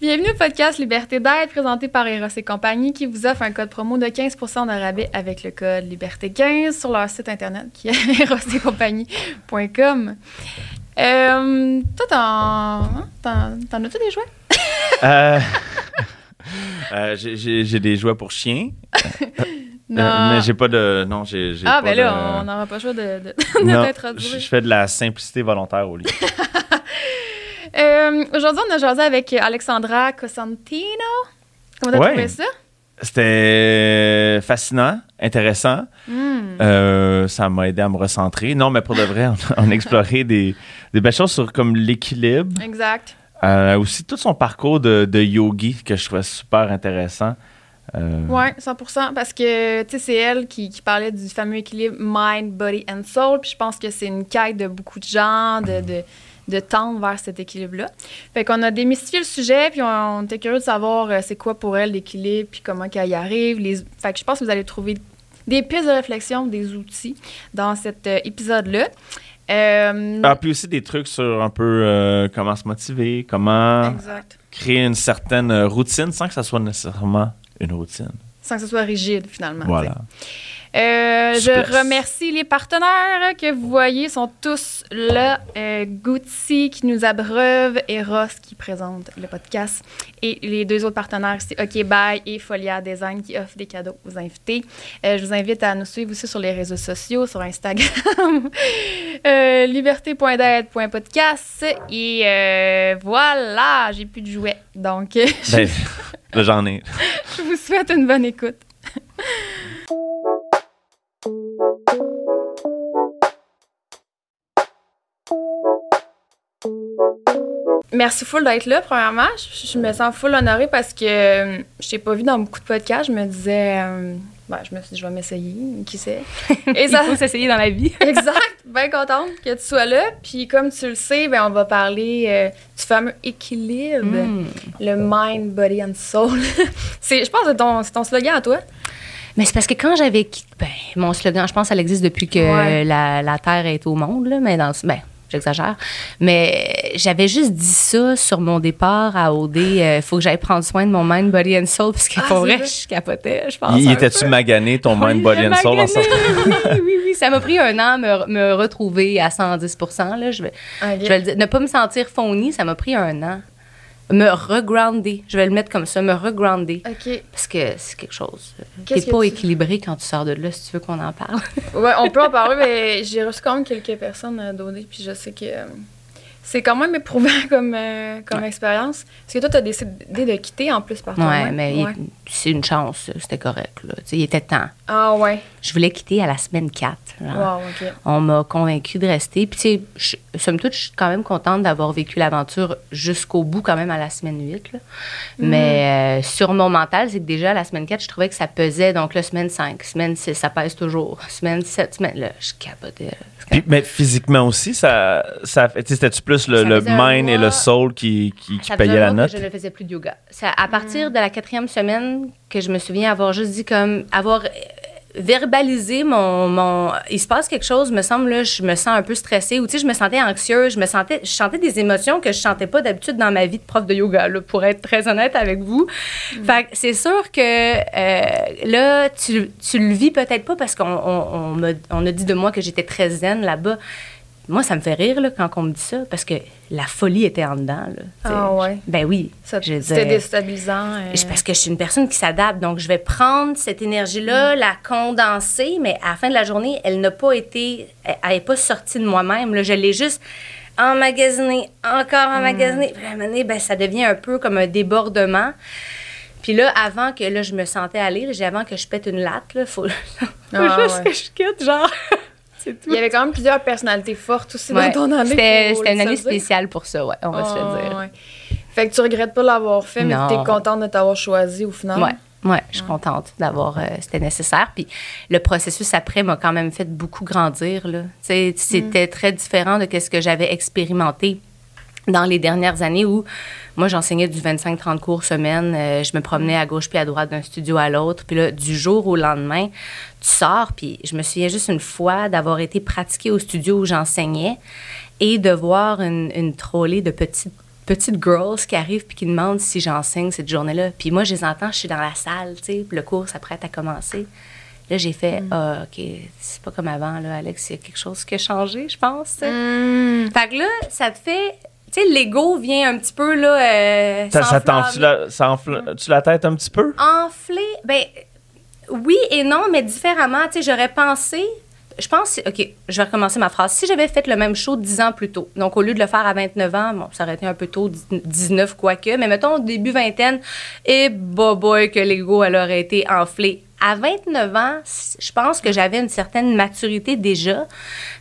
Bienvenue au podcast Liberté d'être présenté par Eros et compagnie qui vous offre un code promo de 15% de rabais avec le code Liberté15 sur leur site internet qui est erosetcompagnie.com. Euh, toi, t'en, hein, t'en, as-tu des jouets? Euh, euh, j'ai, des jouets pour chiens. Non. Euh, mais j'ai pas de. Non, j'ai. ah, pas ben là, de- on n'aura pas le choix de, de, de Non, je fais de la simplicité volontaire au lit. Euh, aujourd'hui, on a jasé avec Alexandra Cosentino. Comment t'as Ouais. trouvé ça? C'était fascinant, intéressant. Hmm. Euh, ça m'a aidé à me recentrer. Non, mais pour de vrai, on, on a exploré des, des belles choses sur comme l'équilibre. Exact. Euh, aussi tout son parcours de, de yogi que je trouvais super intéressant. Euh, Oui, 100% Parce que, c'est elle qui, qui parlait du fameux équilibre mind, body and soul. Puis je pense que c'est une quête de beaucoup de gens, de, de, de tendre vers cet équilibre-là. Fait qu'on a démystifié le sujet, puis on, on était curieux de savoir euh, c'est quoi pour elle l'équilibre, puis comment qu'elle y arrive. Les, fait que je pense que vous allez trouver des pistes de réflexion, des outils dans cet euh, épisode-là. Euh, Ah, puis aussi des trucs sur un peu euh, comment se motiver, comment Exact. créer une certaine routine sans que ça soit nécessairement une routine. Sans que ce soit rigide, finalement. Voilà. Euh, je remercie les partenaires que vous voyez, sont tous là. Euh, Gucci qui nous abreuve et Ross qui présente le podcast. Et les deux autres partenaires, c'est OK Bye et Folia Design qui offrent des cadeaux aux invités. Euh, je vous invite à nous suivre aussi sur les réseaux sociaux, sur Instagram, euh, liberté.d'aide.podcast. Et voilà, j'ai plus de jouets. Donc, Ben, j'en ai. je vous souhaite une bonne écoute. Merci full d'être là, premièrement. Je, me sens full honorée parce que euh, je t'ai pas vu dans beaucoup de podcasts. Je me disais, euh, ben, je me suis dit, je vais m'essayer, qui sait. Et Il faut s'essayer dans la vie. exact, bien contente que tu sois là. Puis comme tu le sais, ben, on va parler euh, du fameux équilibre, Mm. le mind, body and soul. c'est, je pense que c'est ton, c'est ton slogan à toi. Mais c'est parce que quand j'avais quitté. Ben, mon slogan, je pense qu'elle existe depuis que Ouais. la, la Terre est au monde, là, mais dans Ben, j'exagère. Mais j'avais juste dit ça sur mon départ à OD. Il faut que j'aille prendre soin de mon mind, body and soul, parce que Ah, pour c'est vrai, vrai. je capotais, je pense. Il était-tu magané, ton mind, Oui, body and soul, en sortant? Oui, oui, oui. Ça m'a pris un an à me, me retrouver à 110 là, je vais, je vais le dire. Ne pas me sentir phony, ça m'a pris un an. Me regrounder. Je vais le mettre comme ça, me regrounder. OK. Parce que c'est quelque chose. Que pas tu- équilibré quand tu sors de là, si tu veux qu'on en parle. Ouais, on peut en parler, mais j'ai reçu quand même quelques personnes euh, d'OD, puis je sais que euh, c'est quand même éprouvant comme, euh, comme expérience. Parce que toi, tu as décidé de quitter en plus par Ouais, toi-même. mais Ouais. c'est une chance, c'était correct. Là. Tu sais, il était temps. Ah, ouais. Je voulais quitter à la semaine 4. genre. Wow, OK. On m'a convaincu de rester. Puis, tu sais, je- somme toute, je suis quand même contente d'avoir vécu l'aventure jusqu'au bout, quand même, à la semaine 8. là. Mais euh, sur mon mental, c'est que déjà, à la semaine 4, je trouvais que ça pesait. Donc, la semaine 5, semaine 6, ça pèse toujours. Semaine 7, semaine. Là, je capotais. là. Puis, mais physiquement aussi, ça, ça c'était-tu plus le, le mind et le soul qui, qui, qui Ça payaient la note? que je ne faisais plus de yoga. Ça, à partir de la quatrième semaine que je me souviens avoir juste dit comme avoir euh, verbalisé mon, mon il se passe quelque chose me semble là je me sens un peu stressée ou tu sais je me sentais anxieuse je me sentais je sentais des émotions que je sentais pas d'habitude dans ma vie de prof de yoga là, pour être très honnête avec vous fait que c'est sûr que euh, là tu, tu le vis peut-être pas parce qu'on on, on a dit de moi que j'étais très zen là-bas moi, ça me fait rire là, quand on me dit ça, parce que la folie était en dedans. Là. Ah ouais. Ben oui. C'était déstabilisant. euh, je- Parce que je suis une personne qui s'adapte, donc je vais prendre cette énergie-là, la condenser, mais à la fin de la journée, elle n'a pas été, elle n'est pas sortie de moi-même. Je l'ai juste emmagasinée, encore emmagasinée. Puis à un moment donné, ben, ça devient un peu comme un débordement. Puis là, avant que là, je me sentais aller, j'ai avant que je pète une latte, il faut, faut Ah, juste ouais. que je quitte, genre. C'est tout. Il y avait quand même plusieurs personnalités fortes aussi Ouais. dans ton année. C'était c'était une année le dire. spéciale pour ça, ouais, on va se Ah, le dire. ouais. Fait que tu regrettes pas l'avoir fait, mais tu es contente de t'avoir choisi au final? Ouais. Ouais, je suis contente d'avoir. euh, c'était nécessaire. Puis le processus après m'a quand même fait beaucoup grandir. Là. Sais, C'était très différent de ce que j'avais expérimenté dans les dernières années où moi, j'enseignais du 25-30 cours semaine. euh, je me promenais à gauche puis à droite d'un studio à l'autre. Puis là, du jour au lendemain, tu sors. Puis je me souviens juste une fois d'avoir été pratiquée au studio où j'enseignais et de voir une, une trollée de petites petites girls qui arrivent puis qui demandent si j'enseigne cette journée-là. Puis moi, je les entends, je suis dans la salle, tu sais, le cours s'apprête à commencer. Là, j'ai fait, ah, OK, c'est pas comme avant, là, Alex, il y a quelque chose qui a changé, je pense. Mm. Fait que là, ça te fait. Tu sais, l'ego vient un petit peu, là. euh, Ça, ça t'enfle la, tête un petit peu? Enflé, ben oui et non, mais différemment. Tu sais, j'aurais pensé. Je pense, OK, je vais recommencer ma phrase. Si j'avais fait le même show 10 ans plus tôt, donc au lieu de le faire à 29 ans, bon, ça aurait été un peu tôt, 19 quoique, mais mettons début vingtaine, et bah boy, que l'ego, elle aurait été enflé. À 29 ans, je pense que j'avais une certaine maturité déjà.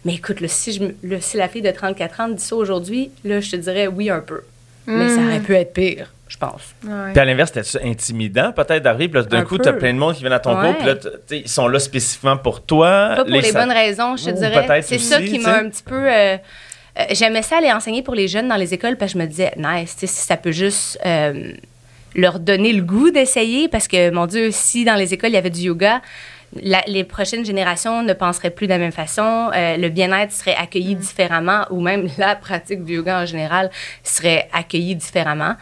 Mais écoute, là, si, je, là, si la fille de 34 ans dit ça aujourd'hui, là, je te dirais oui un peu. Mais ça aurait pu être pire, je pense. Ouais. Puis à l'inverse, c'était intimidant peut-être d'arriver, d'un Un coup, t'as plein de monde qui viennent à ton Ouais. cours, puis ils sont là spécifiquement pour toi. Pas pour les, bonnes raisons, je te Ou dirais. C'est ça qui m'a un petit peu. euh, euh, J'aimais ça aller enseigner pour les jeunes dans les écoles parce que je me disais, nice, si ça peut juste euh, leur donner le goût d'essayer parce que, mon Dieu, si dans les écoles il y avait du yoga, la- les prochaines générations ne penseraient plus de la même façon, euh, le bien-être serait accueilli différemment ou même la pratique du yoga en général serait accueillie différemment.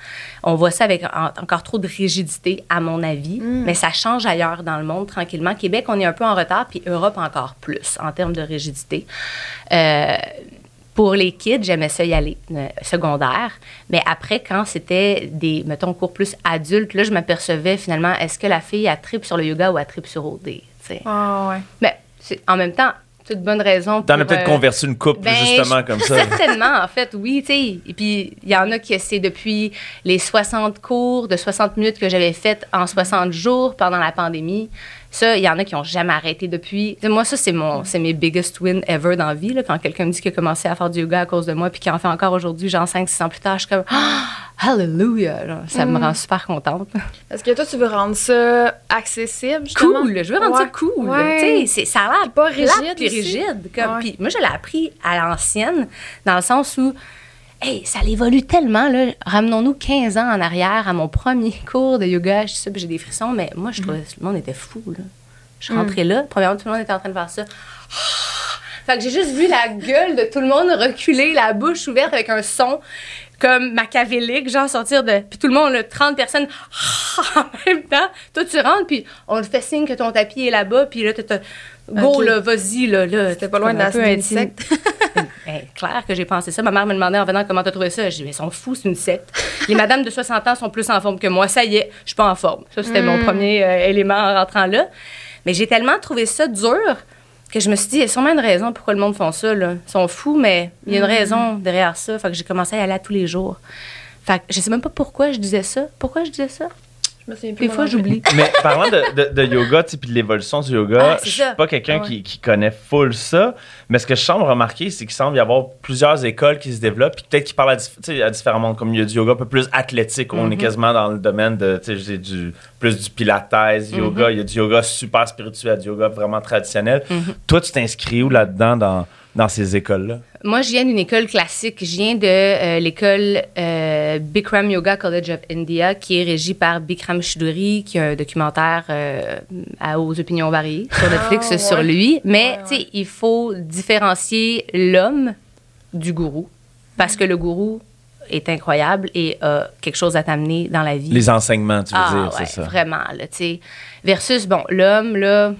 On voit ça avec en- encore trop de rigidité, à mon avis, mais ça change ailleurs dans le monde tranquillement. Québec, on est un peu en retard, puis Europe encore plus en termes de rigidité. Euh, pour les kids, j'aimais ça y aller, euh, secondaire. Mais après, quand c'était des, mettons, cours plus adultes, là, je m'apercevais finalement, est-ce que la fille a trip sur le yoga ou a trip sur OD? Ah, ouais. Mais c'est- en même temps, toute bonne raison. T'en as peut-être euh, conversé une couple, ben, justement, comme ça. Certainement, en fait, oui, tu sais. Et puis, il y en a qui, c'est depuis les 60 cours de 60 minutes que j'avais faites en 60 jours pendant la pandémie. Ça, il y en a qui ont jamais arrêté depuis. Moi, ça, c'est mon, c'est mes biggest wins ever dans la vie, là, quand quelqu'un me dit qu'il a commencé à faire du yoga à cause de moi, puis qu'il en fait encore aujourd'hui, genre 5-6 ans plus tard, je suis comme, ah, hallelujah! genre, ça me rend super contente. Est-ce que toi, tu veux rendre ça accessible, justement? Cool, je veux rendre ça cool. Ouais. C'est- ça a l'air pas plate rigide puis rigide. Comme, Ouais. Puis moi, je l'ai appris à l'ancienne, dans le sens où, hey, ça évolue tellement. Là. Ramenons-nous 15 ans en arrière à mon premier cours de yoga. Je sais j'ai des frissons, mais moi, je trouvais que le monde était fou. Là. Je suis rentrée là. Premièrement, tout le monde était en train de faire ça. Fait que j'ai juste vu la gueule de tout le monde reculer, la bouche ouverte avec un son comme machiavélique, genre sortir de. Puis tout le monde, là, 30 personnes en même temps. Toi, tu rentres, puis on te fait signe que ton tapis est là-bas, puis là, t'as. Go, là, vas-y, là. là C'était pas loin de un la peu d'une secte. Ben, clair que j'ai pensé ça. Ma mère me demandait en venant comment t'as trouvé ça? Je dis, mais ils sont fous, c'est une secte. Les madames de 60 ans sont plus en forme que moi. Ça y est, je suis pas en forme. Ça, c'était mon premier euh, élément en rentrant là. Mais j'ai tellement trouvé ça dur que je me suis dit, il y a sûrement une raison pourquoi le monde font ça. Là. Ils sont fous, mais il y a une raison derrière ça. Fait que j'ai commencé à y aller à tous les jours. Fait que je sais même pas pourquoi je disais ça. Pourquoi je disais ça? Des fois, j'oublie. Mais parlant de, de, de yoga, puis de l'évolution du yoga, Ah, c'est je suis pas quelqu'un Ah ouais. qui, qui connaît full ça, mais ce que je semble remarquer, c'est qu'il semble y avoir plusieurs écoles qui se développent, puis peut-être qui parlent à, à différents mondes, comme il y a du yoga un peu plus athlétique, on Mm-hmm. est quasiment dans le domaine de, tu sais, j'ai du, plus du pilates, Mm-hmm. yoga, il y a du yoga super spirituel, du yoga vraiment traditionnel. Mm-hmm. Toi, tu t'inscris où là-dedans, dans, dans ces écoles-là? Moi, je viens d'une école classique. Je viens de euh, l'école euh, Bikram Yoga College of India, qui est régie par Bikram Choudhury, qui a un documentaire euh, à aux opinions variées sur Netflix Ah, ouais. sur lui. Mais, Ouais, tu sais, il faut différencier l'homme du gourou. Parce que le gourou est incroyable et a quelque chose à t'amener dans la vie. Les enseignements, tu veux Ah, dire, ouais, c'est ça? Vraiment, là, tu sais. Versus, bon, l'homme, là.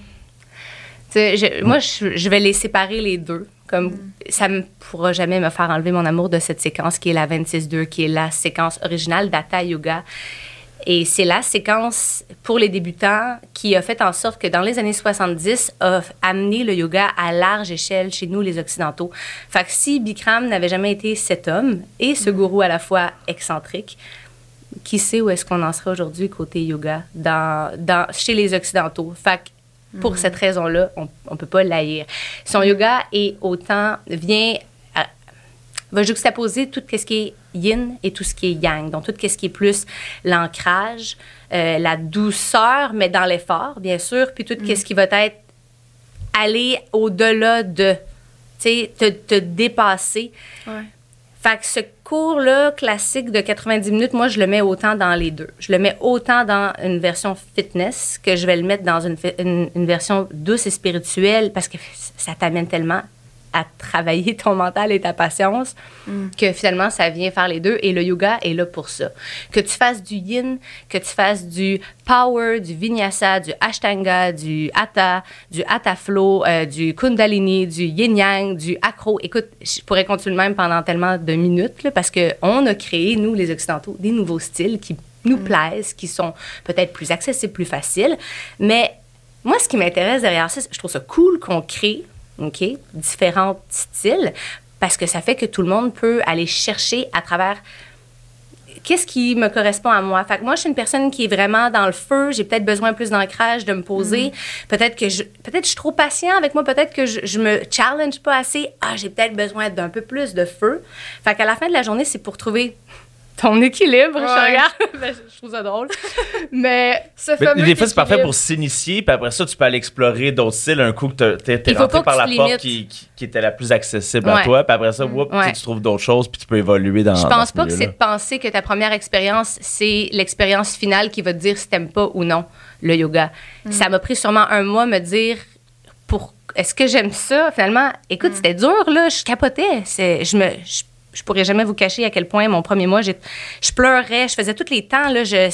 Tu sais, je- moi, je, je vais les séparer les deux. Comme ça ne pourra jamais me faire enlever mon amour de cette séquence qui est la 26-2, qui est la séquence originale d'Hatha Yoga. Et c'est la séquence pour les débutants qui a fait en sorte que dans les années 70 a amené le yoga à large échelle chez nous, les Occidentaux. Fait que si Bikram n'avait jamais été cet homme et ce gourou à la fois excentrique, qui sait où est-ce qu'on en serait aujourd'hui côté yoga dans, dans, chez les Occidentaux? Fait que pour cette raison-là, on ne peut pas l'haïr. Son yoga est autant, vient, à- va juxtaposer tout ce qui est yin et tout ce qui est yang. Donc, tout ce qui est plus l'ancrage, euh, la douceur, mais dans l'effort, bien sûr, puis tout ce qui va être aller au-delà de, tu sais, te, te dépasser. Ouais. Fait que ce cours-là, classique de 90 minutes, moi, je le mets autant dans les deux. Je le mets autant dans une version fitness que je vais le mettre dans une, une, une version douce et spirituelle parce que ça t'amène tellement à travailler ton mental et ta patience que finalement ça vient faire les deux et le yoga est là pour ça. Que tu fasses du yin, que tu fasses du power, du vinyasa, du ashtanga, du hatha, du hatha flow, euh, du kundalini, du yin yang, du acro. Écoute, je pourrais continuer le même pendant tellement de minutes là, parce que on a créé nous les occidentaux des nouveaux styles qui nous plaisent, qui sont peut-être plus accessibles, plus faciles, mais moi, ce qui m'intéresse derrière ça, je trouve ça cool qu'on crée OK, différents styles, parce que ça fait que tout le monde peut aller chercher à travers qu'est-ce qui me correspond à moi. Fait que moi, je suis une personne qui est vraiment dans le feu. J'ai peut-être besoin plus d'ancrage, de me poser. Peut-être que je, peut-être je suis trop patient avec moi. Peut-être que je, je me challenge pas assez. Ah, j'ai peut-être besoin d'un peu plus de feu. Fait qu'à la fin de la journée, c'est pour trouver ton équilibre. Je regarde. Ben, je trouve ça drôle. Mais Ce Mais fameux des fois, c'est parfait pour s'initier, puis après ça, tu peux aller explorer d'autres styles un coup que t'es faut rentré pas par la porte qui, qui, qui était la plus accessible à toi, puis après ça, whoop, Ouais. tu trouves d'autres choses, puis tu peux évoluer dans Je dans pense ce pas que c'est de penser que ta première expérience, c'est l'expérience finale qui va te dire si t'aimes pas ou non le yoga. Ça m'a pris sûrement un mois me dire pour est-ce que j'aime ça finalement? Écoute, c'était dur là, je capotais. C'est, je me, je, je pourrais jamais vous cacher à quel point mon premier mois, je pleurais, je faisais tous les temps là, je,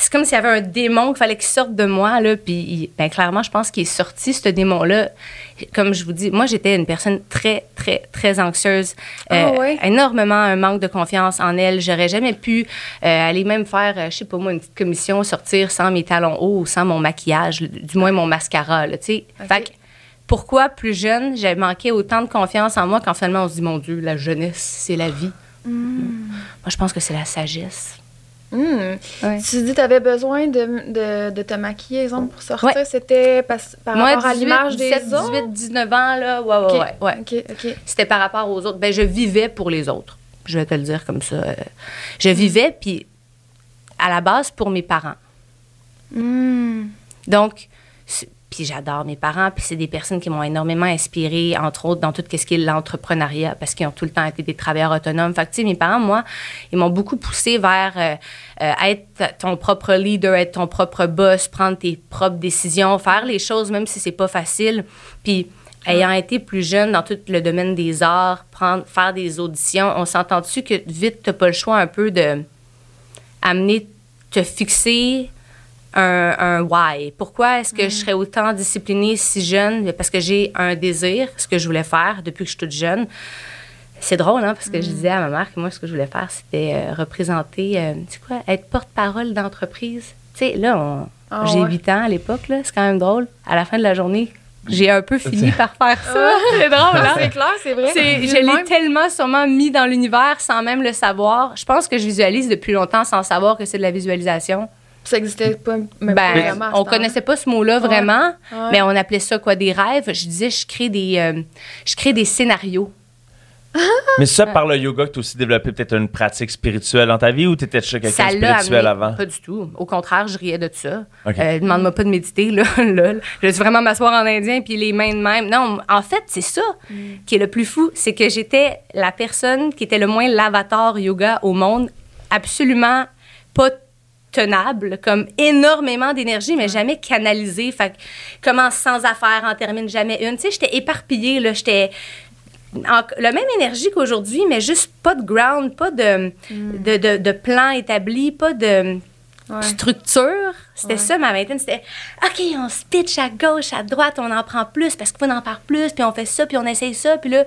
c'est comme s'il y avait un démon qu'il fallait qu'il sorte de moi là, puis ben clairement, je pense qu'il est sorti ce démon là. Comme je vous dis, moi j'étais une personne très très très anxieuse, Ah ouais? énormément un manque de confiance en elle. J'aurais jamais pu euh, aller même faire, euh, je sais pas moi, une petite commission, sortir sans mes talons hauts ou sans mon maquillage, du moins mon mascara, là, tu sais. Ok. Fait que pourquoi plus jeune, j'ai manqué autant de confiance en moi quand finalement on se dit, mon Dieu, la jeunesse, c'est la vie. Moi, je pense que c'est la sagesse. Hmm. Ouais. Tu dis que tu avais besoin de, de, de te maquiller, exemple, pour sortir. Ouais. C'était parce- par Moi, rapport à 18, l'image des 17, autres? 18, 19 ans, là, ouais, ouais, Ok. ouais. C'était par rapport aux autres. Ben, je vivais pour les autres. Je vais te le dire comme ça. Euh, Je vivais, puis à la base, pour mes parents. Hmm. Donc, puis j'adore mes parents, puis c'est des personnes qui m'ont énormément inspirée, entre autres, dans tout ce qui est l'entrepreneuriat, parce qu'ils ont tout le temps été des travailleurs autonomes. Fait que, tu mes parents, moi, ils m'ont beaucoup poussé vers euh, euh, être ton propre leader, être ton propre boss, prendre tes propres décisions, faire les choses, même si c'est pas facile. Puis, ayant été plus jeune dans tout le domaine des arts, prendre, faire des auditions, on s'entend dessus que vite, t'as pas le choix un peu de amener, te fixer un, un why. Pourquoi est-ce que je serais autant disciplinée si jeune? Parce que j'ai un désir, ce que je voulais faire depuis que je suis toute jeune. C'est drôle, hein, parce que je disais à ma mère que moi, ce que je voulais faire, c'était euh, représenter, euh, tu sais quoi, être porte-parole d'entreprise. Tu sais, là, on- Ah j'ai ouais. 8 ans à l'époque, là, c'est quand même drôle. À la fin de la journée, j'ai un peu fini par faire ça. c'est drôle, hein? C'est clair, c'est vrai. Je l'ai même. tellement sûrement mis dans l'univers sans même le savoir. Je pense que je visualise depuis longtemps sans savoir que c'est de la visualisation. Ça existait pas même Ben, on connaissait pas ce mot-là vraiment, Ouais. mais on appelait ça quoi des rêves. Je disais, je crée des, euh, je crée des scénarios. Mais ça, par le yoga, que tu as aussi développé peut-être une pratique spirituelle dans ta vie ou tu étais déjà quelqu'un de l'a spirituel amené. avant? Pas du tout. Au contraire, je riais de ça. Euh, Demande-moi pas de méditer, là. lol. Je vais vraiment m'asseoir en indien puis les mains de même. Non, en fait, c'est ça qui est le plus fou. C'est que j'étais la personne qui était le moins l'avatar yoga au monde. Absolument pas tenable, comme énormément d'énergie, mais jamais canalisée. Fait que commence sans affaires, en termine jamais une. Tu sais, j'étais éparpillée, là. J'étais en- la même énergie qu'aujourd'hui, mais juste pas de ground, pas de, de, de, de plan établi, pas de Ouais. structure. C'était Ouais. ça ma vingtaine. C'était OK, on se pitch à gauche, à droite, on en prend plus parce qu'il faut en faire plus, puis on fait ça, puis on essaye ça, puis là,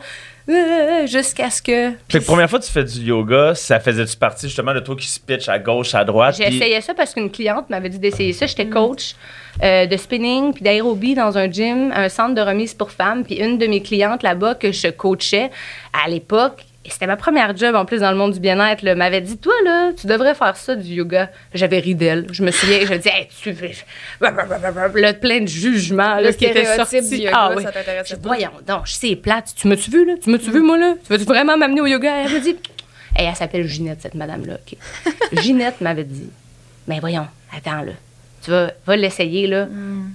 euh, euh, jusqu'à ce que. Fait que première fois que tu fais du yoga, ça faisait-tu partie justement de toi qui se pitch à gauche, à droite? J'ai puis- essayé ça parce qu'une cliente m'avait dit d'essayer ça. J'étais coach euh, de spinning puis d'aérobie dans un gym, un centre de remise pour femmes. Puis une de mes clientes là-bas que je coachais à l'époque, et c'était ma première job en plus dans le monde du bien-être, là, m'avait dit Toi, là, tu devrais faire ça du yoga. J'avais ri d'elle. Je me souviens, je disais hey, tu. Là, plein de jugements là, Le qui étaient stéréotype sortis. du yoga, ah, oui. ça Je dis? Voyons donc, je sais, plate. Tu m'as-tu vu, là? Tu m'as-tu vu, moi, là? Tu veux vraiment m'amener au yoga? Elle me dit Hey, elle s'appelle Ginette, cette madame-là. OK. Ginette m'avait dit Mais voyons, attends, là. Tu vas, va l'essayer, là.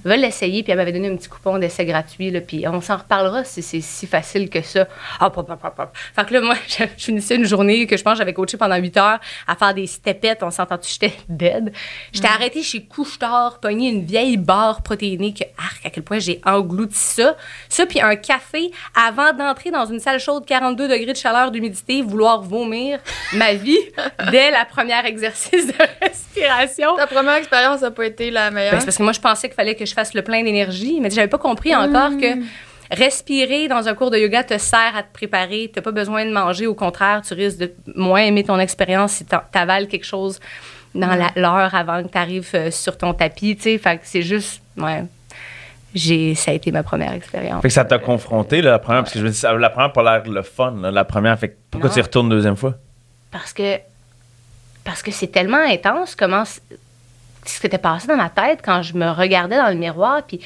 Va l'essayer. Puis elle m'avait donné un petit coupon d'essai gratuit, là. Puis on s'en reparlera si c'est si facile que ça. Ah, pop, pop, pop, pop. Fait que là, moi, je je finissais une journée que je pense j'avais coaché pendant 8 heures à faire des stepettes. On s'entend-tu, j'étais dead. J'étais arrêtée chez Couche-Tard, pogné une vieille barre protéinée que, arc, à quel point j'ai englouti ça. Ça, puis un café avant d'entrer dans une salle chaude, 42 degrés de chaleur, d'humidité, vouloir vomir ma vie dès la première exercice de respiration. Ta première expérience n'a pas été la meilleure. Ben, c'est parce que moi, je pensais qu'il fallait que je fasse le plein d'énergie, mais j'avais pas compris encore que respirer dans un cours de yoga te sert à te préparer. Tu n'as pas besoin de manger. Au contraire, tu risques de moins aimer ton expérience si tu avales quelque chose dans la- l'heure avant que tu arrives sur ton tapis. tu sais. Fait que c'est juste. Ouais. J'ai, ça a été ma première expérience. Fait que ça t'a confronté, là, la première, parce que je me dis, ça- la première, pas l'air le fun, là, la première. Fait que pourquoi Non. tu y retournes une deuxième fois? Parce que parce que c'est tellement intense comment ce qui était passé dans ma tête quand je me regardais dans le miroir puis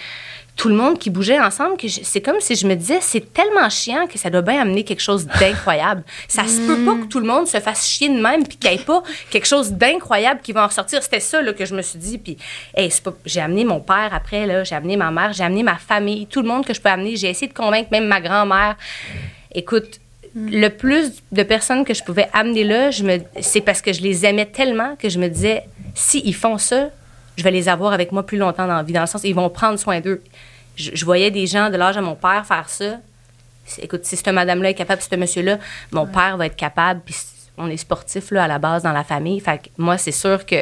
tout le monde qui bougeait ensemble que c'est comme si je me disais c'est tellement chiant que ça doit bien amener quelque chose d'incroyable. ça se peut pas que tout le monde se fasse chier de même puis qu'il n'y ait pas quelque chose d'incroyable qui va en ressortir. C'était ça là, que je me suis dit puis hey, c'est pas- j'ai amené mon père après là, j'ai amené ma mère, j'ai amené ma famille, tout le monde que je peux amener, j'ai essayé de convaincre même ma grand-mère. Écoute, le plus de personnes que je pouvais amener là, je me, c'est parce que je les aimais tellement que je me disais, si ils font ça, je vais les avoir avec moi plus longtemps dans la vie, dans le sens, ils vont prendre soin d'eux. Je, je voyais des gens de l'âge à mon père faire ça. Écoute, si cette madame-là est capable, si ce monsieur-là, mon père va être capable, puis on est sportif là, à la base dans la famille. Fait que moi, c'est sûr que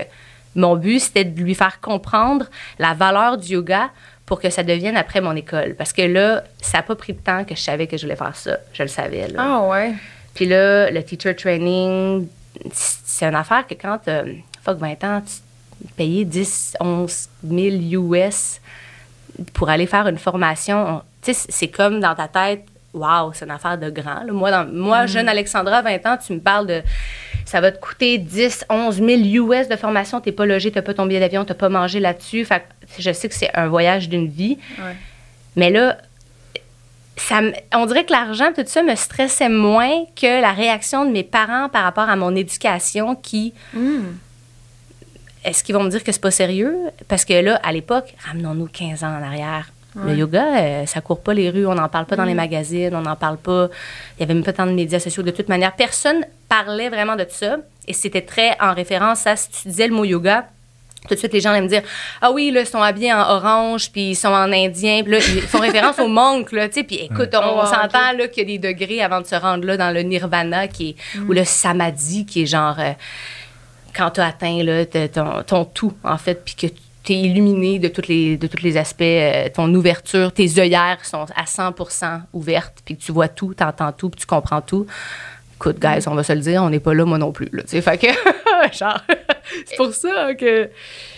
mon but, c'était de lui faire comprendre la valeur du yoga pour que ça devienne après mon école. Parce que là, ça n'a pas pris de temps que je savais que je voulais faire ça. Je le savais. Là. Ah ouais. Puis là, le teacher training, c'est une affaire que quand tu fuck 20 ans, tu payais 10, 11 000 US pour aller faire une formation. on- Tu sais, c'est comme dans ta tête, waouh, c'est une affaire de grand. là. Moi, dans- moi jeune Alexandra, 20 ans, tu me parles de. Ça va te coûter 10, 11 000 US de formation. T'es pas logé, t'as pas ton billet d'avion, t'as pas mangé là-dessus. Fait que je sais que c'est un voyage d'une vie. Ouais. Mais là, ça on dirait que l'argent, tout ça, me stressait moins que la réaction de mes parents par rapport à mon éducation qui. Est-ce qu'ils vont me dire que c'est pas sérieux? Parce que là, à l'époque, ramenons-nous 15 ans en arrière. Le yoga, euh, ça court pas les rues, on n'en parle pas dans les magazines, on n'en parle pas. Il y avait même pas tant de médias sociaux de toute manière. Personne parlait vraiment de ça. Et c'était très en référence à si tu disais le mot yoga, tout de suite, les gens allaient me dire Ah oui, là, ils sont habillés en orange, puis ils sont en indien, puis là, ils font référence au monk, là, tu sais. Puis écoute, on, Oh, s'entend, là, qu'il y a des degrés avant de se rendre là dans le nirvana, qui est, ou le samadhi, qui est genre, euh, quand tu as atteint, là, ton tout, en fait, puis que tu es illuminé de, toutes les, de tous les aspects, euh, ton ouverture, tes œillères sont à 100% ouvertes, puis tu vois tout, tu entends tout, puis tu comprends tout. Écoute, guys, on va se le dire, on n'est pas là, moi non plus. Là, tu sais. fait que, genre, c'est pour ça que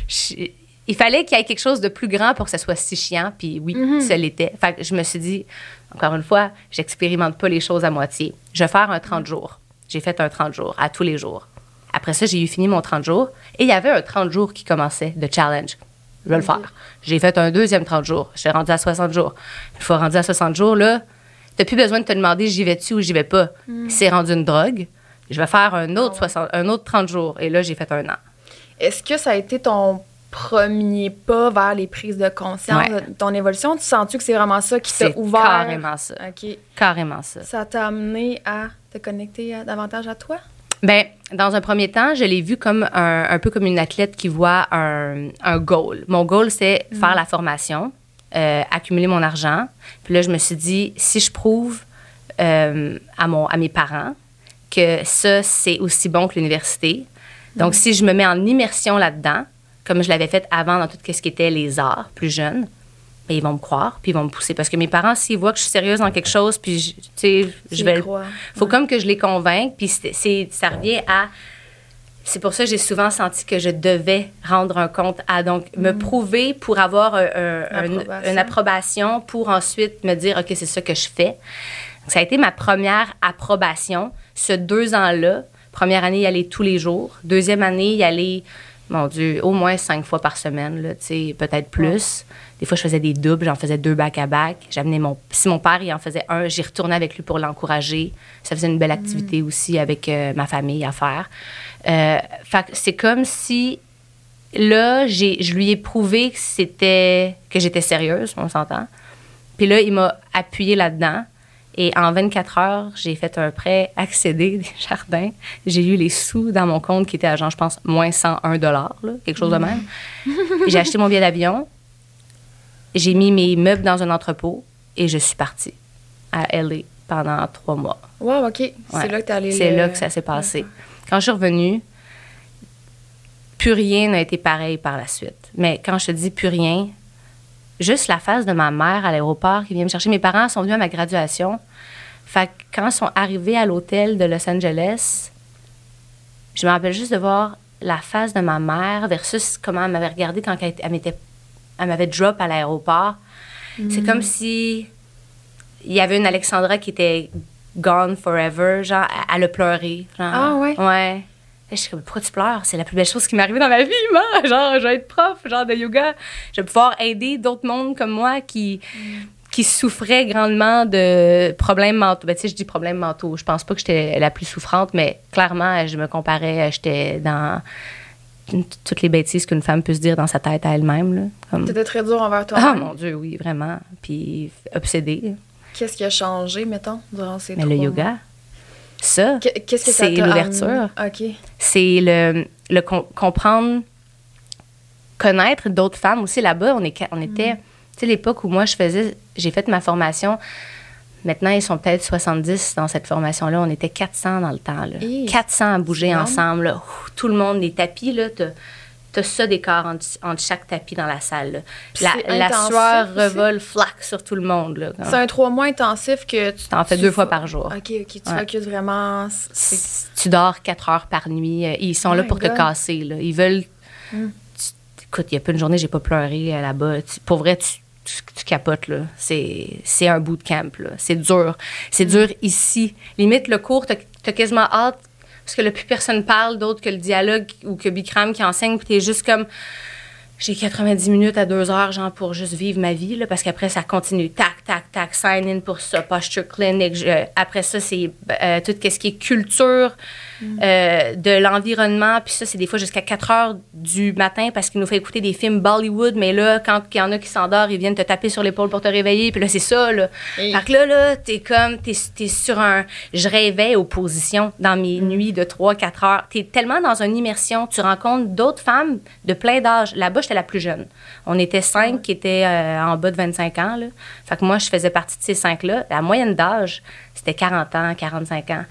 je- il fallait qu'il y ait quelque chose de plus grand pour que ça soit si chiant. Puis oui, ça l'était. Fait que je me suis dit, encore une fois, j'expérimente pas les choses à moitié. Je vais faire un 30 jours. J'ai fait un 30 jours, à tous les jours. Après ça, j'ai eu fini mon 30 jours. Et il y avait un 30 jours qui commençait de challenge. Je vais le faire. J'ai fait un deuxième 30 jours. Je suis rendue à 60 jours. Une fois rendu à 60 jours, là, t'as plus besoin de te demander j'y vais-tu ou j'y vais pas? C'est rendu une drogue. Je vais faire un autre, 60, un autre 30 jours. Et là, j'ai fait un an. Est-ce que ça a été ton premier pas vers les prises de conscience, Ouais. de ton évolution? Tu sens-tu que c'est vraiment ça qui t'a ouvert? carrément ça. Carrément ça. Ça t'a amené à te connecter à- davantage à toi? Ben, dans un premier temps, je l'ai vu comme un, un peu comme une athlète qui voit un, un goal. Mon goal, c'est faire la formation, euh, accumuler mon argent. Puis là, je me suis dit, si je prouve euh, à, mon, à mes parents que ça, c'est aussi bon que l'université. Donc, si je me mets en immersion là-dedans, comme je l'avais fait avant dans tout ce qui était les arts, plus jeune, ben, ils vont me croire, puis ils vont me pousser. Parce que mes parents, s'ils voient que je suis sérieuse dans quelque chose, puis je, tu sais, je vais crois. faut comme que je les convainque, puis c'est, ça revient à. C'est pour ça que j'ai souvent senti que je devais rendre un compte à donc me prouver pour avoir un- un- un- L'approbation. une approbation pour ensuite me dire ok c'est ça que je fais. Ça a été ma première approbation. Ce deux ans-là, première année y aller tous les jours, deuxième année y aller mon Dieu au moins cinq fois par semaine là, peut-être plus. Des fois, je faisais des doubles, j'en faisais deux back-à-back. J'amenais mon... Si mon père, il en faisait un, j'y retournais avec lui pour l'encourager. Ça faisait une belle activité aussi avec euh, ma famille à faire. Euh, fait c'est comme si là, j'ai, je lui ai prouvé que c'était que j'étais sérieuse, on s'entend. Puis là, il m'a appuyé là-dedans. Et en 24 heures, j'ai fait un prêt accédé des jardins. J'ai eu les sous dans mon compte qui était à genre, je pense, moins 101 dollars, quelque chose de même. j'ai acheté mon billet d'avion. J'ai mis mes meubles dans un entrepôt et je suis partie à LA pendant trois mois. Wow, OK. C'est là que t'es allé. C'est le- là que ça s'est passé. Quand je suis revenue, plus rien n'a été pareil par la suite. Mais quand je te dis plus rien, juste la face de ma mère à l'aéroport qui vient me chercher. Mes parents sont venus à ma graduation. Fait que quand ils sont arrivés à l'hôtel de Los Angeles, je me rappelle juste de voir la face de ma mère versus comment elle m'avait regardé quand elle, elle m'avait drop à l'aéroport. C'est comme si il y avait une Alexandra qui était gone forever, genre, elle- elle a pleuré. genre. Ah, ouais? Ouais. Je suis comme, pourquoi tu pleures? C'est la plus belle chose qui m'est arrivée dans ma vie, moi. Genre, je vais être prof, genre de yoga. Je vais pouvoir aider d'autres mondes comme moi qui, qui souffraient grandement de problèmes mentaux. Ben, tu sais, je dis problèmes mentaux. Je pense pas que j'étais la plus souffrante, mais clairement, je me comparais, j'étais dans toutes les bêtises qu'une femme peut se dire dans sa tête à elle-même. T'étais très dur envers toi. ah mon Dieu, oui, vraiment. Puis obsédée. Qu'est-ce qui a changé, mettons, durant ces Mais trois le yoga, ça, Que- Qu'est-ce que C'est l'ouverture. c'est le, le com- comprendre, connaître d'autres femmes aussi là-bas. On, est, on Mm. était, tu sais, l'époque où moi je faisais, j'ai fait ma formation. Maintenant, ils sont peut-être 70 dans cette formation-là. On était 400 dans le temps. Là. Hi, 400 à bouger ensemble. là. Ouh, tout le monde, les tapis, là, t'as, ça d'écart entre, entre chaque tapis dans la salle. là. La, sueur aussi? revole flac sur tout le monde. C'est un trois mois intensif que tu. T'en fais deux fois fo- par jour. OK, OK. Tu Ouais. focuses vraiment. tu dors quatre heures par nuit. Euh, Ils sont Oh là pour te casser. Là. Ils veulent. Mm. tu- écoute, il y a pas une journée, j'ai pas pleuré euh, là-bas. Pour vrai, tu, tu, tu capotes. Là. C'est, un bootcamp. Là. C'est dur. C'est dur ici. Limite, le cours, t'as, t'as quasiment hâte parce que là, plus personne parle d'autre que le dialogue ou que Bikram qui enseigne. Puis t'es juste comme. J'ai 90 minutes à 2 heures, genre, pour juste vivre ma vie, là, parce qu'après, ça continue. Tac, tac, tac, sign in pour ça, posture clinic. je- après ça, c'est euh, tout ce qui est culture euh, de l'environnement. Puis ça, c'est des fois jusqu'à 4 heures du matin parce qu'il nous fait écouter des films Bollywood. Mais là, quand il y en a qui s'endorment, ils viennent te taper sur l'épaule pour te réveiller. Puis là, c'est ça, là. Hey. Fait que là, là, t'es comme, t'es, t'es sur un. Je rêvais aux positions dans mes nuits de 3-4 heures. T'es tellement dans une immersion. Tu rencontres d'autres femmes de plein d'âge. Là-bas, j'étais la plus jeune. On était cinq qui étaient euh, en bas de 25 ans, là. Fait que moi, je faisais partie de ces cinq-là. La moyenne d'âge, c'était 40 ans, 45 ans.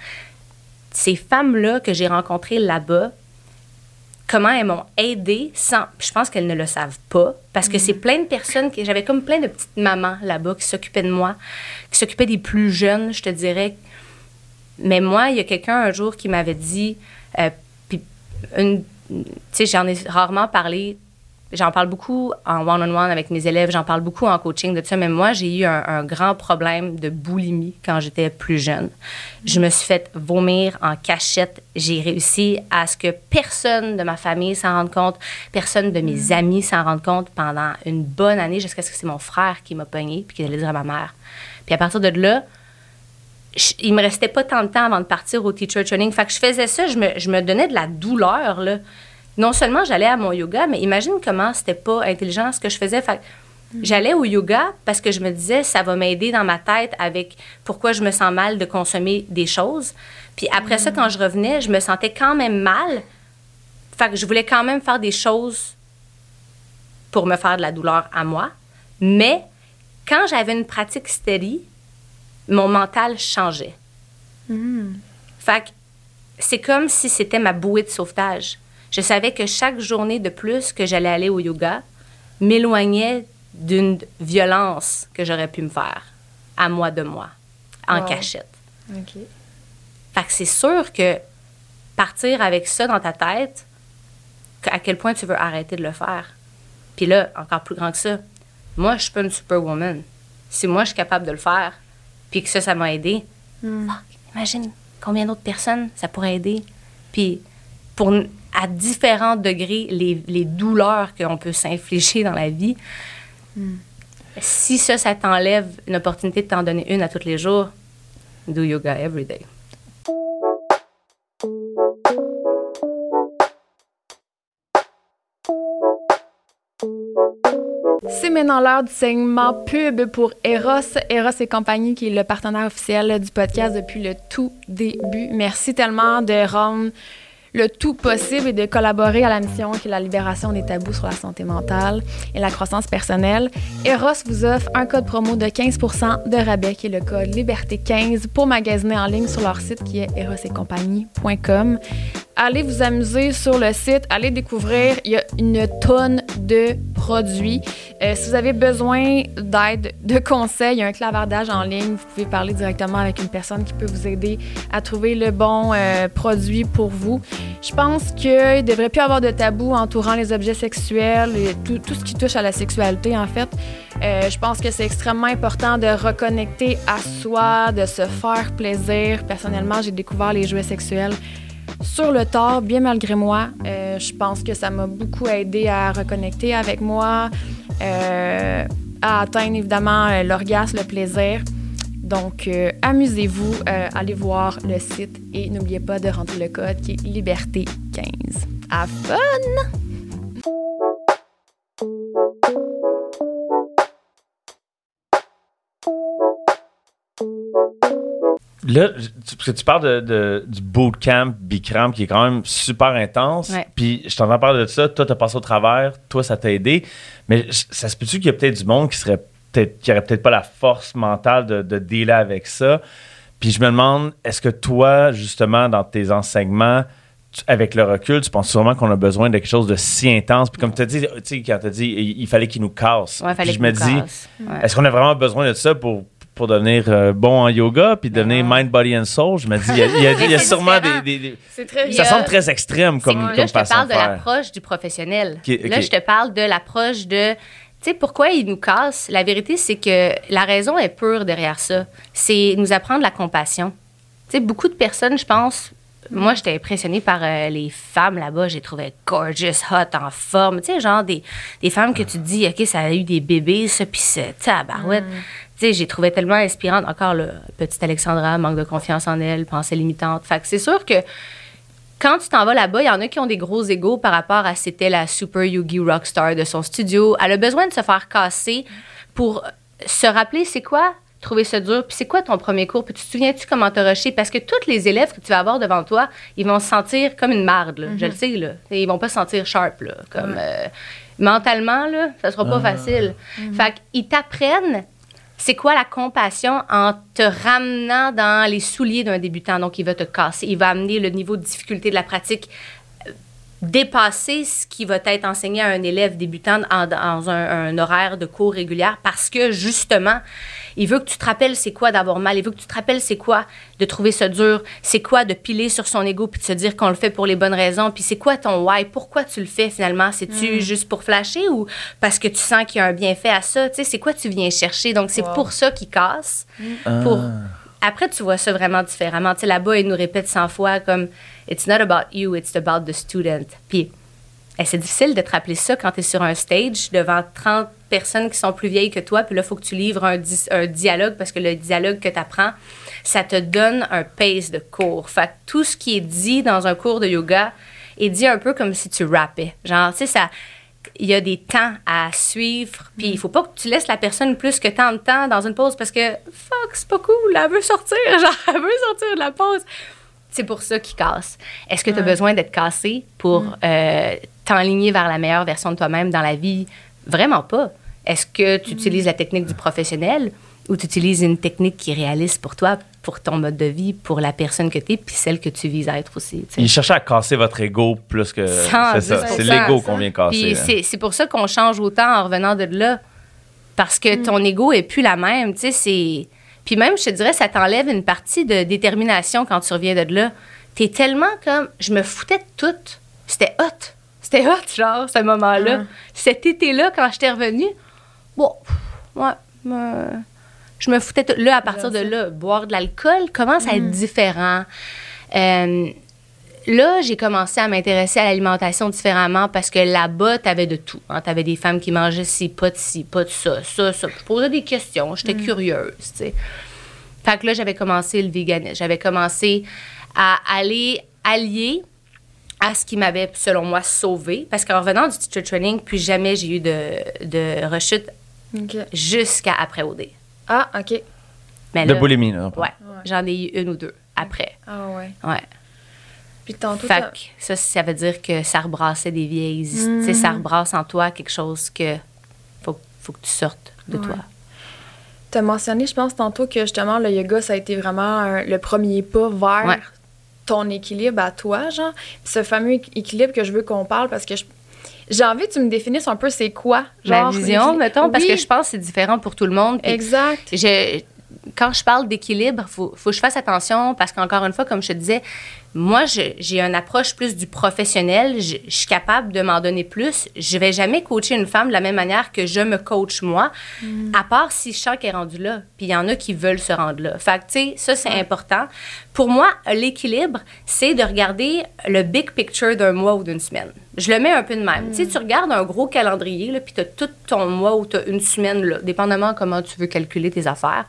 Ces femmes-là que j'ai rencontrées là-bas, comment elles m'ont aidée sans je pense qu'elles ne le savent pas parce que c'est plein de personnes que j'avais comme plein de petites mamans là-bas qui s'occupaient de moi qui s'occupaient des plus jeunes je te dirais. Mais moi il y a quelqu'un un jour qui m'avait dit euh, puis une tu sais j'en ai rarement parlé j'en parle beaucoup en one-on-one avec mes élèves, j'en parle beaucoup en coaching de tout ça, mais moi, j'ai eu un, un grand problème de boulimie quand j'étais plus jeune. Je me suis fait vomir en cachette. J'ai réussi à ce que personne de ma famille s'en rende compte, personne de mes amis s'en rende compte pendant une bonne année, jusqu'à ce que c'est mon frère qui m'a pogné puis qui allait dire à ma mère. Puis à partir de là, je- il me restait pas tant de temps avant de partir au teacher training. Fait que je faisais ça, je me, je me donnais de la douleur, là. Non seulement j'allais à mon yoga, mais imagine comment c'était pas intelligent ce que je faisais. Fait que j'allais au yoga parce que je me disais, ça va m'aider dans ma tête avec pourquoi je me sens mal de consommer des choses. Puis après ça, quand je revenais, je me sentais quand même mal. Fait que je voulais quand même faire des choses pour me faire de la douleur à moi. Mais quand j'avais une pratique steady, mon mental changeait. Fait que c'est comme si c'était ma bouée de sauvetage. Je savais que chaque journée de plus que j'allais aller au yoga m'éloignait d'une violence que j'aurais pu me faire à moi de moi, en Wow. cachette. OK. Fait que c'est sûr que partir avec ça dans ta tête, à quel point tu veux arrêter de le faire. Puis là, encore plus grand que ça, moi, je suis pas une superwoman. Si moi, je suis capable de le faire, puis que ça, ça m'a aidé, fuck, imagine combien d'autres personnes ça pourrait aider. Puis pour, à différents degrés, les, les douleurs qu'on peut s'infliger dans la vie, si ça, ça t'enlève une opportunité de t'en donner une à tous les jours, do yoga every day. C'est maintenant l'heure du segment pub pour Eros. Eros et compagnie, qui est le partenaire officiel du podcast depuis le tout début. Merci tellement de rendre le tout possible et de collaborer à la mission qui est la libération des tabous sur la santé mentale et la croissance personnelle. Eros vous offre un code promo de 15% de rabais qui est le code Liberté15 pour magasiner en ligne sur leur site qui est erosetcompagnie.com. Allez vous amuser sur le site, allez découvrir, il y a une tonne de produits. Euh, si vous avez besoin d'aide, de conseils, il y a un clavardage en ligne, vous pouvez parler directement avec une personne qui peut vous aider à trouver le bon euh, produit pour vous. Je pense qu'il ne devrait plus avoir de tabou entourant les objets sexuels et tout, ce qui touche à la sexualité, en fait. Euh, je pense que c'est extrêmement important de reconnecter à soi, de se faire plaisir. Personnellement, j'ai découvert les jouets sexuels sur le tard, bien malgré moi. Euh, je pense que ça m'a beaucoup aidé à reconnecter avec moi, euh, à atteindre évidemment euh, l'orgasme, le plaisir. Donc, amusez-vous, allez voir le site et n'oubliez pas de rentrer le code qui est Liberté 15. À fun! Là, parce que tu parles de, de- du bootcamp Bikram qui est quand même super intense. Ouais. Puis je t'entends parler de ça. Toi, t'as passé au travers. Toi, ça t'a aidé. Mais ça se peut-tu qu'il y a peut-être du monde qui serait peut-être qui aurait peut-être pas la force mentale de, de dealer avec ça? Puis je me demande, est-ce que toi, justement, dans tes enseignements, tu- avec le recul, tu penses sûrement qu'on a besoin de quelque chose de si intense? Puis comme tu as dit, tu sais, quand tu as dit, il, il fallait qu'il nous casse. Ouais, Puis je me dis, est-ce qu'on a vraiment besoin de ça pour, pour devenir euh, bon en yoga puis devenir mind, body and soul? Je me dis, il y a, il y a- il y a c'est sûrement des, différent. des- des- C'est très Il y Ça a- semble très extrême comme, comme là, je te parle de l'approche du professionnel. Là, je te parle de l'approche de. Tu sais, pourquoi il nous casse? La vérité, c'est que la raison est pure derrière ça. C'est nous apprendre la compassion. Tu sais, beaucoup de personnes, je pense. Moi, j'étais impressionnée par euh, les femmes là-bas. J'ai trouvé gorgeous, hot, en forme. Tu sais, genre des, des femmes que tu te dis, OK, ça a eu des bébés, ça, puis c'est tabarouette. Tu sais, j'ai trouvé tellement inspirante. Encore, là, petite Alexandra, manque de confiance en elle, pensée limitante. Fait que c'est sûr que quand tu t'en vas là-bas, il y en a qui ont des gros égaux par rapport à c'était la super Yugi rockstar de son studio. Elle a besoin de se faire casser pour se rappeler c'est quoi trouver ça dur, puis c'est quoi ton premier cours, puis tu te souviens-tu comment t'as rushé? Parce que tous les élèves que tu vas avoir devant toi, ils vont se sentir comme une marde, là. je le sais, là. Et ils vont pas se sentir sharp, là. Comme, euh, mentalement, là, ça sera pas facile. Fait qu'ils t'apprennent c'est quoi la compassion en te ramenant dans les souliers d'un débutant? Donc, il va te casser, il va amener le niveau de difficulté de la pratique euh, dépasser ce qui va être enseigné à un élève débutant dans un, un horaire de cours régulière parce que justement, il veut que tu te rappelles c'est quoi d'avoir mal, il veut que tu te rappelles c'est quoi de trouver ça dur, c'est quoi de piler sur son ego puis de se dire qu'on le fait pour les bonnes raisons, puis c'est quoi ton why, pourquoi tu le fais finalement, c'est-tu juste pour flasher ou parce que tu sens qu'il y a un bienfait à ça, tu sais, c'est quoi tu viens chercher, donc c'est pour ça qu'il casse, pour après, tu vois ça vraiment différemment. Tu sais, là-bas, ils nous répètent 100 fois comme It's not about you, it's about the student. Puis, c'est difficile de te rappeler ça quand tu es sur un stage devant 30 personnes qui sont plus vieilles que toi. Puis là, il faut que tu livres un, dialogue parce que le dialogue que tu apprends, ça te donne un pace de cours. Fait que tout ce qui est dit dans un cours de yoga est dit un peu comme si tu rappais. Genre, tu sais, ça il y a des temps à suivre, puis il faut pas que tu laisses la personne plus que tant de temps dans une pause parce que fuck, c'est pas cool, elle veut sortir, genre elle veut sortir de la pause. C'est pour ça qu'il casse. Est-ce que tu as besoin d'être cassé pour euh, t'enligner vers la meilleure version de toi-même dans la vie? Vraiment pas. Est-ce que tu utilises la technique du professionnel ou tu utilises une technique qui est réaliste pour toi, pour ton mode de vie, pour la personne que tu es, puis celle que tu vises à être aussi? Il cherchait à casser votre ego plus que. C'est 110%. ça. C'est l'ego qu'on vient casser. C'est, c'est pour ça qu'on change autant en revenant de là. Parce que ton ego est plus la même. Tu sais, c'est... Puis même, je te dirais, ça t'enlève une partie de détermination quand tu reviens de là. T'es tellement comme... Je me foutais de tout. C'était hot. C'était hot, genre, ce moment-là. Cet été-là, quand j'étais revenue, bon, ouais, je me foutais tout. Là, à partir de là, boire de l'alcool commence à être différent. Euh, là, j'ai commencé à m'intéresser à l'alimentation différemment parce que là-bas, tu avais de tout. Tu avais des femmes qui mangeaient ci, pas de ci, pas de ça, ça, ça. Je posais des questions, j'étais curieuse, tu sais. Fait que là, j'avais commencé le véganisme. J'avais commencé à aller allier à ce qui m'avait, selon moi, sauvé. Parce qu'en revenant du teacher training, puis jamais j'ai eu de, de rechute jusqu'à après OD. Ah, OK. Mais De là, boulimie, là. Ouais, j'en ai eu une ou deux après. Ah, ouais. Ouais. Puis tantôt, Fait t'as- que ça, ça veut dire que ça rebrassait des vieilles. Tu sais, ça rebrasse en toi quelque chose que faut, faut que tu sortes de Ouais. toi. t'as mentionné, je pense, tantôt que justement, le yoga, ça a été vraiment un- le premier pas vers Ouais. ton équilibre à toi, genre. Puis ce fameux équ- équilibre que je veux qu'on parle parce que je- j'ai envie que tu me définisses un peu c'est quoi, Ma genre. vision, l'équilibre. mettons, parce que je pense que c'est différent pour tout le monde. Exact. je, quand je parle d'équilibre, il faut, faut que je fasse attention parce qu'encore une fois, comme je te disais, moi, j'ai une approche plus du professionnel. Je, je suis capable de m'en donner plus. Je vais jamais coacher une femme de la même manière que je me coach moi, à part si je sens qu'elle est rendue là. Puis il y en a qui veulent se rendre là. Fait que, tu sais, ça, c'est important. Pour moi, l'équilibre, c'est de regarder le big picture d'un mois ou d'une semaine. Je le mets un peu de même. Tu sais, tu regardes un gros calendrier, là, puis tu as tout ton mois ou tu as une semaine, là, dépendamment comment tu veux calculer tes affaires.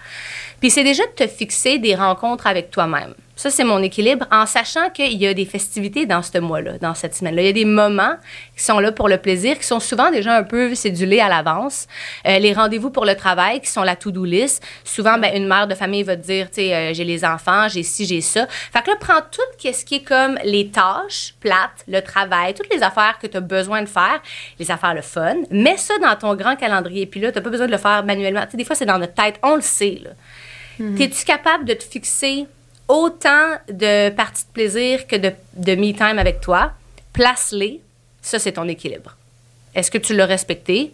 Puis c'est déjà de te fixer des rencontres avec toi-même. Ça, c'est mon équilibre, en sachant qu'il y a des festivités dans ce mois-là, dans cette semaine-là. Il y a des moments qui sont là pour le plaisir, qui sont souvent déjà un peu cédulés à l'avance. Euh, les rendez-vous pour le travail, qui sont la to-do list. Souvent, ben, une mère de famille va te dire, tu sais, euh, j'ai les enfants, j'ai ci, j'ai ça. Fait que là, prends tout ce qui est comme les tâches plates, le travail, toutes les affaires que tu as besoin de faire, les affaires le fun. Mets ça dans ton grand calendrier. Puis là, tu n'as pas besoin de le faire manuellement. Tu sais, des fois, c'est dans notre tête, on le sait, là. Es-tu capable de te fixer autant de parties de plaisir que de, de me time avec toi? Place-les. Ça, c'est ton équilibre. Est-ce que tu l'as respecté?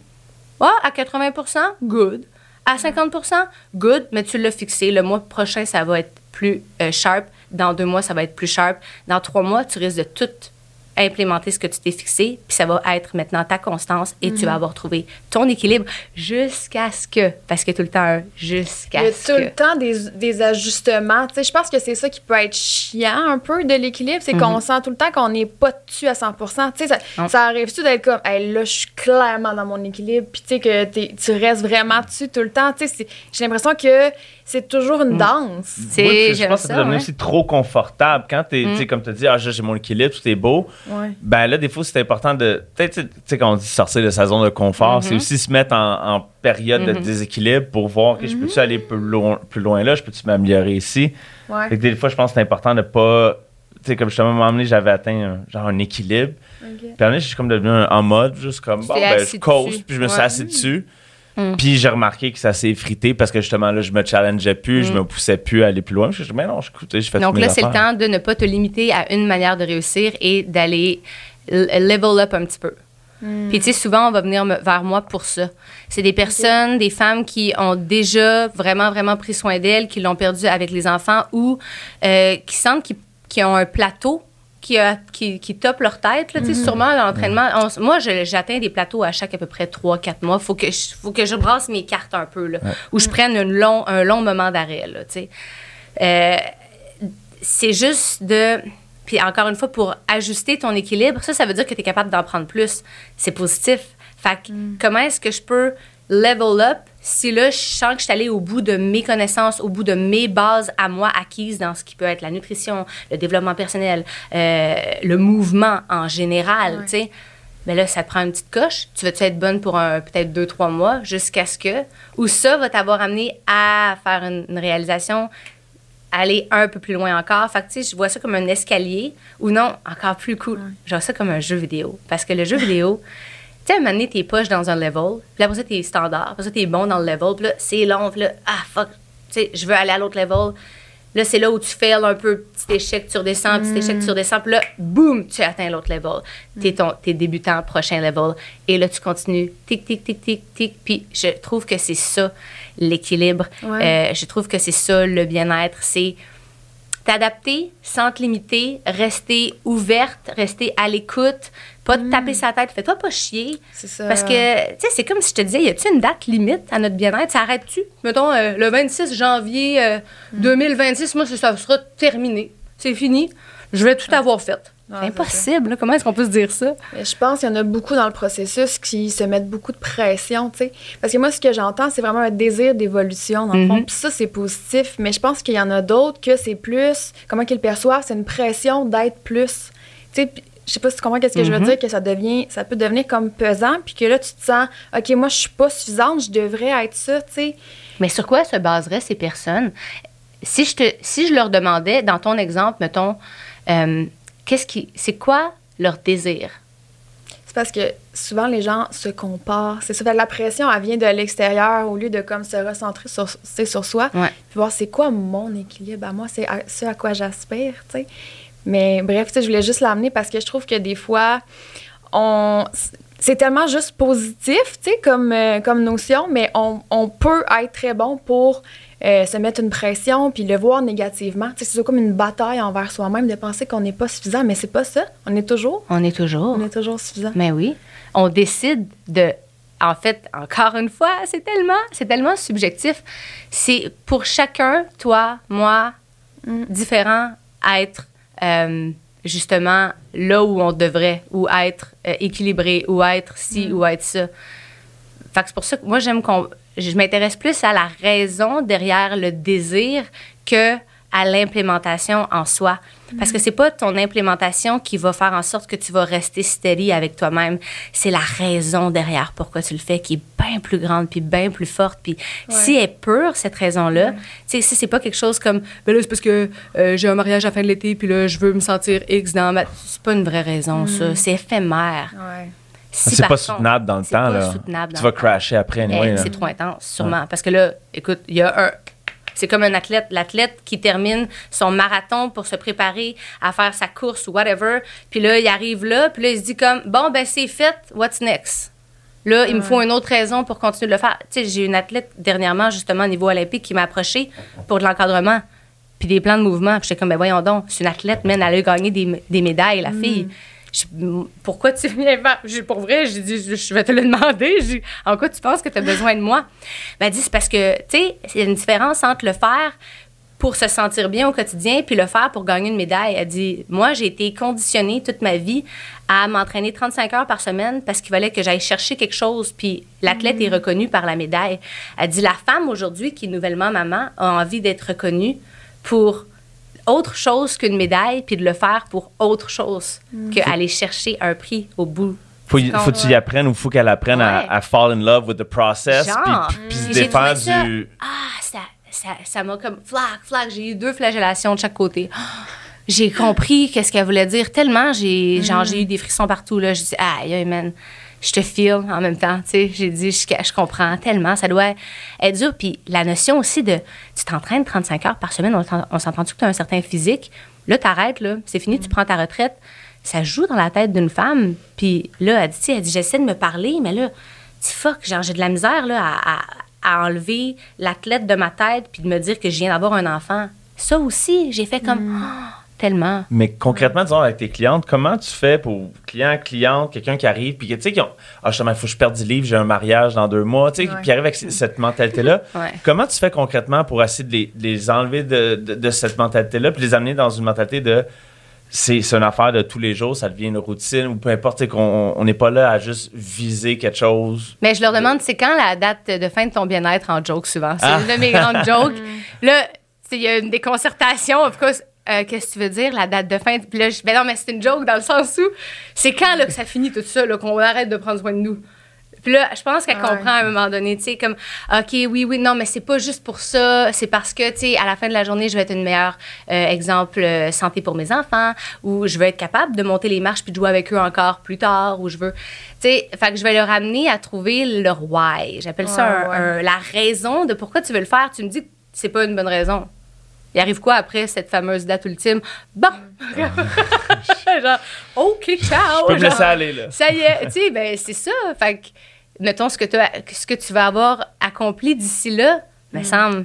Ah, à 80% good. À 50% good, mais tu l'as fixé. Le mois prochain, ça va être plus euh, sharp. Dans deux mois, ça va être plus sharp. Dans trois mois, tu risques de tout implémenter ce que tu t'es fixé, puis ça va être maintenant ta constance et tu vas avoir trouvé ton équilibre jusqu'à ce que, parce a tout le temps un Il y jusqu'à a ce tout que. le temps des, des ajustements. Tu sais, je pense que c'est ça qui peut être chiant un peu de l'équilibre, c'est qu'on sent tout le temps qu'on n'est pas dessus à 100 Tu sais, ça, ça arrive-tu d'être comme, hey, là, je suis clairement dans mon équilibre, puis tu sais, que t'es- tu restes vraiment dessus tout le temps? Tu sais, j'ai l'impression que c'est toujours une danse. C'est- Oui, je pense que ça, ouais. aussi trop confortable. Quand tu Mm. comme tu dis, ah, j'ai mon équilibre, tout est beau. Ouais. Ben là, des fois, c'est important de. Peut-être, tu sais- quand on dit sortir de sa zone de confort, Mm-hmm. c'est aussi se mettre en, en période de déséquilibre pour voir que je Mm-hmm. peux-tu aller plus loin, plus loin là, je peux-tu m'améliorer ici? Ouais. Fait que des fois, je pense que c'est important de pas. Tu sais, comme justement, à un moment donné, j'avais atteint un, genre un équilibre. Ok. Puis à un moment donné, je suis comme devenu un- en mode, juste comme, bon, ben, je coast, puis je me suis assis dessus. Mm. Puis j'ai remarqué que ça s'est effrité parce que justement, là, je me challengeais plus, je me poussais plus à aller plus loin. Je suis mais non, je je fais Mm. Donc là, c'est le temps de ne pas te limiter à une manière de réussir et d'aller level up un petit peu. Puis, tu sais, souvent, on va venir me- vers moi pour ça. C'est des personnes, des femmes qui ont déjà vraiment, vraiment pris soin d'elles, qui l'ont perdu avec les enfants ou euh, qui sentent qu'ils qu'ils ont un plateau qui, a, qui, qui top leur tête. Là, tu sais, Sûrement, l'entraînement. moi, j'atteins des plateaux à chaque à peu près 3-4 mois. Il faut, que je- faut que je brasse mes cartes un peu, là, où je prenne une long, un long moment d'arrêt. Euh, c'est juste de. Puis encore une fois, pour ajuster ton équilibre, ça, ça veut dire que tu es capable d'en prendre plus. C'est positif. Fait que comment est-ce que je peux level up si là, je sens que je suis allée au bout de mes connaissances, au bout de mes bases à moi acquises dans ce qui peut être la nutrition, le développement personnel, euh, le mouvement en général, Ouais. tu sais. Mais là, ça te prend une petite coche. Tu vas-tu être bonne pour un- peut-être deux, trois mois jusqu'à ce que. Ou ça va t'avoir amené à faire une, une réalisation aller un peu plus loin encore. Fait que, tu sais, je vois ça comme un escalier ou non, encore plus cool. Je vois ça comme un jeu vidéo. Parce que le jeu vidéo, tu sais, à un moment donné, t'es poche dans un level, puis après ça, t'es standard, après ça, t'es bon dans le level, puis là, c'est long, puis là, ah, fuck, tu sais, je veux aller à l'autre level. Là, c'est là où tu fails un peu, petit échec, tu redescends, petit échec, tu redescends, puis là, boum, tu atteins l'autre level. T'es, ton, t'es débutant, prochain level. Et là, tu continues, tic, tic, tic, tic, tic. Puis je trouve que c'est ça, l'équilibre. Ouais. Euh, je trouve que c'est ça, le bien-être. C'est t'adapter sans te limiter, rester ouverte, rester à l'écoute, pas te taper sa tête. Fais-toi pas chier. C'est ça. Parce que, tu sais, c'est comme si je te disais, y a-tu une date limite à notre bien-être? Ça arrête-tu? Mettons, euh, le 26 janvier euh, 2026, moi, ça sera terminé. C'est fini. Je vais tout avoir fait. Ah, impossible. là. Comment est-ce qu'on peut se dire ça? Je pense qu'il y en a beaucoup dans le processus qui se mettent beaucoup de pression, tu sais. Parce que moi, ce que j'entends, c'est vraiment un désir d'évolution, dans le fond. Mhm. Puis ça, c'est positif. Mais je pense qu'il y en a d'autres que c'est plus, comment qu'ils perçoivent, c'est une pression d'être plus. Tu sais, je sais pas si tu comprends qu'est-ce que je veux Mhm. dire, que ça devient, ça peut devenir comme pesant, puis que là, tu te sens, OK, moi, je suis pas suffisante, je devrais être ça, tu sais. Mais sur quoi se baseraient ces personnes? Si je, te, si je leur demandais, dans ton exemple, mettons, euh, qu'est-ce qui, c'est quoi leur désir? C'est parce que souvent, les gens se comparent. C'est ça. Fait la pression, elle vient de l'extérieur au lieu de comme se recentrer sur, sur soi. Ouais. Puis voir c'est quoi mon équilibre à moi, c'est ce à quoi j'aspire, tu sais. Mais bref, tu sais, je voulais juste l'amener parce que je trouve que des fois, on c'est tellement juste positif, tu sais, comme, euh, comme notion, mais on, on peut être très bon pour euh, se mettre une pression puis le voir négativement. Tu sais, c'est comme une bataille envers soi-même de penser qu'on n'est pas suffisant, mais c'est pas ça. On est toujours, On est toujours. on est toujours suffisant. Mais oui, on décide de. En fait, encore une fois, c'est tellement, c'est tellement subjectif. C'est pour chacun, toi, moi, Mm. différent, être euh, justement là où on devrait, ou être euh, équilibré, ou être ci, ou être ça. Fait que c'est pour ça que moi, j'aime qu'on. Je m'intéresse plus à la raison derrière le désir que à l'implémentation en soi. Parce que c'est pas ton implémentation qui va faire en sorte que tu vas rester steady avec toi-même. C'est la raison derrière pourquoi tu le fais qui est bien plus grande puis bien plus forte. Puis si elle est pure, cette raison-là, tu sais, si c'est pas quelque chose comme, ben là, c'est parce que euh, j'ai un mariage à la fin de l'été puis là, je veux me sentir X dans ma... C'est pas une vraie raison, ça. C'est éphémère. Ouais. Si c'est pas contre, soutenable dans le c'est temps. pas Là. soutenable Tu vas crasher après. Anyway, c'est trop intense, sûrement. Parce que là, écoute, il y a un. C'est comme un athlète. L'athlète qui termine son marathon pour se préparer à faire sa course ou whatever. Puis là, il arrive là, puis là, il se dit comme Bon, ben, c'est fait, what's next? Là, il me faut une autre raison pour continuer de le faire. Tu sais, j'ai une athlète dernièrement, justement, au niveau olympique, qui m'a approché pour de l'encadrement, puis des plans de mouvement. Puis j'étais comme, ben voyons donc, c'est une athlète, man, elle a gagné des, des médailles, la fille. Je- pourquoi tu viens faire? J'ai- Pour vrai, j'ai dit, je, je vais te le demander. J'ai en quoi tu penses que tu as besoin de moi? Ben, elle dit, c'est parce que, tu sais, il y a une différence entre le faire pour se sentir bien au quotidien puis le faire pour gagner une médaille. Elle dit, moi, j'ai été conditionnée toute ma vie à m'entraîner 35 heures par semaine parce qu'il fallait que j'aille chercher quelque chose. Puis l'athlète est reconnu par la médaille. Elle dit, la femme aujourd'hui qui est nouvellement maman a envie d'être reconnue pour autre chose qu'une médaille puis de le faire pour autre chose qu'aller chercher un prix au bout. Faut, du faut que tu y apprennes ou faut qu'elle apprenne à, Ouais. à fall in love with the process puis, puis se défaire du... Ah, ça ça ça m'a comme flac, flac. J'ai eu deux flagellations de chaque côté. Ah, J'ai compris qu'est-ce qu'elle voulait dire tellement. J'ai genre, j'ai eu des frissons partout. Là. Je dis, aïe, aïe, man, je te feel en même temps. tu sais. J'ai dit, je, je comprends tellement. Ça doit être dur. Puis la notion aussi de, tu t'entraînes 35 heures par semaine. On, s'en- on s'entend-tu que tu as un certain physique? Là, t'arrêtes, là. C'est fini, tu prends ta retraite. Ça joue dans la tête d'une femme. Puis là, elle dit, elle dit, j'essaie de me parler, mais là, tu fuck, genre, j'ai de la misère, là, à, à- à enlever l'athlète de ma tête puis de me dire que je viens d'avoir un enfant. Ça aussi, j'ai fait comme, Ah, tellement. Mais concrètement, disons, avec tes clientes, comment tu fais pour client, cliente, quelqu'un qui arrive, puis que, tu sais, qui ont, ah, justement, il faut que je perde du livre, j'ai un mariage dans deux mois, tu sais, Ouais. puis arrive avec cette mentalité-là. Ouais. Comment tu fais concrètement pour essayer de les, de les enlever de, de- de cette mentalité-là, puis les amener dans une mentalité de c'est c'est une affaire de tous les jours, ça devient une routine, ou peu importe, qu'on on n'est pas là à juste viser quelque chose. Mais je leur demande, c'est quand la date de fin de ton bien-être en joke souvent? C'est Ah. une de mes grandes jokes. Là, tu sais, il y a une déconcertation. Of course, euh, qu'est-ce que tu veux dire, la date de fin? Puis là, je ben non, mais c'est une joke dans le sens où c'est quand là, que ça finit tout ça, là, qu'on arrête de prendre soin de nous. Puis là, je pense qu'elle Ouais. comprend à un moment donné, tu sais, comme, OK, oui, oui, non, mais c'est pas juste pour ça, c'est parce que, tu sais, à la fin de la journée, je vais être une meilleure, euh, exemple, euh, santé pour mes enfants, ou je vais être capable de monter les marches puis de jouer avec eux encore plus tard, ou je veux, tu sais, fait que je vais leur amener à trouver leur why. J'appelle ça Ouais, un- ouais. un- la raison de pourquoi tu veux le faire. Tu me dis que c'est pas une bonne raison. Il arrive quoi après cette fameuse date ultime? Bon! Genre, OK, ciao! Je peux me Genre, laisser aller, là. ça y est, tu sais, ben c'est ça. Fait que, mettons, ce que, t'as- ce que tu vas avoir accompli d'ici là, me semble,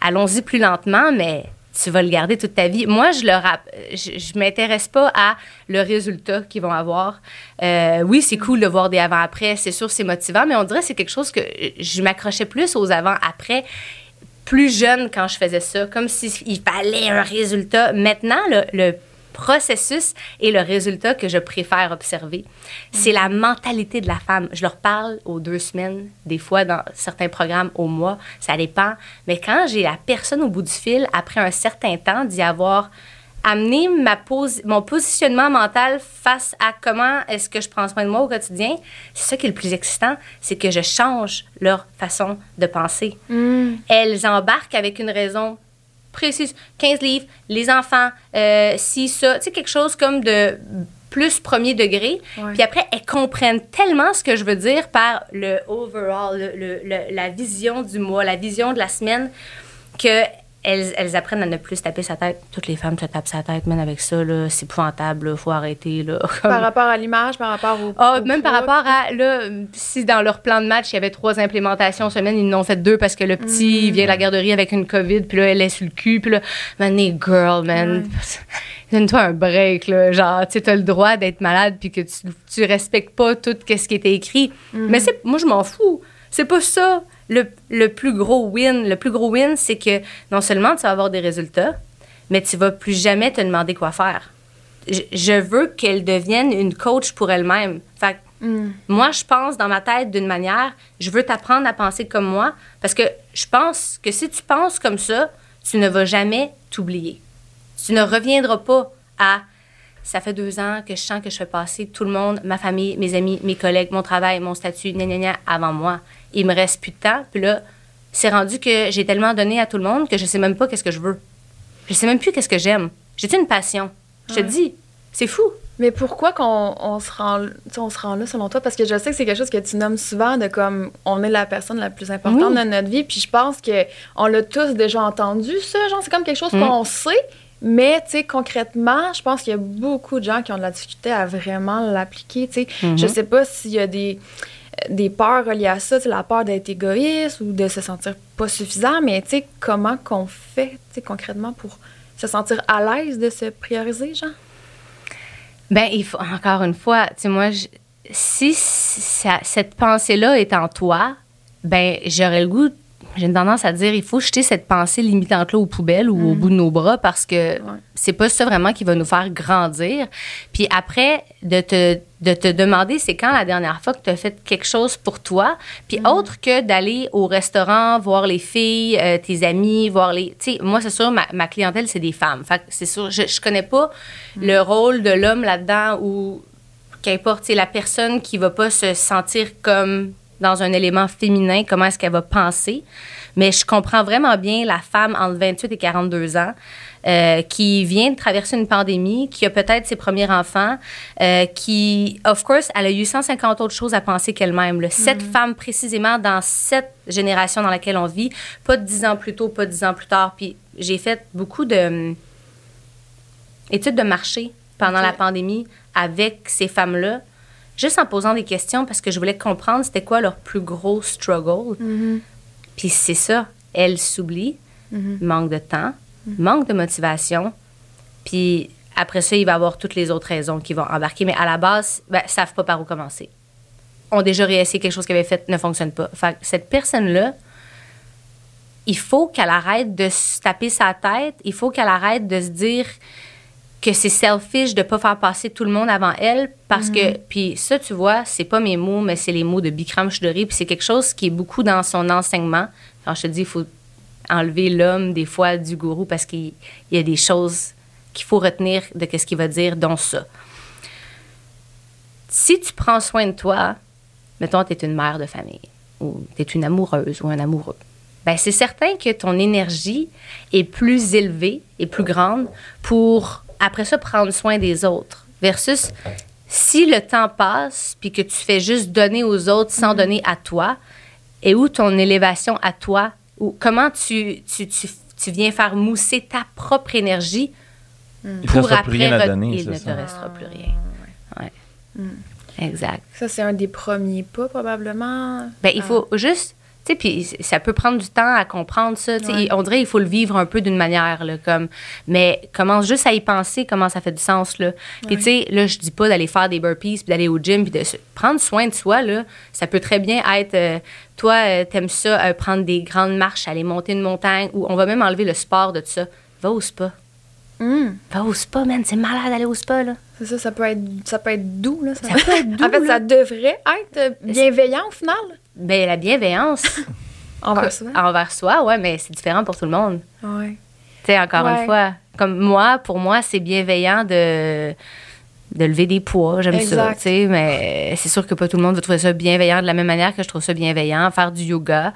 allons-y plus lentement, mais tu vas le garder toute ta vie. Moi, je le rap- je, je m'intéresse pas à le résultat qu'ils vont avoir. Euh, oui, c'est cool de voir des avant-après, c'est sûr, c'est motivant, mais on dirait que c'est quelque chose que je m'accrochais plus aux avant-après plus jeune quand je faisais ça, comme s'il fallait un résultat. Maintenant, le, processus et le résultat que je préfère observer, c'est la mentalité de la femme. Je leur parle aux deux semaines, des fois dans certains programmes au mois, ça dépend. Mais quand j'ai la personne au bout du fil, après un certain temps d'y avoir amener ma pose, mon positionnement mental face à comment est-ce que je prends soin de moi au quotidien, c'est ça qui est le plus excitant, c'est que je change leur façon de penser. Mm. Elles embarquent avec une raison précise. 15 livres, les enfants, euh, si ça, tu sais, quelque chose comme de plus premier degré. Ouais. Puis après, elles comprennent tellement ce que je veux dire par le overall, le- le- le- la vision du mois, la vision de la semaine, que elles, elles apprennent à ne plus taper sa tête. Toutes les femmes se tapent sa tête, même avec ça, là, c'est épouvantable, là, faut arrêter. Là, Comme- Par rapport à l'image, par rapport au. ah, même par rapport à, là, si dans leur plan de match, il y avait trois implémentations semaine, ils en ont fait deux parce que le petit il vient de la garderie avec une COVID, puis là, elle est sur le cul, puis là, man, girl, man, donne-toi un break, là. Genre, tu t'as le droit d'être malade, puis que tu, tu respectes pas tout ce qui était écrit. Mais c'est, moi, je m'en fous. C'est pas ça. Le, le plus gros win, le plus gros win, c'est que non seulement tu vas avoir des résultats, mais tu vas plus jamais te demander quoi faire. Je, je veux qu'elle devienne une coach pour elle-même. Fait Mm. moi, je pense dans ma tête d'une manière, je veux t'apprendre à penser comme moi, parce que je pense que si tu penses comme ça, tu ne vas jamais t'oublier. Tu ne reviendras pas à ça fait deux ans que je sens que je fais passer tout le monde, ma famille, mes amis, mes collègues, mon travail, mon statut, gna, gna, gna, avant moi. Il me reste plus de temps. Puis là, c'est rendu que j'ai tellement donné à tout le monde que je sais même pas qu'est-ce que je veux. Je sais même plus qu'est-ce que j'aime. J'ai une passion? Je te dis, c'est fou. Mais pourquoi qu'on on se rend on se rend là selon toi? Parce que je sais que c'est quelque chose que tu nommes souvent de comme on est la personne la plus importante Oui. de notre vie puis je pense que on l'a tous déjà entendu ça genre c'est comme quelque chose Mm. qu'on sait mais tu sais concrètement je pense qu'il y a beaucoup de gens qui ont de la difficulté à vraiment l'appliquer tu sais je sais pas s'il y a des des peurs reliées à ça, la peur d'être égoïste ou de se sentir pas suffisant, mais tu sais, comment qu'on fait concrètement pour se sentir à l'aise de se prioriser, genre? Ben, il faut, encore une fois, tu sais, moi, si ça- cette pensée-là est en toi, ben, j'aurais le goût, j'ai une tendance à dire, il faut jeter cette pensée limitante-là aux poubelles ou au bout de nos bras parce que c'est pas ça vraiment qui va nous faire grandir. Puis après, de te, de te demander, c'est quand la dernière fois que tu as fait quelque chose pour toi, puis autre que d'aller au restaurant, voir les filles, euh, tes amis, voir les... Tu sais, moi, c'est sûr, ma, ma clientèle, c'est des femmes. Fait que c'est sûr, je, je connais pas le rôle de l'homme là-dedans ou qu'importe, c'est la personne qui va pas se sentir comme dans un élément féminin, comment est-ce qu'elle va penser. Mais je comprends vraiment bien la femme entre 28 et 42 ans euh, qui vient de traverser une pandémie, qui a peut-être ses premiers enfants, euh, qui, of course, elle a eu 150 autres choses à penser qu'elle-même. Cette femme, précisément, dans cette génération dans laquelle on vit, pas dix ans plus tôt, pas dix ans plus tard. Puis j'ai fait beaucoup de hum, études de marché pendant la pandémie avec ces femmes-là, juste en posant des questions parce que je voulais comprendre c'était quoi leur plus gros struggle. Puis c'est ça, elles s'oublient, manque de temps, manque de motivation, puis après ça, il va y avoir toutes les autres raisons qui vont embarquer. Mais à la base, ben, ils savent pas par où commencer. Ont déjà réessayé quelque chose qu'ils avaient fait, ne fonctionne pas. Fait que cette personne-là, il faut qu'elle arrête de se taper sa tête. Il faut qu'elle arrête de se dire que c'est selfish de pas faire passer tout le monde avant elle parce que puis ça tu vois c'est pas mes mots mais c'est les mots de Bikram Choudhury puis c'est quelque chose qui est beaucoup dans son enseignement. Quand je te dis il faut enlever l'homme des fois du gourou parce qu'il il y a des choses qu'il faut retenir de ce qu'il va dire dont ça. Si tu prends soin de toi mettons tu es une mère de famille ou tu es une amoureuse ou un amoureux ben c'est certain que ton énergie est plus élevée et plus grande pour après ça prendre soin des autres versus si le temps passe puis que tu fais juste donner aux autres sans donner à toi et où ton élévation à toi ou comment tu, tu, tu, tu viens faire mousser ta propre énergie Il ne pour restera après plus rien à donner, il ne ça. te restera plus rien ouais. exact Ça, c'est un des premiers pas, probablement. Ben, il Ah. faut juste. Sais, puis ça peut prendre du temps à comprendre ça. Ouais. On dirait qu'il faut le vivre un peu d'une manière, là, comme. Mais commence juste à y penser, comment ça fait du sens, là. Puis, tu sais, là, je dis pas d'aller faire des burpees, puis d'aller au gym, puis de se- prendre soin de soi, là. Ça peut très bien être. euh, toi, euh, t'aimes ça, euh, prendre des grandes marches, aller monter une montagne, ou on va même enlever le sport de tout ça. Va au spa. Hum, Va au spa, man. C'est malade d'aller au spa, là. c'est ça, ça peut être, ça peut être doux, là. Ça, Ça peut être doux, en fait, là. ça devrait être euh, bienveillant, au final, Ben, la bienveillance envers soi. envers soi, ouais, mais c'est différent pour tout le monde. Ouais. Tu sais, encore Ouais. une fois, Comme moi, pour moi, c'est bienveillant de de lever des poids, j'aime ça, tu sais, mais c'est sûr que pas tout le monde va trouver ça bienveillant de la même manière que je trouve ça bienveillant. Faire du yoga,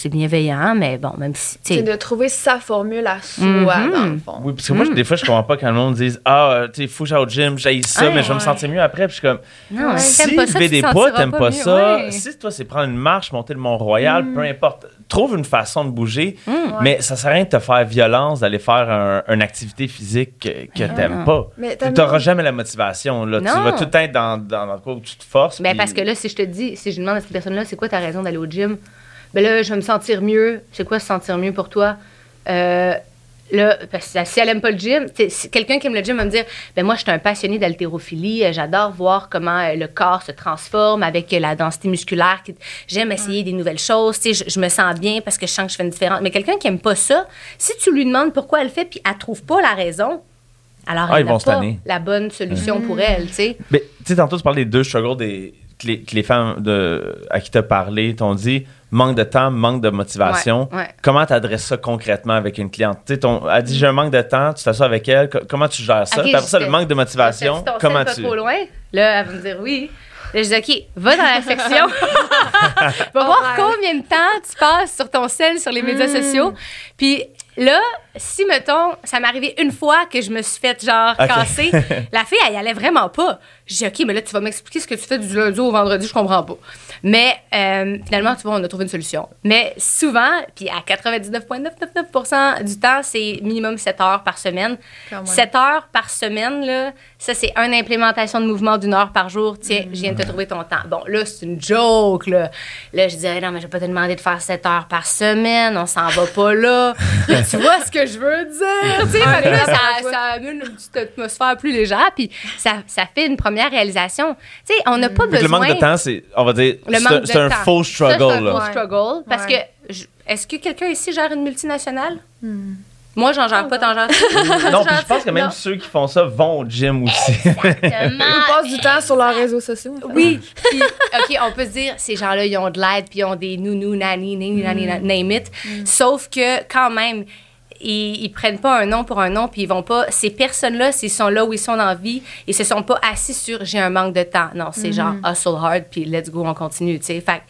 c'est bienveillant, mais bon, même si, tu C'est de trouver sa formule à soi, Mhm. dans le fond. Oui, parce que moi, des fois, je comprends pas quand le monde dise Ah, euh, tu sais, faut que j'aille au gym, j'aille ça, Ouais, mais je vais me sentir mieux après. Puis je suis comme non, Ouais. si pas ça, lever tu des poids, t'aimes pas, ça. Ouais. Si toi, c'est prendre une marche, monter le Mont-Royal, Mm. peu importe, trouve une façon de bouger. Mm. Mais ça sert à rien de te faire violence d'aller faire un- une activité physique que, que t'aimes non. pas. Mais Tu n'auras jamais la motivation. Là. Tu vas tout le temps être dans, dans, dans quoi où tu te forces. Ben, puis- parce que là, si je te dis, si je demande à cette personne-là, c'est quoi ta raison d'aller au gym? Ben là, je vais me sentir mieux. C'est quoi se sentir mieux pour toi? Euh, là, parce que si elle aime pas le gym, t'sais, si quelqu'un qui aime le gym va me dire, ben moi, je suis un passionné d'haltérophilie. euh, J'adore voir comment euh, le corps se transforme avec la densité musculaire. J'aime essayer des nouvelles choses. Tu sais, Je, je me sens bien parce que je sens que je fais une différence. Mais quelqu'un qui aime pas ça, si tu lui demandes pourquoi elle le fait puis elle trouve pas la raison, alors Ah, elle ils vont n'a pas la bonne solution pour elle, tu sais. Mais tu sais, tantôt, tu parles des deux struggles des, que, les, que les femmes de, à qui tu as parlé t'ont dit manque de temps, manque de motivation. Ouais, ouais. Comment tu adresses ça concrètement avec une cliente? Tu sais, ton- elle dit j'ai un manque de temps, tu t'assois avec elle, co- comment tu gères ça? Ok, Puis après ça, le manque de motivation, ton comment pas tu. trop loin. Là, elle va me dire oui. Là, je dis, OK, va dans la section. va voir combien de temps tu passes sur ton sel, sur les médias sociaux. Puis là, si, mettons, ça m'est arrivé une fois que je me suis fait, genre, casser, la fille, elle y allait vraiment pas. Je dis, OK, mais là, tu vas m'expliquer ce que tu fais du lundi au vendredi, je comprends pas. Mais euh, finalement, tu vois, on a trouvé une solution. Mais souvent, puis à 99,999% du temps, c'est minimum 7 heures par semaine. Quand même. 7 heures par semaine, là, ça, c'est une implémentation de mouvement d'une heure par jour. Tiens, je viens de te trouver ton temps. Bon, là, c'est une joke, là. Là, je disais, non, mais je vais pas te demander de faire 7 heures par semaine. On s'en va pas là. Là, tu vois ce que je veux dire? Tu sais, là, ça, ça amène une petite atmosphère plus légère, puis ça, ça fait une première réalisation. Tu sais, on n'a pas besoin... le manque de temps, c'est, on va dire, Le c'est manque un, faux struggle. c'est un faux Ouais. struggle. Parce Ouais. que, est-ce que quelqu'un ici gère une multinationale? Moi, j'en gère pas, t'en gères. Non, puis je pense que même ceux qui font ça vont au gym aussi. Exactement. Ils passent du temps sur leurs réseaux sociaux. en fait. Oui. Puis, OK, on peut se dire, ces gens-là, ils ont de l'aide, puis ils ont des nounous, nanny, nanny, nanny, name it. Sauf que, quand même, ils, ils prennent pas un nom pour un nom, puis ils vont pas. Ces personnes-là, s'ils sont là où ils sont dans la vie, ils se sont pas assis sur j'ai un manque de temps. Non, c'est genre hustle hard, puis let's go, on continue, tu sais. Fait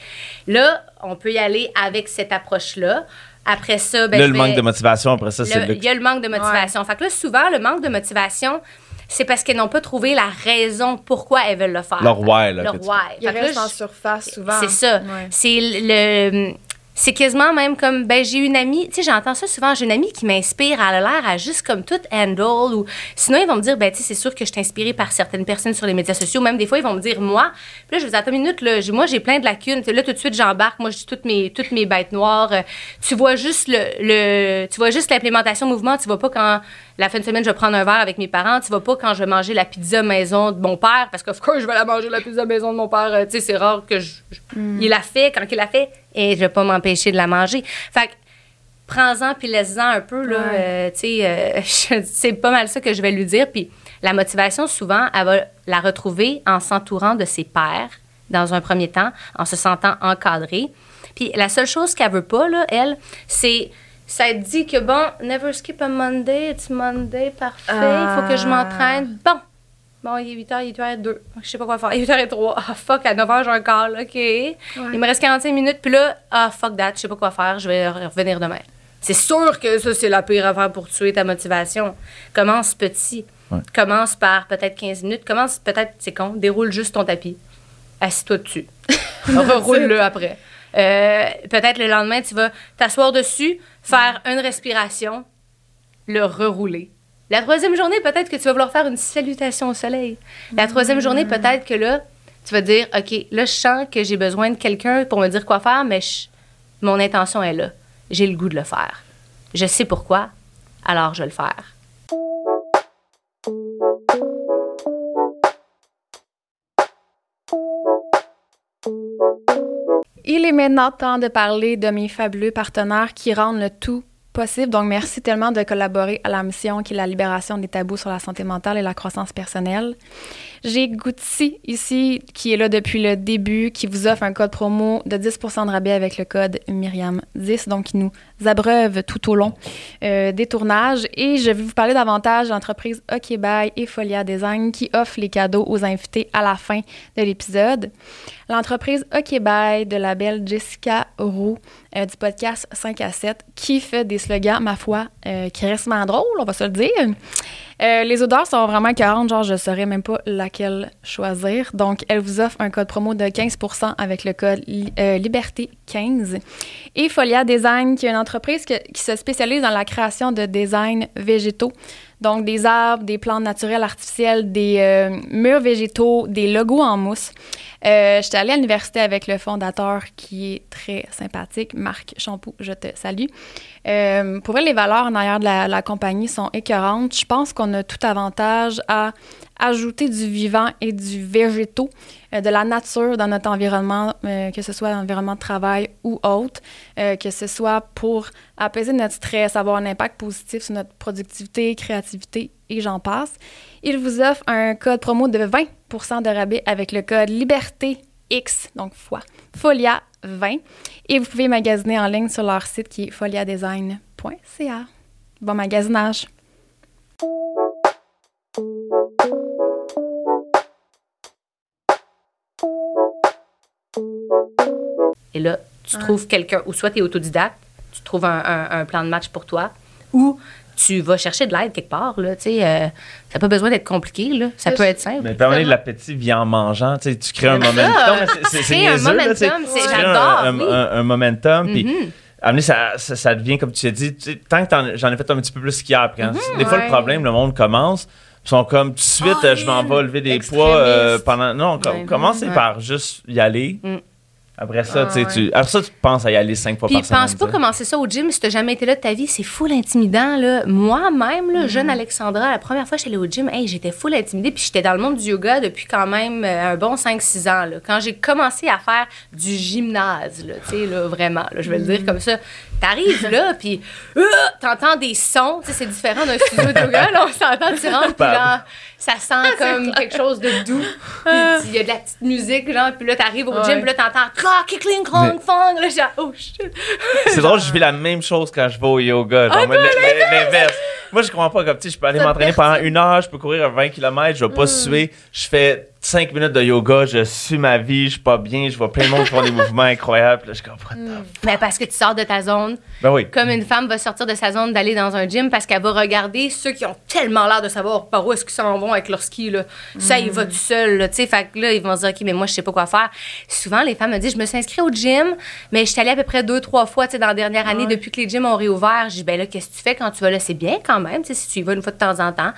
là, on peut y aller avec cette approche-là. Après ça, ben, là, le vais- manque de motivation, après ça, c'est le-. Il y a le manque de motivation. Fait que là, souvent, le manque de motivation, c'est parce qu'elles n'ont pas trouvé la raison pourquoi elles veulent le faire. Leur why, là, Leur why. Ils restent en surface souvent. c'est ça. Ouais. C'est le. C'est quasiment même comme, ben, j'ai une amie, tu sais, j'entends ça souvent, j'ai une amie qui m'inspire, elle a l'air à juste comme tout handle, ou sinon ils vont me dire, ben, tu sais, c'est sûr que je suis inspirée par certaines personnes sur les médias sociaux, même des fois ils vont me dire, moi, puis là, je vous attends une minute, là, moi, j'ai plein de lacunes, là, tout de suite, j'embarque, moi, je dis toutes mes, toutes mes bêtes noires, Euh, tu vois juste le, le tu vois juste l'implémentation mouvement, tu vois pas quand, la fin de semaine, je vais prendre un verre avec mes parents, tu vois pas quand je vais manger la pizza maison de mon père, parce que, of course, je vais la manger, la pizza maison de mon père, Euh, tu sais, c'est rare que je, je- il la fait, quand il la fait, et je vais pas m'empêcher de la manger. Fait que, prends-en puis laisse-en un peu, là, Ouais. euh, tu sais, euh, c'est pas mal ça que je vais lui dire. Puis la motivation, souvent, elle va la retrouver en s'entourant de ses pairs, dans un premier temps, en se sentant encadrée. Puis la seule chose qu'elle veut pas, là, elle, c'est... Ça dit que, bon, never skip a Monday, it's Monday, parfait, il faut que je Ah. m'entraîne. Bon, Bon, il est 8h, il est 8h02. Je sais pas quoi faire. Il est 8h03. Ah, fuck, à 9h, j'ai un call. OK. Il me reste 45 minutes. Puis là, ah, fuck that, je sais pas quoi faire. Je vais revenir demain. C'est sûr que ça, c'est la pire affaire pour tuer ta motivation. Commence petit. Ouais. Commence par peut-être 15 minutes. Commence peut-être, c'est con, déroule juste ton tapis. Assis-toi dessus. Reroule-le après. Euh, peut-être le lendemain, tu vas t'asseoir dessus, faire une respiration, le rerouler. La troisième journée, peut-être que tu vas vouloir faire une salutation au soleil. La troisième journée, peut-être que là, tu vas dire, OK, là, je sens que j'ai besoin de quelqu'un pour me dire quoi faire, mais je- mon intention est là. J'ai le goût de le faire. Je sais pourquoi, alors je vais le faire. Il est maintenant temps de parler de mes fabuleux partenaires qui rendent le tout Donc, merci tellement de collaborer à la mission qui est la libération des tabous sur la santé mentale et la croissance personnelle. J'ai Goutti ici, qui est là depuis le début, qui vous offre un code promo de 10% de rabais avec le code Myriam10, donc qui nous abreuve tout au long euh, des tournages. Et je vais vous parler davantage de l'entreprise OK Bye et Folia Design qui offre les cadeaux aux invités à la fin de l'épisode. L'entreprise OK Bye de la belle Jessica Roux euh, du podcast 5 à 7 qui fait des slogans, ma foi, euh, qui restent drôles, on va se le dire. Euh, les odeurs sont vraiment 40, genre je ne saurais même pas laquelle choisir. Donc, elle vous offre un code promo de 15% avec le code euh, Liberté15. Et Folia Design, qui est une entreprise qui se spécialise dans la création de designs végétaux. Donc, des arbres, des plantes naturelles artificielles, des euh, murs végétaux, des logos en mousse. Euh, J'étais allée à l'université avec le fondateur qui est très sympathique, Marc Champoux, je te salue. Euh, pour vrai, les valeurs en arrière de la, la compagnie sont écœurantes. Je pense qu'on a tout avantage à ajouter du vivant et du végétaux, de la nature dans notre environnement, euh, que ce soit l'environnement de travail ou autre, euh, que ce soit pour apaiser notre stress, avoir un impact positif sur notre productivité, créativité et j'en passe. Il vous offre un code promo de 20% de rabais avec le code Liberté X, donc fois, Folia 20. Et vous pouvez magasiner en ligne sur leur site qui est foliadesign.ca. Bon magasinage! Et là, tu trouves quelqu'un, ou soit tu es autodidacte, tu trouves un, plan de match pour toi, ou tu vas chercher de l'aide quelque part. Là, sais, euh, ça n'a pas besoin d'être compliqué. Là. Ça peut être simple. Mais permet de l'appétit vient en mangeant. Tu crées un momentum. C'est un momentum. J'adore. Un, un, un, momentum. Puis, mm-hmm. ça, ça, devient, comme tu as dit, tant que j'en ai fait un petit peu plus qu'hier. Mm-hmm. des fois, le problème, le monde commence sont comme tout de suite, oh, je m'en vais lever des poids euh, pendant. Non, com commencez par juste y aller. Mm. Après ça, ah, tu, après ça, tu penses à y aller cinq fois Puis par semaine. pense pas commencer ça au gym si t'as jamais été là de ta vie? C'est full intimidant, là. Moi-même, là, jeune mm-hmm. Alexandra, la première fois que j'allais au gym, hey, j'étais full intimidée. Puis j'étais dans le monde du yoga depuis quand même euh, un bon 5-6 ans, là. Quand j'ai commencé à faire du gymnase, là, tu sais, là, vraiment, là, je vais le dire mm-hmm. comme ça. T'arrives là, puis euh, t'entends des sons. Tu sais, c'est différent d'un studio de yoga, là. On s'entend, tu rentres, puis là ça sent ah, comme quelque chose de doux. Ah. il y a de la petite musique, genre, puis là, t'arrives au gym, puis là, t'entends crack, cling, clong, fong. Là, genre, oh shit. C'est drôle, je vis la même chose quand je vais au yoga. Genre, ah, l'inverse. Moi, je comprends pas comme, tu je peux aller m'entraîner pendant une heure, je peux courir 20 km, je vais pas mm. suer. Je fais 5 minutes de yoga, je suis ma vie, je suis pas bien, je vois plein de monde qui font des mouvements incroyables. Là, je comprends. Mm. Mais parce que tu sors de ta zone. Ben oui. Comme une femme va sortir de sa zone d'aller dans un gym parce qu'elle va regarder ceux qui ont tellement l'air de savoir par où est-ce qu'ils s'en vont avec leur ski. Là. Ça, il va mm. tout seul. Là, fait que là, ils vont se dire, OK, mais moi, je sais pas quoi faire. Souvent, les femmes me disent, je me suis inscrite au gym, mais je suis allée à peu près deux, trois fois dans la dernière année depuis que les gyms ont réouvert. Je dis, ben là, qu'est-ce que tu fais quand tu vas là? C'est bien quand même, si tu y vas une fois de temps en temps.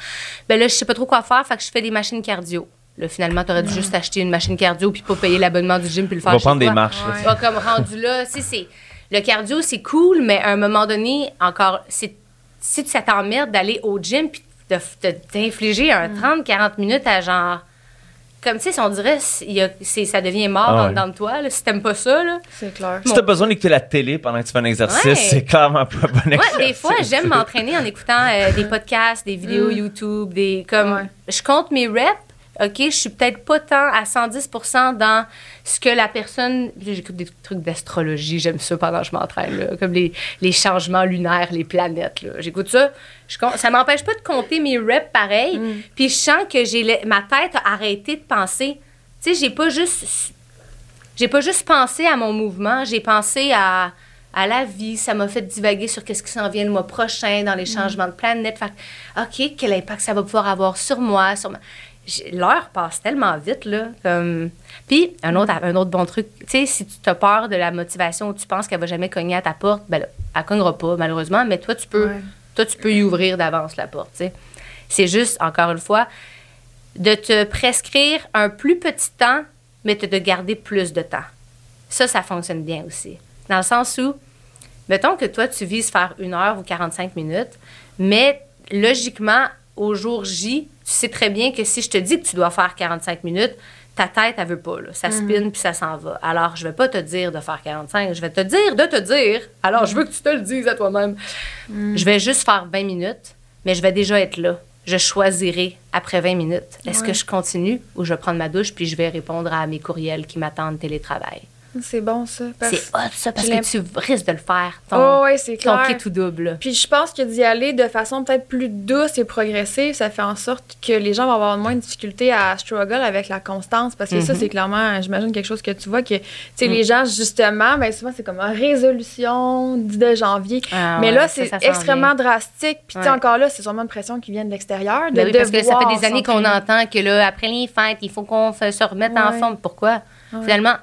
Ben là, je sais pas trop quoi faire, fait que je fais des machines cardio. Là, finalement, tu aurais dû juste acheter une machine cardio puis pas payer l'abonnement du gym puis le faire. On va prendre des marches. Ouais. comme rendu là, c'est le cardio, c'est cool, mais à un moment donné, encore, si ça t'emmerde d'aller au gym puis de t'infliger un 30-40 minutes à genre. Comme, tu sais, si on dirait, y a, ça devient mort ah dans, toi, là, si t'aimes pas ça. C'est clair. Si t'as besoin d'écouter la télé pendant que tu fais un exercice, c'est clairement pas un bon exercice. Ouais, des fois, j'aime m'entraîner en écoutant euh, des podcasts, des vidéos mm. YouTube, des. Comme, je compte mes reps, OK, je suis peut-être pas tant à 110% dans ce que la personne. J'écoute des trucs d'astrologie, j'aime ça pendant que je m'entraîne, comme les, les, changements lunaires, les planètes. J'écoute ça. Je, ça m'empêche pas de compter mes reps pareil. Mm. Puis je sens que j'ai ma tête a arrêté de penser. Tu sais, j'ai pas juste. J'ai pas juste pensé à mon mouvement, j'ai pensé à à la vie. Ça m'a fait divaguer sur qu'est-ce qui s'en vient le mois prochain dans les mm. changements de planète. Fait OK, quel impact ça va pouvoir avoir sur moi, sur ma l'heure passe tellement vite, là. Puis, un autre, un autre bon truc, tu sais, si tu as peur de la motivation ou tu penses qu'elle va jamais cogner à ta porte, ben là, elle cognera pas, malheureusement, mais toi, tu peux, toi, tu peux y ouvrir d'avance la porte, tu sais. C'est juste, encore une fois, de te prescrire un plus petit temps, mais de garder plus de temps. Ça, ça fonctionne bien aussi. Dans le sens où, mettons que toi, tu vises faire une heure ou 45 minutes, mais logiquement, au jour J, tu sais très bien que si je te dis que tu dois faire 45 minutes, ta tête, elle veut pas. Là. Ça spinne puis ça s'en va. Alors, je vais pas te dire de faire 45. Je vais te dire de te dire. Alors, je veux que tu te le dises à toi-même. Je vais juste faire 20 minutes, mais je vais déjà être là. Je choisirai après 20 minutes. Est-ce que je continue ou je vais prendre ma douche puis je vais répondre à mes courriels qui m'attendent télétravail? C'est bon, ça. parce- C'est hot, ça, parce que tu risques de le faire. Ton, Oh, ouais, c'est ton clair. kit tout double. Puis je pense que d'y aller de façon peut-être plus douce et progressive, ça fait en sorte que les gens vont avoir moins de difficulté à struggle avec la constance. Parce que ça, Mhm. c'est clairement, j'imagine, quelque chose que tu vois que, tu sais, Mm. les gens, justement, ben souvent, c'est comme une résolution 10 de janvier. Ah, Mais ouais, là, c'est extrêmement drastique. Puis, Ouais. encore là, c'est sûrement une pression qui vient de l'extérieur. de Ben oui, parce que ça fait des années qu'on entend que là, après les fêtes, il faut qu'on se remette en forme. Pourquoi? Finalement,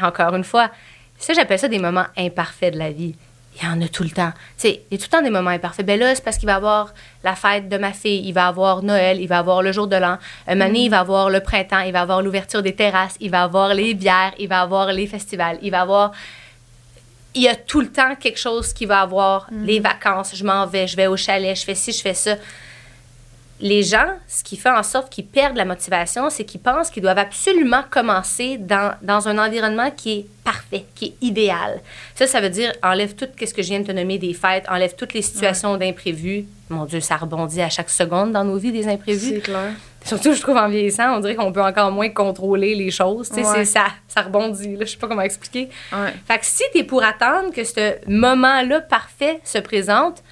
encore une fois, ça, j'appelle ça des moments imparfaits de la vie. Il y en a tout le temps. Tu sais, il y a tout le temps des moments imparfaits. Ben là, c'est parce qu'il va y avoir la fête de ma fille, il va y avoir Noël, il va y avoir le jour de l'an. Un année, il va y avoir le printemps, il va y avoir l'ouverture des terrasses, il va y avoir les bières, il va y avoir les festivals, il va y avoir il y a tout le temps quelque chose qui va avoir les vacances, je m'en vais, je vais au chalet, je fais ci, je fais ça. Les gens, ce qui fait en sorte qu'ils perdent la motivation, c'est qu'ils pensent qu'ils doivent absolument commencer dans, dans un environnement qui est parfait, qui est idéal. Ça, ça veut dire enlève tout ce que je viens de te nommer des fêtes, enlève toutes les situations d'imprévus. Mon Dieu, ça rebondit à chaque seconde dans nos vies, des imprévus. C'est clair. Surtout, je trouve en vieillissant, on dirait qu'on peut encore moins contrôler les choses. Ouais. c'est ça, ça rebondit. Là, je sais pas comment expliquer. Ouais. Fait que si tu es pour attendre que ce moment-là parfait se présente,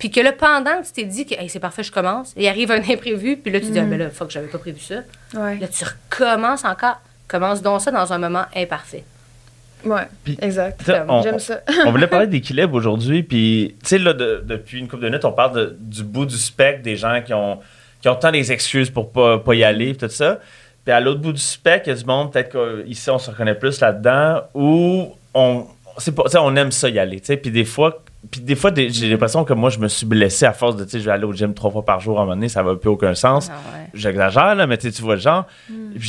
puis que là, pendant que tu t'es dit que Hey, c'est parfait, je commence, il arrive un imprévu, puis là, tu dis, ah, ben là, faut que j'avais pas prévu ça. Ouais. Là, tu recommences encore. Commence donc ça dans un moment imparfait. Ouais. Exact. J'aime ça. on voulait parler d'équilibre aujourd'hui, puis tu sais, là, de- depuis une couple de minutes, on parle de- du bout du spectre des gens qui ont, qui ont tant des excuses pour pas, pas y aller, puis tout ça. Puis à l'autre bout du spectre, il y a du monde, peut-être qu'ici, on se reconnaît plus là-dedans, où on, c'est pas, tu sais, on aime ça y aller, tu sais, puis des fois, puis des fois, j'ai l'impression que moi, je me suis blessé à force de, tu sais, je vais aller au gym trois fois par jour à un moment donné, ça va plus aucun sens. Ah ouais. J'exagère, là, mais tu vois le genre. Puis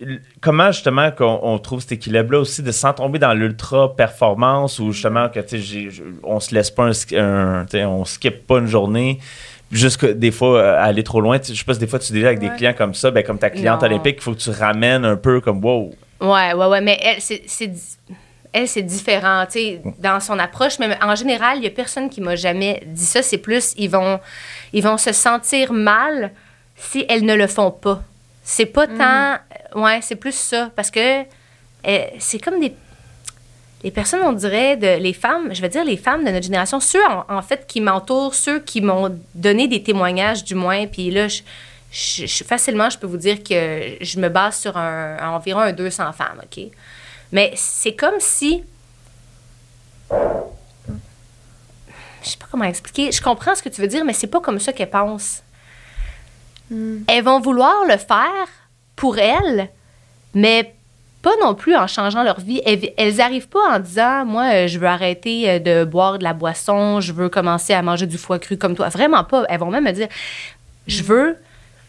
j'ai- Comment, justement, qu'on on trouve cet équilibre-là aussi, de sans tomber dans l'ultra-performance ou justement que, tu sais, on se laisse pas un, tu sais, on skip pas une journée. Jusque des fois, euh, aller trop loin. Tu sais, Je sais pas si des fois, tu dis avec des clients comme ça, ben, comme ta cliente Non. olympique, il faut que tu ramènes un peu comme wow. Ouais, ouais, ouais, mais elle, c'est, elle, c'est différent, tu sais, dans son approche. Mais en général, il y a personne qui m'a jamais dit ça. C'est plus, ils vont, ils vont se sentir mal si elles ne le font pas. C'est pas tant. Ouais, c'est plus ça. Parce que euh, c'est comme des. Les personnes, on dirait, de, les femmes, je vais dire les femmes de notre génération, ceux en, en fait qui m'entourent, ceux qui m'ont donné des témoignages du moins, puis là, je, je- je- facilement, je peux vous dire que je me base sur un, environ un 200 femmes, OK? Mais c'est comme si... Je sais pas comment expliquer. Je comprends ce que tu veux dire, mais c'est pas comme ça qu'elles pensent. Elles vont vouloir le faire pour elles, mais pas non plus en changeant leur vie. Elles, elles arrivent pas en disant, moi, euh, je veux arrêter euh, de boire de la boisson, je veux commencer à manger du foie cru comme toi. Vraiment pas. Elles vont même me dire, je veux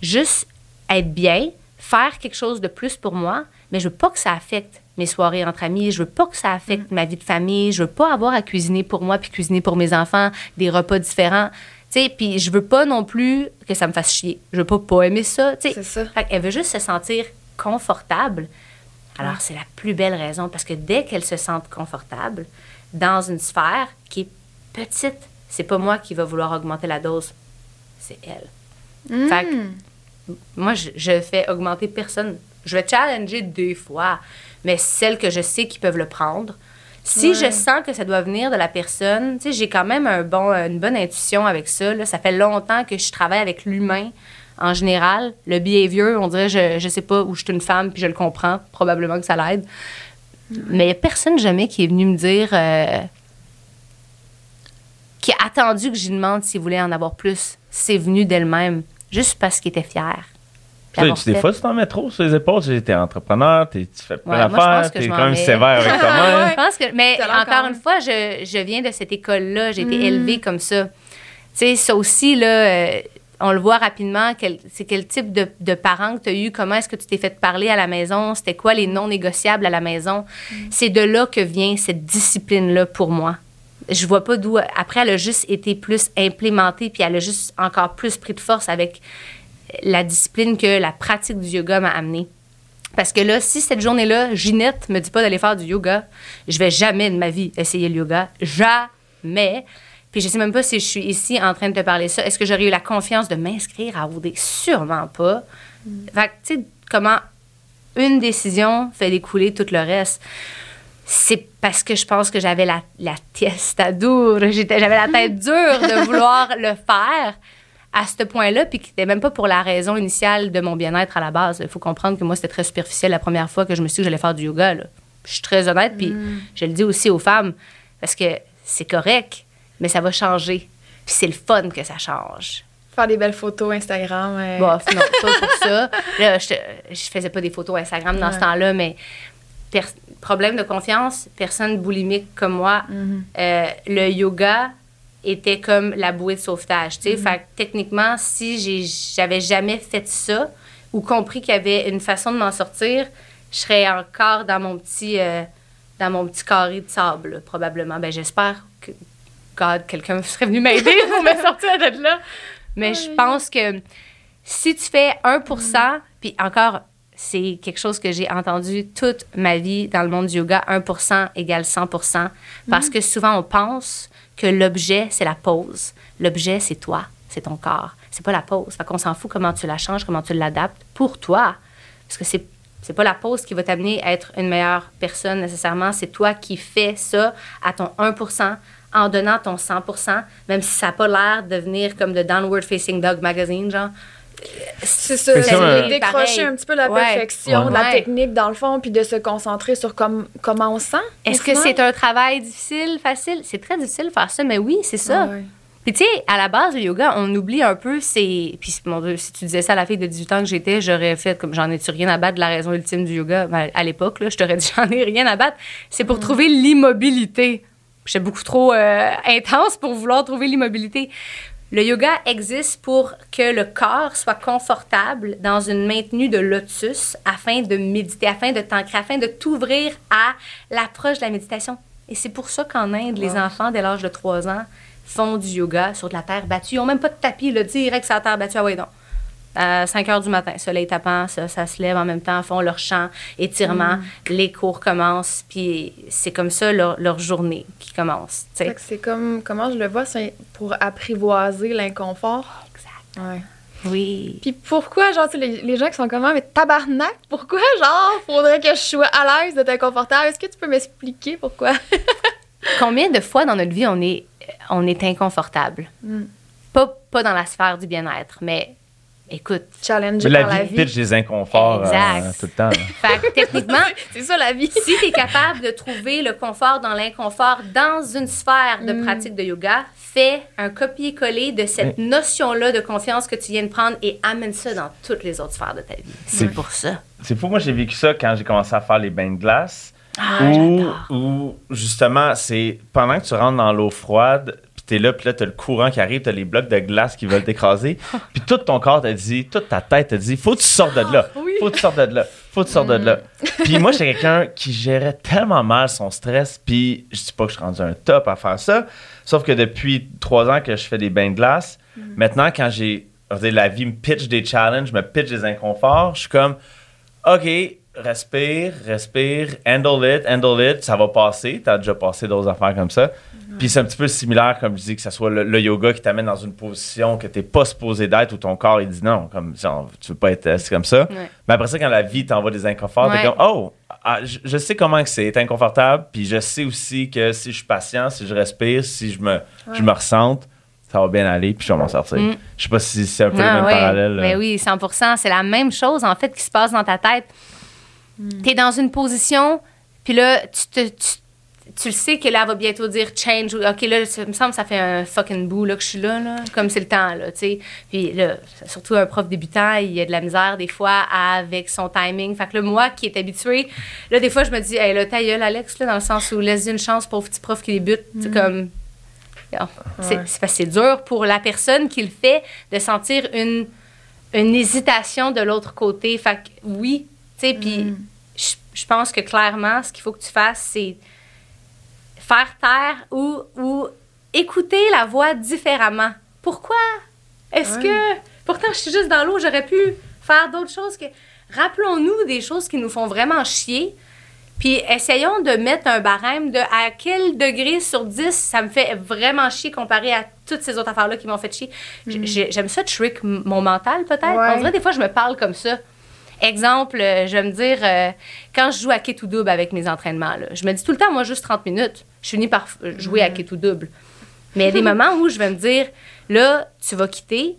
juste être bien, faire quelque chose de plus pour moi, mais je veux pas que ça affecte mes soirées entre amis, je veux pas que ça affecte ma vie de famille, je veux pas avoir à cuisiner pour moi puis cuisiner pour mes enfants des repas différents. Tu sais, puis je veux pas non plus que ça me fasse chier. Je veux pas pas aimer ça, tu sais. C'est ça. Fait qu'elle veut juste se sentir confortable. Alors, c'est la plus belle raison parce que dès qu'elle se sente confortable dans une sphère qui est petite, c'est pas moi qui va vouloir augmenter la dose, c'est elle. Fait que moi, je, je fais augmenter personne. Je vais challenger deux fois, mais celles que je sais qui peuvent le prendre. Si Ouais. je sens que ça doit venir de la personne, tu sais, j'ai quand même un bon, une bonne intuition avec ça. là. Ça fait longtemps que je travaille avec l'humain en général. Le behavior, on dirait, je, je sais pas, où je suis une femme, puis je le comprends. Probablement que ça l'aide. Mais il n'y a personne jamais qui est venu me dire... euh, qui a attendu que lui demande s'il voulait en avoir plus. C'est venu d'elle-même, juste parce qu'il était fier. Puis Tu sais, avoir tu- des fois, tu t'en mets trop sur les épaules. Tu es entrepreneur, t'es- tu fais plein d'affaires, tu es quand même sévère avec toi-même. Je pense que, mais encore une fois, je, je viens de cette école-là. J'ai été élevée comme ça. Tu sais, ça aussi, là, euh, on le voit rapidement. Quel, c'est quel type de, de parent que tu as eu? Comment est-ce que tu t'es fait parler à la maison? C'était quoi les non négociables à la maison? C'est de là que vient cette discipline-là pour moi. Je vois pas d'où. Après, elle a juste été plus implémentée, puis elle a juste encore plus pris de force avec la discipline que la pratique du yoga m'a amené. Parce que là, si cette journée-là, Ginette me dit pas d'aller faire du yoga, je vais jamais de ma vie essayer le yoga. Jamais. Puis je sais même pas si je suis ici en train de te parler ça. Est-ce que j'aurais eu la confiance de m'inscrire à OD? Sûrement pas. Fait que, tu sais, comment une décision fait découler tout le reste? C'est parce que je pense que j'avais la, la testa dure. J'avais la tête dure de vouloir le faire à ce point-là, puis qui n'était même pas pour la raison initiale de mon bien-être à la base. Il faut comprendre que moi, c'était très superficiel la première fois que je me suis dit que j'allais faire du yoga. là. Je suis très honnête, puis je le dis aussi aux femmes, parce que c'est correct, mais ça va changer. Puis c'est le fun que ça change. Faire des belles photos Instagram. euh, Bof, non, pas pour ça. Là, je, je faisais pas des photos Instagram dans ce temps-là, mais problème de confiance, personne boulimique comme moi, mhm. euh, le yoga était comme la bouée de sauvetage. Mhm. Fait que techniquement, si j'avais jamais fait ça ou compris qu'il y avait une façon de m'en sortir, je serais encore dans mon petit, euh, dans mon petit carré de sable, là, probablement. Ben, j'espère que God, quelqu'un serait venu m'aider pour me sortir de là. Mais je pense que si tu fais 1% puis encore, c'est quelque chose que j'ai entendu toute ma vie dans le monde du yoga, 1% égale 100% parce que souvent on pense que l'objet, c'est la pose. L'objet, c'est toi, c'est ton corps. C'est pas la pose. Fait qu'on s'en fout comment tu la changes, comment tu l'adaptes pour toi. Parce que c'est c'est pas la pose qui va t'amener à être une meilleure personne nécessairement. C'est toi qui fais ça à ton 1 en donnant ton 100% même si ça n'a pas l'air de venir comme de Downward Facing Dog Magazine, genre. C'est ça, un- de décrocher pareil. un petit peu la Ouais. perfection, de la Ouais. technique dans le fond, puis de se concentrer sur comme, comment on se sent. Est-ce que c'est un travail difficile, facile? C'est très difficile de faire ça, mais oui, c'est ça. Ouais. Puis tu sais, à la base, le yoga, on oublie un peu, c'est... Puis mon Dieu, si tu disais ça à la fille de 18 ans que j'étais, j'aurais fait comme j'en ai-tu rien à battre de la raison ultime du yoga? Ben, à l'époque, là, je t'aurais dit j'en ai rien à battre. C'est pour trouver l'immobilité. J'étais beaucoup trop euh, intense pour vouloir trouver l'immobilité. Le yoga existe pour que le corps soit confortable dans une maintenue de lotus afin de méditer, afin de t'ancrer, afin de t'ouvrir à l'approche de la méditation. Et c'est pour ça qu'en Inde, les enfants dès l'âge de 3 ans font du yoga sur de la terre battue. Ils n'ont même pas de tapis, là, direct sur la terre battue. Ah ouais, donc. À 5 heures du matin, soleil tapant, ça, ça se lève en même temps, font leur chant, étirement, les cours commencent, puis c'est comme ça leur, leur journée qui commence. c'est comme, comment je le vois, c'est pour apprivoiser l'inconfort. Exact. Ouais. Oui. Puis pourquoi, genre, les, les gens qui sont comme, Ah, mais tabarnak, pourquoi, genre, faudrait que je sois à l'aise d'être inconfortable? Est-ce que tu peux m'expliquer pourquoi? Combien de fois dans notre vie on est, on est inconfortable? Mm. Pas, pas dans la sphère du bien-être, mais écoute, Challengé Mais la par la vie vie. pitch des inconforts euh, Exact. tout le temps. fait que techniquement, C'est ça, la vie. si tu es capable de trouver le confort dans l'inconfort dans une sphère de Mm. pratique de yoga, fais un copier-coller de cette notion-là de confiance que tu viens de prendre et amène ça dans toutes les autres sphères de ta vie. C'est pour ça. C'est fou, moi j'ai vécu ça quand j'ai commencé à faire les bains de glace. Ah, où, j'adore. où, justement, c'est pendant que tu rentres dans l'eau froide, puis t'es là, puis là, t'as le courant qui arrive, t'as les blocs de glace qui veulent t'écraser, puis tout ton corps t'a dit, toute ta tête t'a dit, faut que tu sortes de là, Oui. faut que tu sortes de là, faut que tu sortes de là. Puis moi, j'étais quelqu'un qui gérait tellement mal son stress, puis je dis pas que je suis rendu un top à faire ça, sauf que depuis trois ans que je fais des bains de glace, maintenant, quand j'ai, la vie me pitch des challenges, me pitch des inconforts, je suis comme, OK, respire, respire, handle it, handle it, ça va passer. T'as déjà passé d'autres affaires comme ça. Puis c'est un petit peu similaire, comme je dis, que ce soit le, le yoga qui t'amène dans une position que t'es pas supposé d'être, où ton corps, il dit non, comme genre, tu veux pas être assis comme ça. Ouais. Mais après ça, quand la vie t'envoie des inconforts, t'es Ouais. comme, oh, ah, je, je sais comment que c'est inconfortable, puis je sais aussi que si je suis patient, si je respire, si je me, je me ressente, ça va bien aller, puis je vais m'en sortir. Mm. Je sais pas si c'est un peu le Ah, même ouais. parallèle. Mais euh. oui, 100% C'est la même chose, en fait, qui se passe dans ta tête. Tu es dans une position, puis là, tu, te, tu, tu le sais que là, elle va bientôt dire change. OK, là, ça me semble que ça fait un fucking bout là, que je suis là, là comme c'est le temps, là, tu sais. Puis là, surtout un prof débutant, il y a de la misère des fois avec son timing. Fait que là, moi qui est habitué, là, des fois, je me dis, hey, là, ta gueule, Alex, là, dans le sens où laisse une chance, pauvre petit prof qui débute. C'est comme. C'est Ouais. dur pour la personne qui le fait de sentir une, une hésitation de l'autre côté. Fait que oui, tu sais, puis je je pense que clairement, ce qu'il faut que tu fasses, c'est faire taire ou, ou écouter la voix différemment. Pourquoi? Est-ce Ouais. que. Pourtant, je suis juste dans l'eau, j'aurais pu faire d'autres choses que rappelons-nous des choses qui nous font vraiment chier. Puis essayons de mettre un barème de à quel degré sur 10 ça me fait vraiment chier comparé à toutes ces autres affaires-là qui m'ont fait chier. J- J'aime ça trick mon mental peut-être. Ouais. On dirait des fois je me parle comme ça. Exemple, euh, je vais me dire, euh, quand je joue à quai tout double avec mes entraînements, là, je me dis tout le temps, moi, juste 30 minutes. Je finis par jouer à quai tout double. Mais il y a des moments où je vais me dire, là, tu vas quitter.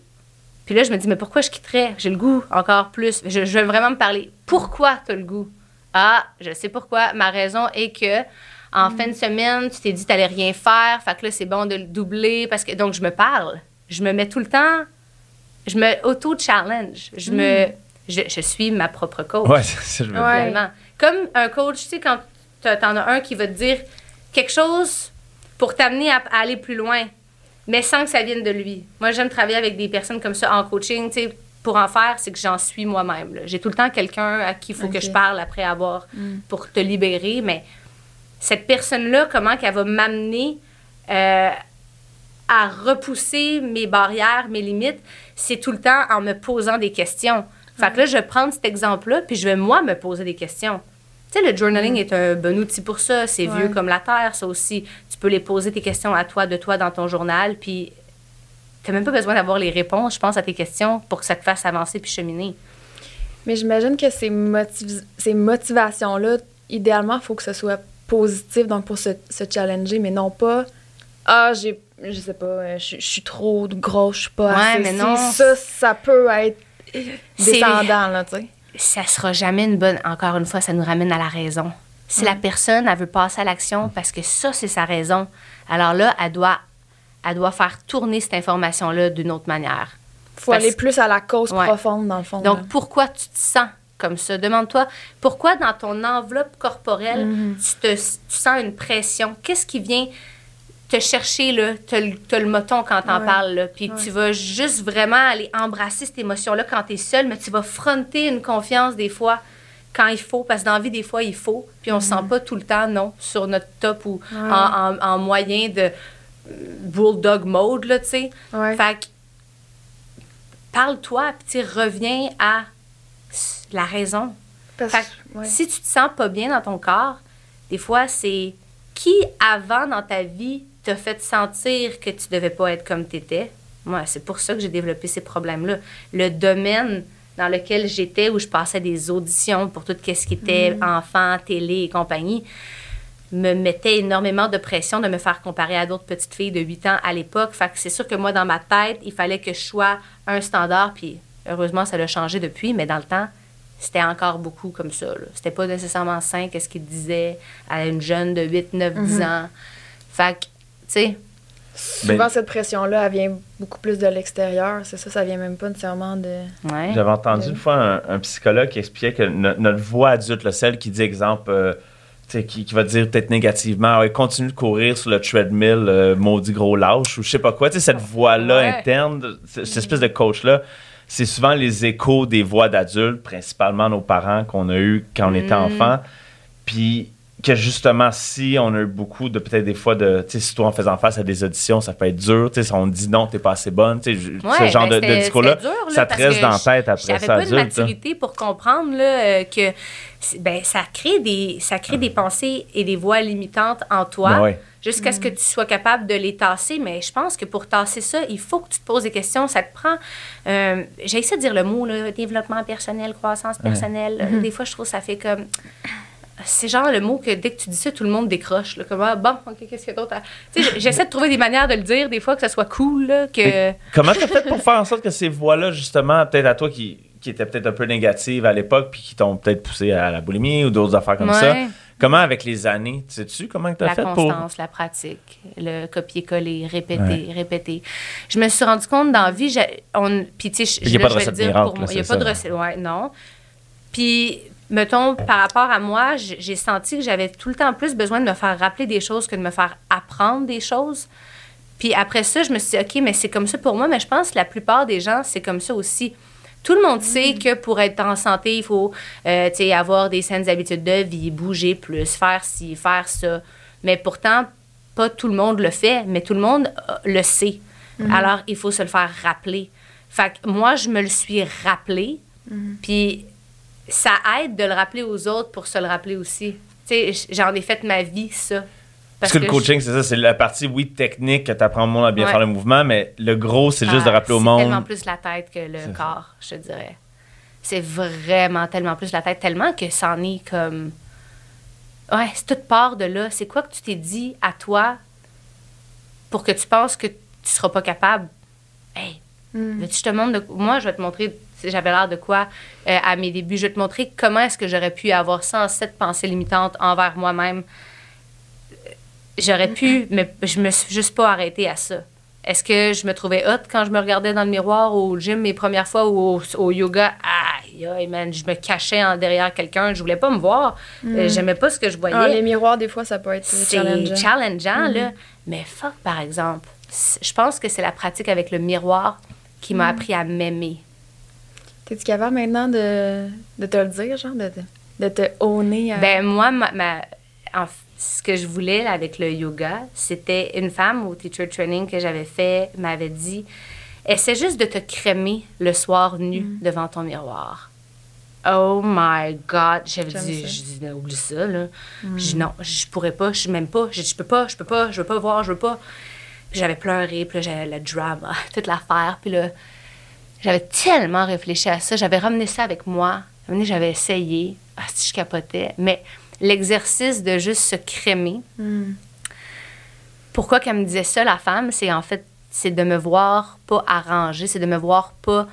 Puis là, je me dis, mais pourquoi je quitterais? J'ai le goût encore plus. Je, je vais vraiment me parler. Pourquoi tu as le goût? Ah, je sais pourquoi. Ma raison est que en fin de semaine, tu t'es dit que tu n'allais rien faire. Fait que là, c'est bon de le doubler. Parce que, donc, je me parle. Je me mets tout le temps. Je me auto-challenge. Je me. Je, je suis ma propre coach. Ouais, c'est ça, je veux Ouais. dire. Comme un coach, tu sais, quand t'en as un qui va te dire quelque chose pour t'amener à, à aller plus loin, mais sans que ça vienne de lui. Moi, j'aime travailler avec des personnes comme ça en coaching, tu sais, pour en faire, c'est que j'en suis moi-même. J'ai tout le temps quelqu'un à qui il faut que je parle après avoir pour te libérer, mais cette personne-là, comment qu'elle va m'amener euh, à repousser mes barrières, mes limites, c'est tout le temps en me posant des questions. Fait que là, je vais prendre cet exemple-là, puis je vais moi me poser des questions. Tu sais, le journaling est un bon outil pour ça. C'est Ouais. vieux comme la terre, ça aussi. Tu peux les poser tes questions à toi, de toi, dans ton journal, puis tu même pas besoin d'avoir les réponses, je pense, à tes questions pour que ça te fasse avancer puis cheminer. Mais j'imagine que ces, motiv- ces motivations-là, idéalement, il faut que ce soit positif, donc pour se, se challenger, mais non pas Ah, j'ai. Je sais pas, euh, je je suis trop grosse, je suis pas Ouais, assez. mais non. Ça, ça peut être descendant, là, tu sais. ça sera jamais une bonne. Encore une fois, ça nous ramène à la raison. Si la personne, elle veut passer à l'action parce que ça, c'est sa raison, alors là, elle doit, elle doit faire tourner cette information-là d'une autre manière. faut Parce- aller plus à la cause Ouais. profonde, dans le fond. Donc, là. pourquoi tu te sens comme ça? Demande-toi, pourquoi dans ton enveloppe corporelle, tu, te, tu sens une pression? Qu'est-ce qui vient te chercher, là? T'as le, t'as le moton quand t'en Ouais. parles, là. Puis Ouais. tu vas juste vraiment aller embrasser cette émotion-là quand t'es seul, mais tu vas fronter une confiance des fois quand il faut, parce que dans la vie, des fois, il faut. Puis on se sent pas tout le temps, non, sur notre top ou Ouais. en, en- en moyen de euh, bulldog mode, là, tu sais. Fait que parle-toi, puis reviens à la raison. Parce- Fait que si tu te sens pas bien dans ton corps, des fois, c'est qui avant dans ta vie t'a fait sentir que tu devais pas être comme tu étais. Moi, c'est pour ça que j'ai développé ces problèmes-là. Le domaine dans lequel j'étais, où je passais des auditions pour tout ce qui était enfant, télé et compagnie, me mettait énormément de pression de me faire comparer à d'autres petites filles de 8 ans à l'époque. Fait que c'est sûr que moi, dans ma tête, il fallait que je sois un standard, puis heureusement, ça l'a changé depuis, mais dans le temps, c'était encore beaucoup comme ça. là. C'était pas nécessairement sain qu'est-ce qu'il disait à une jeune de 8, 9, 10 ans. Fait que, sais, Souvent, Ben- cette pression-là, elle vient beaucoup plus de l'extérieur. C'est ça, ça vient même pas nécessairement de. ouais. J'avais entendu une fois un, un psychologue qui expliquait que no- notre voix adulte, là, celle qui dit, exemple, euh, tu sais, qui, qui va dire peut-être négativement, ouais, continue de courir sur le treadmill, euh, maudit gros lâche, ou je sais pas quoi, tu sais, cette voix-là Ouais. interne, cette cette espèce de coach-là, c'est souvent les échos des voix d'adultes, principalement nos parents qu'on a eu quand on était Mm. enfant. Puis que justement, si on a eu beaucoup de peut-être des fois de, tu sais, si toi en faisant face à des auditions, ça peut être dur, tu sais, si on te dit non, t'es pas assez bonne, tu sais, Ouais, ce genre ben, de- de, c'était- discours-là, c'était dur, là, ça te reste dans la tête après J'avais ça pas de adulte. hein. maturité pour comprendre là, euh, que ben, ça crée, des, ça crée des pensées et des voix limitantes en toi Ben ouais. jusqu'à ce que tu sois capable de les tasser. Mais je pense que pour tasser ça, il faut que tu te poses des questions. Ça te prend... euh, J'ai essayé de dire le mot, là, développement personnel, croissance personnelle. Euh, Des fois, je trouve que ça fait comme... C'est genre le mot que dès que tu dis ça, tout le monde décroche. Là, comme, ah, bon, OK, qu'est-ce qu'il y a d'autre? à- Tu j'essaie de trouver des manières de le dire, des fois, que ça soit cool, là, que... Mais Comment t'as fait pour faire en sorte que ces voix-là, justement, peut-être à toi qui, qui étaient peut-être un peu négatives à l'époque, puis qui t'ont peut-être poussé à la boulimie ou d'autres affaires comme ça, comment avec les années, sais-tu comment tu as La fait pour... constance, la pratique, le copier-coller, répéter, répéter. Je me suis rendu compte dans la vie, on, puis tu sais, je- Il y a pas de recette miracle, pour là, moi. Il n'y a pas de recette, ouais, non. Puis, mettons, par rapport à moi, j'ai senti que j'avais tout le temps plus besoin de me faire rappeler des choses que de me faire apprendre des choses. Puis après ça, je me suis dit, OK, mais c'est comme ça pour moi, mais je pense que la plupart des gens, c'est comme ça aussi. Tout le monde sait que pour être en santé, il faut euh, avoir des saines habitudes de vie, bouger plus, faire ci, faire ça. Mais pourtant, pas tout le monde le fait, mais tout le monde euh, le sait. Alors, il faut se le faire rappeler. Fait que moi, je me le suis rappelé. Puis ça aide de le rappeler aux autres pour se le rappeler aussi. Tu sais, j'en ai fait ma vie, ça. Parce, que, le coaching, c'est ça, c'est la partie, oui, technique, que tu apprends au monde à bien faire le mouvement, mais le gros, c'est juste de ah, rappeler au monde. C'est tellement plus la tête que le corps, je dirais. C'est vraiment tellement plus la tête, tellement que c'en est comme. Ouais, c'est toute part de là. C'est quoi que tu t'es dit à toi pour que tu penses que tu seras pas capable? Hey, mm. tu te montre de... Moi, je vais te montrer j'avais l'air de quoi euh, à mes débuts. Je vais te montrer comment est-ce que j'aurais pu avoir 107 pensées limitantes envers moi-même. J'aurais pu, mais je me suis juste pas arrêtée à ça. Est-ce que je me trouvais hot quand je me regardais dans le miroir au gym mes premières fois ou au, yoga? Aïe, aïe, man, je me cachais en derrière quelqu'un. Je voulais pas me voir. Euh, mm. J'aimais pas ce que je voyais. Ah, les miroirs, des fois, ça peut être challengeant. challengeant, là. Mm-hmm. Mais fuck, par exemple, je pense que c'est la pratique avec le miroir qui m'a mm. appris à m'aimer. T'es-tu capable maintenant de, de, te le dire, genre, de, de te honner? À... Ben, moi, ma, ce que je voulais avec le yoga, c'était une femme au teacher training que j'avais fait m'avait dit essaie juste de te crémer le soir nu mm. devant ton miroir. Oh my God! J'avais dit, je dis, oublie ça, là. Mm. Je dis, non, je pourrais pas, je m'aime pas. Je dis, je peux pas, je peux pas, je veux pas voir, je veux pas. Puis j'avais pleuré, puis j'avais le drama, toute l'affaire. Puis là, j'avais tellement réfléchi à ça. J'avais ramené ça avec moi. J'avais essayé. Ah, si je capotais. Mais l'exercice de juste se crémer. Hmm. Pourquoi qu'elle me disait ça, la femme? C'est en fait, c'est de me voir pas arrangée, c'est de me voir pas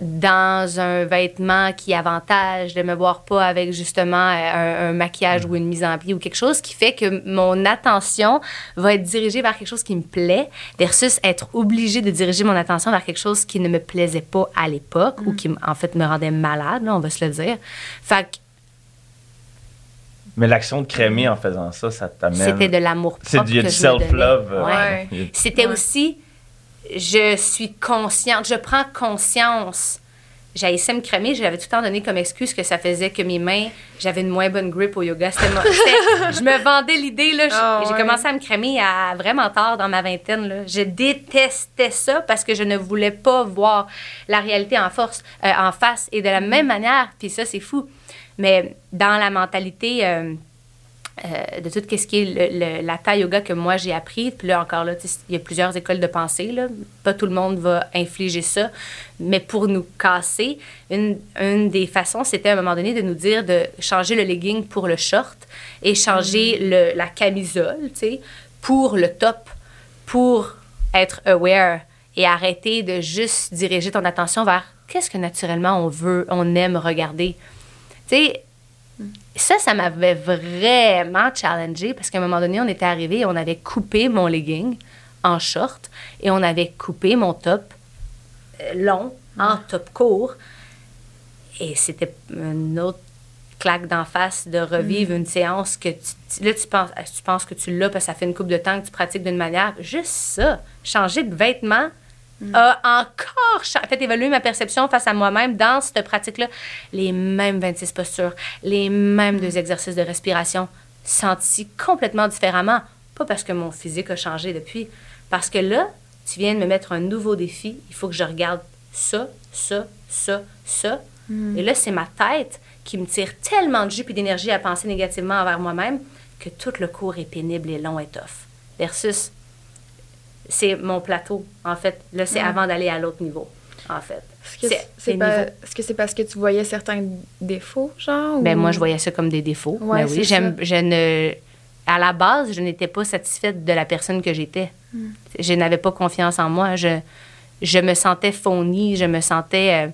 dans un vêtement qui avantage, de me voir pas avec justement un, maquillage ou une mise en pied ou quelque chose qui fait que mon attention va être dirigée vers quelque chose qui me plaît versus être obligée de diriger mon attention vers quelque chose qui ne me plaisait pas à l'époque ou mm. qui en fait me rendait malade, on va se le dire. Fait mais l'action de crémer en faisant ça, ça t'amène. C'était de l'amour propre. C'est du self-love. Ouais. C'était aussi je suis consciente, je prends conscience. J'haïssais me cramer, j'avais tout le temps donné comme excuse que ça faisait que mes mains, j'avais une moins bonne grip au yoga. je me vendais l'idée, là. J'ai commencé à me cramer à vraiment tard dans ma vingtaine, là. Je détestais ça parce que je ne voulais pas voir la réalité en force, euh, en face. Et de la même manière, puis ça, c'est fou. Mais dans la mentalité, euh, euh, de tout ce qui est le, la taille yoga que moi j'ai appris. Puis là, encore là, il y a plusieurs écoles de pensée. Là. Pas tout le monde va infliger ça. Mais pour nous casser, une, une des façons, c'était à un moment donné de nous dire de changer le legging pour le short et changer mm. le, la camisole, pour le top, pour être aware et arrêter de juste diriger ton attention vers qu'est-ce que naturellement on veut, on aime regarder. Tu sais, ça, ça m'avait vraiment challengé parce qu'à un moment donné, on était arrivé et on avait coupé mon legging en short et on avait coupé mon top euh, long en top court. Et c'était une autre claque d'en face de revivre mm. une séance que tu, là, tu penses, tu penses que tu l'as parce que ça fait une couple de temps que tu pratiques d'une manière. Juste ça, changer de vêtements a encore fait évoluer ma perception face à moi-même dans cette pratique-là. Les mêmes 26 postures, les mêmes deux exercices de respiration, sentis complètement différemment. Pas parce que mon physique a changé depuis, parce que là, tu viens de me mettre un nouveau défi. Il faut que je regarde ça, ça, ça, ça. Et là, c'est ma tête qui me tire tellement de jus et d'énergie à penser négativement envers moi-même que tout le cours est pénible et long et tough. Versus c'est mon plateau, en fait. Là, c'est avant d'aller à l'autre niveau, en fait. Est-ce que c'est parce que tu voyais certains défauts, genre? Ben, moi, je voyais ça comme des défauts. Ouais, ben oui, j'aime, je ne... À la base, je n'étais pas satisfaite de la personne que j'étais. Hmm. Je n'avais pas confiance en moi. Je, je me sentais faunie, je me sentais... Euh,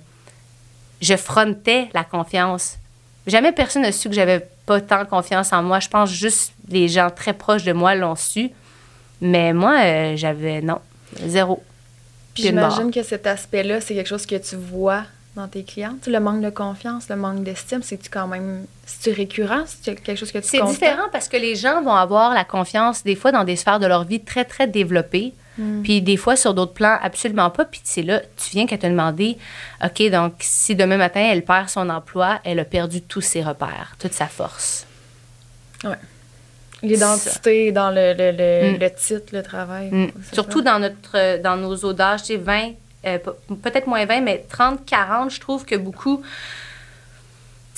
je frontais la confiance. Jamais personne n'a su que j'avais pas tant confiance en moi. Je pense juste les gens très proches de moi l'ont su. Mais moi, euh, j'avais non, zéro. Puis j'imagine que cet aspect-là, c'est quelque chose que tu vois dans tes clients. le manque de confiance, le manque d'estime, c'est-tu quand même. C'est-tu récurrent? C'est quelque chose que tu C'est différent parce que les gens vont avoir la confiance, des fois, dans des sphères de leur vie très, très développées. Hmm. Puis des fois, sur d'autres plans, absolument pas. Puis c'est là, tu viens qu'à te demander, OK, donc si demain matin, elle perd son emploi, elle a perdu tous ses repères, toute sa force. Ouais. L'identité dans le, le, mm. le, titre, le travail. Mm. Surtout dans, notre, dans nos audages, c'est 20, euh, peut-être moins 20, mais 30, 40, je trouve que beaucoup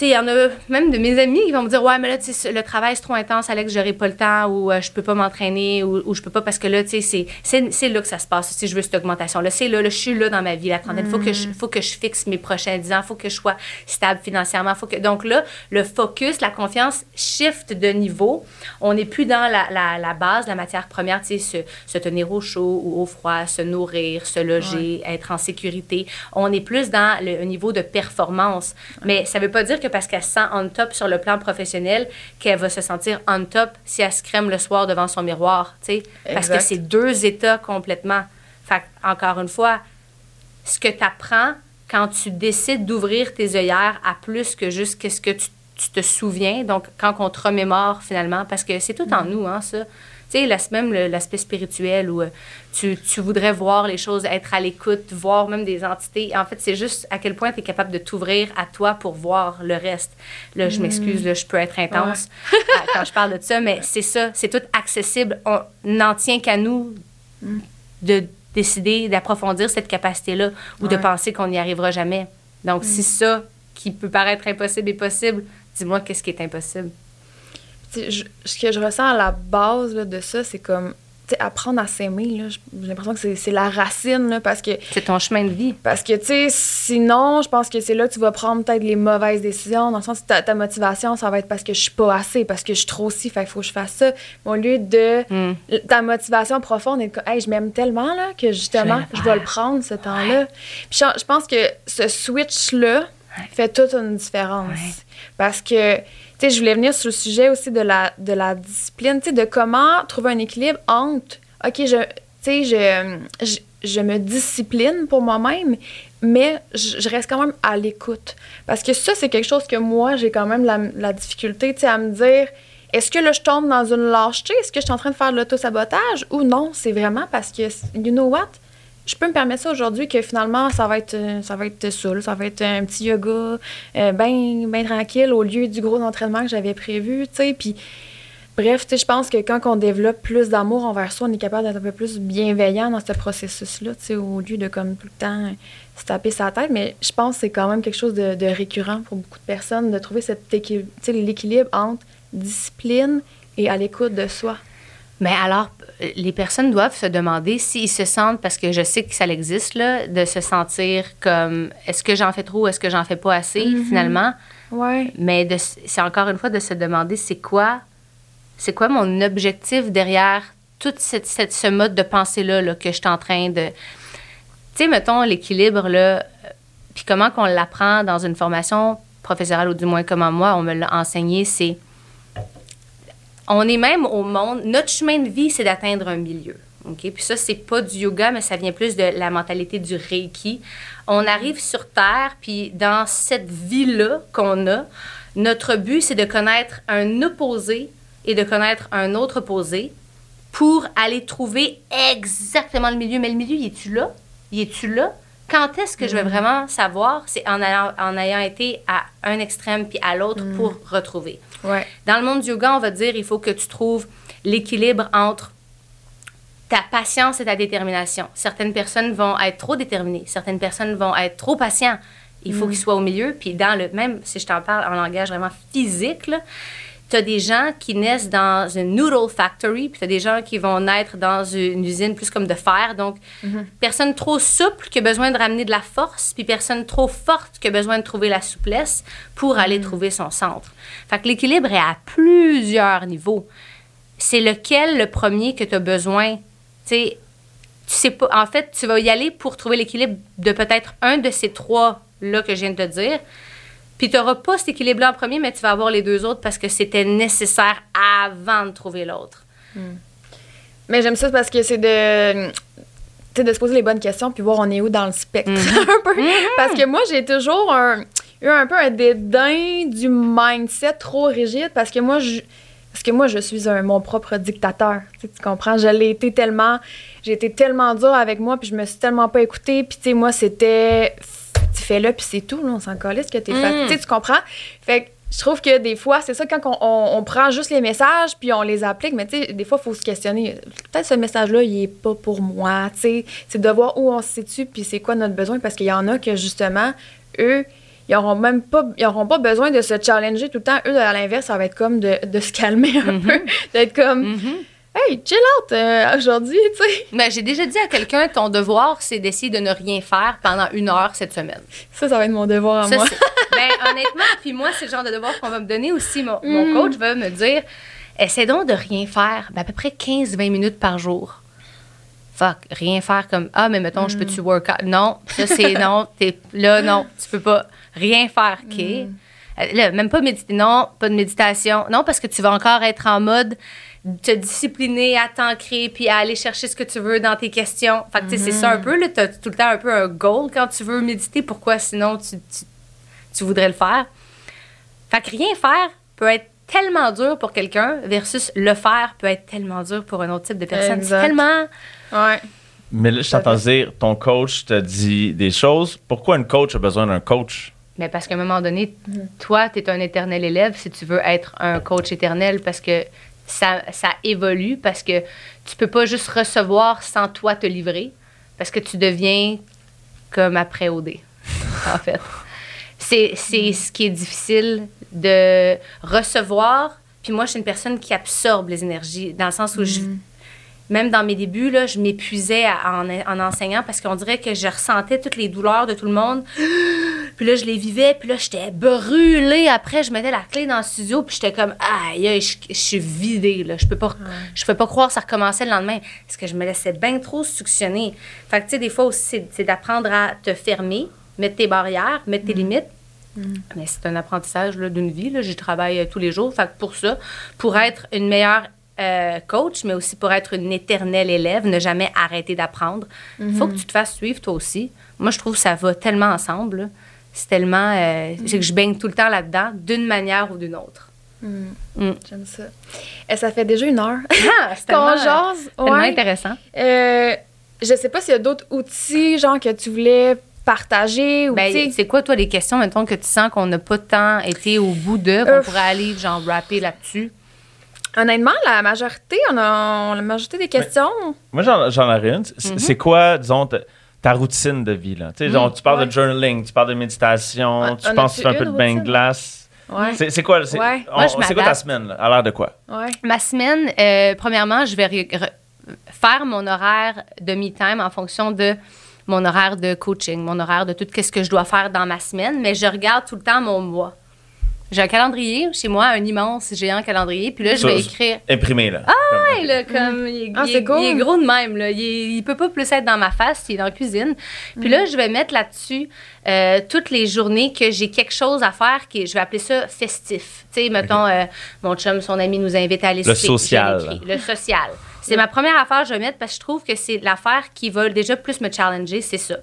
il y en a même de mes amis qui vont me dire Ouais, mais là, le travail, c'est trop intense, Alex, j'aurai pas le temps, ou euh, je peux pas m'entraîner, ou, ou, je peux pas parce que là, tu sais, c'est là que ça se passe. Si je veux cette augmentation-là, c'est là, là, je suis là dans ma vie, la trentaine. Il faut, que je, mm. faut que je fixe mes prochains 10 ans, il faut que je sois stable financièrement. Faut que... Donc là, le focus, la confiance shift de niveau. On n'est plus dans la, la, la, base, la matière première, tu sais, se, se, tenir au chaud ou au froid, se nourrir, se loger, être en sécurité. On est plus dans le niveau de performance. Mais ça veut pas dire que parce qu'elle se sent on top sur le plan professionnel qu'elle va se sentir on top si elle se crème le soir devant son miroir, tu sais. Parce que c'est deux états complètement. Fait encore une fois, ce que tu apprends quand tu décides d'ouvrir tes œillères à plus que juste qu'est-ce que tu, te souviens, donc quand on te remémore finalement, parce que c'est tout en mm. nous, hein, ça tu sais, même l'aspect spirituel où euh, tu, tu, voudrais voir les choses, être à l'écoute, voir même des entités. En fait, c'est juste à quel point tu es capable de t'ouvrir à toi pour voir le reste. Là, je m'excuse, là, je peux être intense euh, quand je parle de ça, mais c'est ça, c'est tout accessible. On n'en tient qu'à nous mm. de décider d'approfondir cette capacité-là ou de penser qu'on n'y arrivera jamais. Donc, si mm. ça qui peut paraître impossible est possible, dis-moi qu'est-ce qui est impossible ce que je ressens à la base de ça, c'est comme apprendre à s'aimer, j'ai l'impression que c'est la racine, là, parce que... C'est ton chemin de vie. Parce que, tu sais, sinon, je pense que c'est là que tu vas prendre peut-être les mauvaises décisions, dans le sens que ta, motivation, ça va être parce que je suis pas assez, parce que je suis trop si, fait faut que je fasse ça. au lieu de... Hmm. Ta motivation profonde est hey, je m'aime tellement, là, que justement, je, dois le prendre, ce temps-là. Puis je, pense que ce switch-là fait toute une différence. Parce que je voulais venir sur le sujet aussi de la, de la discipline, tu sais, de comment trouver un équilibre entre, OK, je, tu sais, je, je, me discipline pour moi-même, mais je, reste quand même à l'écoute. Parce que ça, c'est quelque chose que moi, j'ai quand même la, la difficulté, tu sais, à me dire, est-ce que là, je tombe dans une lâcheté? Est-ce que je suis en train de faire de l'auto-sabotage? Ou non, c'est vraiment parce que, you know what? Je peux me permettre ça aujourd'hui que finalement, ça va être euh, ça va être ça, ça va être un petit yoga euh, bien ben tranquille au lieu du gros entraînement que j'avais prévu, tu sais. Puis, bref, tu je pense que quand on développe plus d'amour envers soi, on est capable d'être un peu plus bienveillant dans ce processus-là, tu sais, au lieu de comme tout le temps se taper sa tête. Mais je pense que c'est quand même quelque chose de, de, récurrent pour beaucoup de personnes, de trouver cet l'équilibre entre discipline et à l'écoute de soi. Mais alors, les personnes doivent se demander s'ils se sentent, parce que je sais que ça existe, là, de se sentir comme est-ce que j'en fais trop, est-ce que j'en fais pas assez, mm-hmm. finalement? Ouais. Mais c'est encore une fois de se demander c'est quoi, c'est quoi mon objectif derrière tout cette, ce mode de pensée-là là, que je suis en train de. Tu sais, mettons l'équilibre, là, puis comment qu'on l'apprend dans une formation professionnelle, ou du moins comment moi, on me l'a enseigné, c'est on est même au monde, notre chemin de vie, c'est d'atteindre un milieu. OK? Puis ça, c'est pas du yoga, mais ça vient plus de la mentalité du Reiki. On arrive sur Terre, puis dans cette vie-là qu'on a, notre but, c'est de connaître un opposé et de connaître un autre opposé pour aller trouver exactement le milieu. Mais le milieu, il est-tu là? Il est-tu là? Quand est-ce que je vais mm. vraiment savoir? C'est en, en ayant été à un extrême puis à l'autre mm. pour retrouver. Dans le monde du yoga, on va dire il faut que tu trouves l'équilibre entre ta patience et ta détermination. Certaines personnes vont être trop déterminées, certaines personnes vont être trop patientes. Il faut mm. qu'ils soient au milieu. Puis dans le même, si je t'en parle en langage vraiment physique, tu as des gens qui naissent dans une noodle factory, puis tu as des gens qui vont naître dans une usine plus comme de fer. Donc, mm-hmm. personne trop souple qui a besoin de ramener de la force, puis personne trop forte qui a besoin de trouver la souplesse pour aller mm. trouver son centre. Fait que l'équilibre est à plusieurs niveaux. C'est lequel le premier que tu as besoin? Tu sais pas. En fait, tu vas y aller pour trouver l'équilibre de peut-être un de ces trois-là que je viens de te dire. Puis tu n'auras pas cet équilibre-là en premier, mais tu vas avoir les deux autres parce que c'était nécessaire avant de trouver l'autre. Hmm. Mais j'aime ça parce que c'est de de se poser les bonnes questions puis voir on est où dans le spectre hmm. un peu. Hmm. Parce que moi, j'ai toujours un, eu un peu un dédain du mindset trop rigide parce que moi, je, parce que moi, je suis un, mon propre dictateur. Tu, comprends? Je l'ai été tellement. J'ai été tellement dur avec moi, puis je me suis tellement pas écoutée. Puis, tu sais, moi, c'était. Tu fais là, puis c'est tout. Là, on s'en ce que t'es mm. Tu comprends? Fait que je trouve que des fois, c'est ça, quand on, on, prend juste les messages, puis on les applique, mais tu sais, des fois, il faut se questionner. Peut-être ce message-là, il est pas pour moi. Tu sais, c'est de voir où on se situe, puis c'est quoi notre besoin, parce qu'il y en a que, justement, eux, ils auront même pas, ils auront pas besoin de se challenger tout le temps. Eux, à l'inverse, ça va être comme de, de se calmer un peu, d'être comme, Mhm. Hey, chill out euh, aujourd'hui, tu sais. Ben, j'ai déjà dit à quelqu'un, ton devoir, c'est d'essayer de ne rien faire pendant une heure cette semaine. Ça, ça va être mon devoir à Ça, moi. ben, honnêtement, puis moi, c'est le genre de devoir qu'on va me donner aussi. Mon, mon Mm. coach va me dire essaie donc de rien faire, ben, à peu près 15-20 minutes par jour. Fuck, rien faire comme ah, mais mettons, je peux-tu work out? Non, ça c'est non, t'es là, non, tu peux pas rien faire, OK? Euh, Là, même pas méditer, non, pas de méditation. Non, parce que tu vas encore être en mode te discipliner à t'ancrer puis à aller chercher ce que tu veux dans tes questions. Fait que, tu sais, c'est ça un peu, là, t'as tout le temps un peu un goal quand tu veux méditer. Pourquoi sinon tu, tu, tu voudrais le faire? Fait que rien faire peut être tellement dur pour quelqu'un versus le faire peut être tellement dur pour un autre type de personne. C'est tellement... Ouais. Mais là, je t'entends dire, ton coach te dit des choses. Pourquoi un coach a besoin d'un coach? Mais parce qu'à un moment donné, toi, tu es un éternel élève si tu veux être un coach éternel parce que ça, ça évolue, parce que tu peux pas juste recevoir sans toi te livrer, parce que tu deviens comme après OD, en fait. C'est c'est ce qui est difficile de recevoir. Puis moi, je suis une personne qui absorbe les énergies, dans le sens où je, même dans mes débuts, là, je m'épuisais en, en enseignant parce qu'on dirait que je ressentais toutes les douleurs de tout le monde. Puis là, je les vivais, puis là, j'étais brûlée. Après, je mettais la clé dans le studio, puis j'étais comme, aïe, je, je suis vidée, là. Je peux pas, je peux pas croire que ça recommençait le lendemain. Parce que je me laissais bien trop suctionner. Fait que, tu sais, des fois aussi, c'est- d'apprendre à te fermer, mettre tes barrières, mettre tes limites. Mais c'est un apprentissage d'une vie. Là. J'y travaille euh, tous les jours. Fait que pour ça, pour être une meilleure euh, coach, mais aussi pour être une éternelle élève, ne jamais arrêter d'apprendre, il faut que tu te fasses suivre toi aussi. Moi, je trouve que ça va tellement ensemble. C'est tellement... euh, c'est que je baigne tout le temps là-dedans, d'une manière ou d'une autre. J'aime ça. Et ça fait déjà une heure Ah, c'est tellement, jase. tellement Ouais. intéressant. Euh, je sais pas s'il y a d'autres outils, genre, que tu voulais partager ou, Ben, c'est quoi, toi, les questions, mettons, que tu sens qu'on n'a pas tant été au bout de, qu'on Euh, pourrait aller, genre, rapper là-dessus? Honnêtement, la majorité, on a la majorité des questions. Moi, j'en ai une. C'est c'est quoi, disons, ta, ta routine de vie? Là? Tu tu parles ouais. de journaling, tu parles de méditation, Ouais, tu on penses que tu fais un peu de bain de glace? Ouais. C'est quoi, quoi ta semaine? Là, à l'air de quoi? Ouais. Ma semaine, euh, premièrement, je vais re- re- faire mon horaire de me-time en fonction de mon horaire de coaching, mon horaire de tout ce que je dois faire dans ma semaine, mais je regarde tout le temps mon mois. J'ai un calendrier chez moi, un immense géant calendrier, puis là, je vais écrire. Imprimé, là. Comme- Ouais, là, comme, il, est- Ah, il c'est est, cool. il est gros de même. Là. Il, il peut pas plus être dans ma face, il est dans la cuisine. Puis là, je vais mettre là-dessus euh, toutes les journées que j'ai quelque chose à faire, qui, je vais appeler ça festif. Tu sais, mettons, euh, mon chum, son ami nous invite à aller Le social. Le social. C'est ma première affaire que je vais mettre parce que je trouve que c'est l'affaire qui va déjà plus me challenger, c'est ça.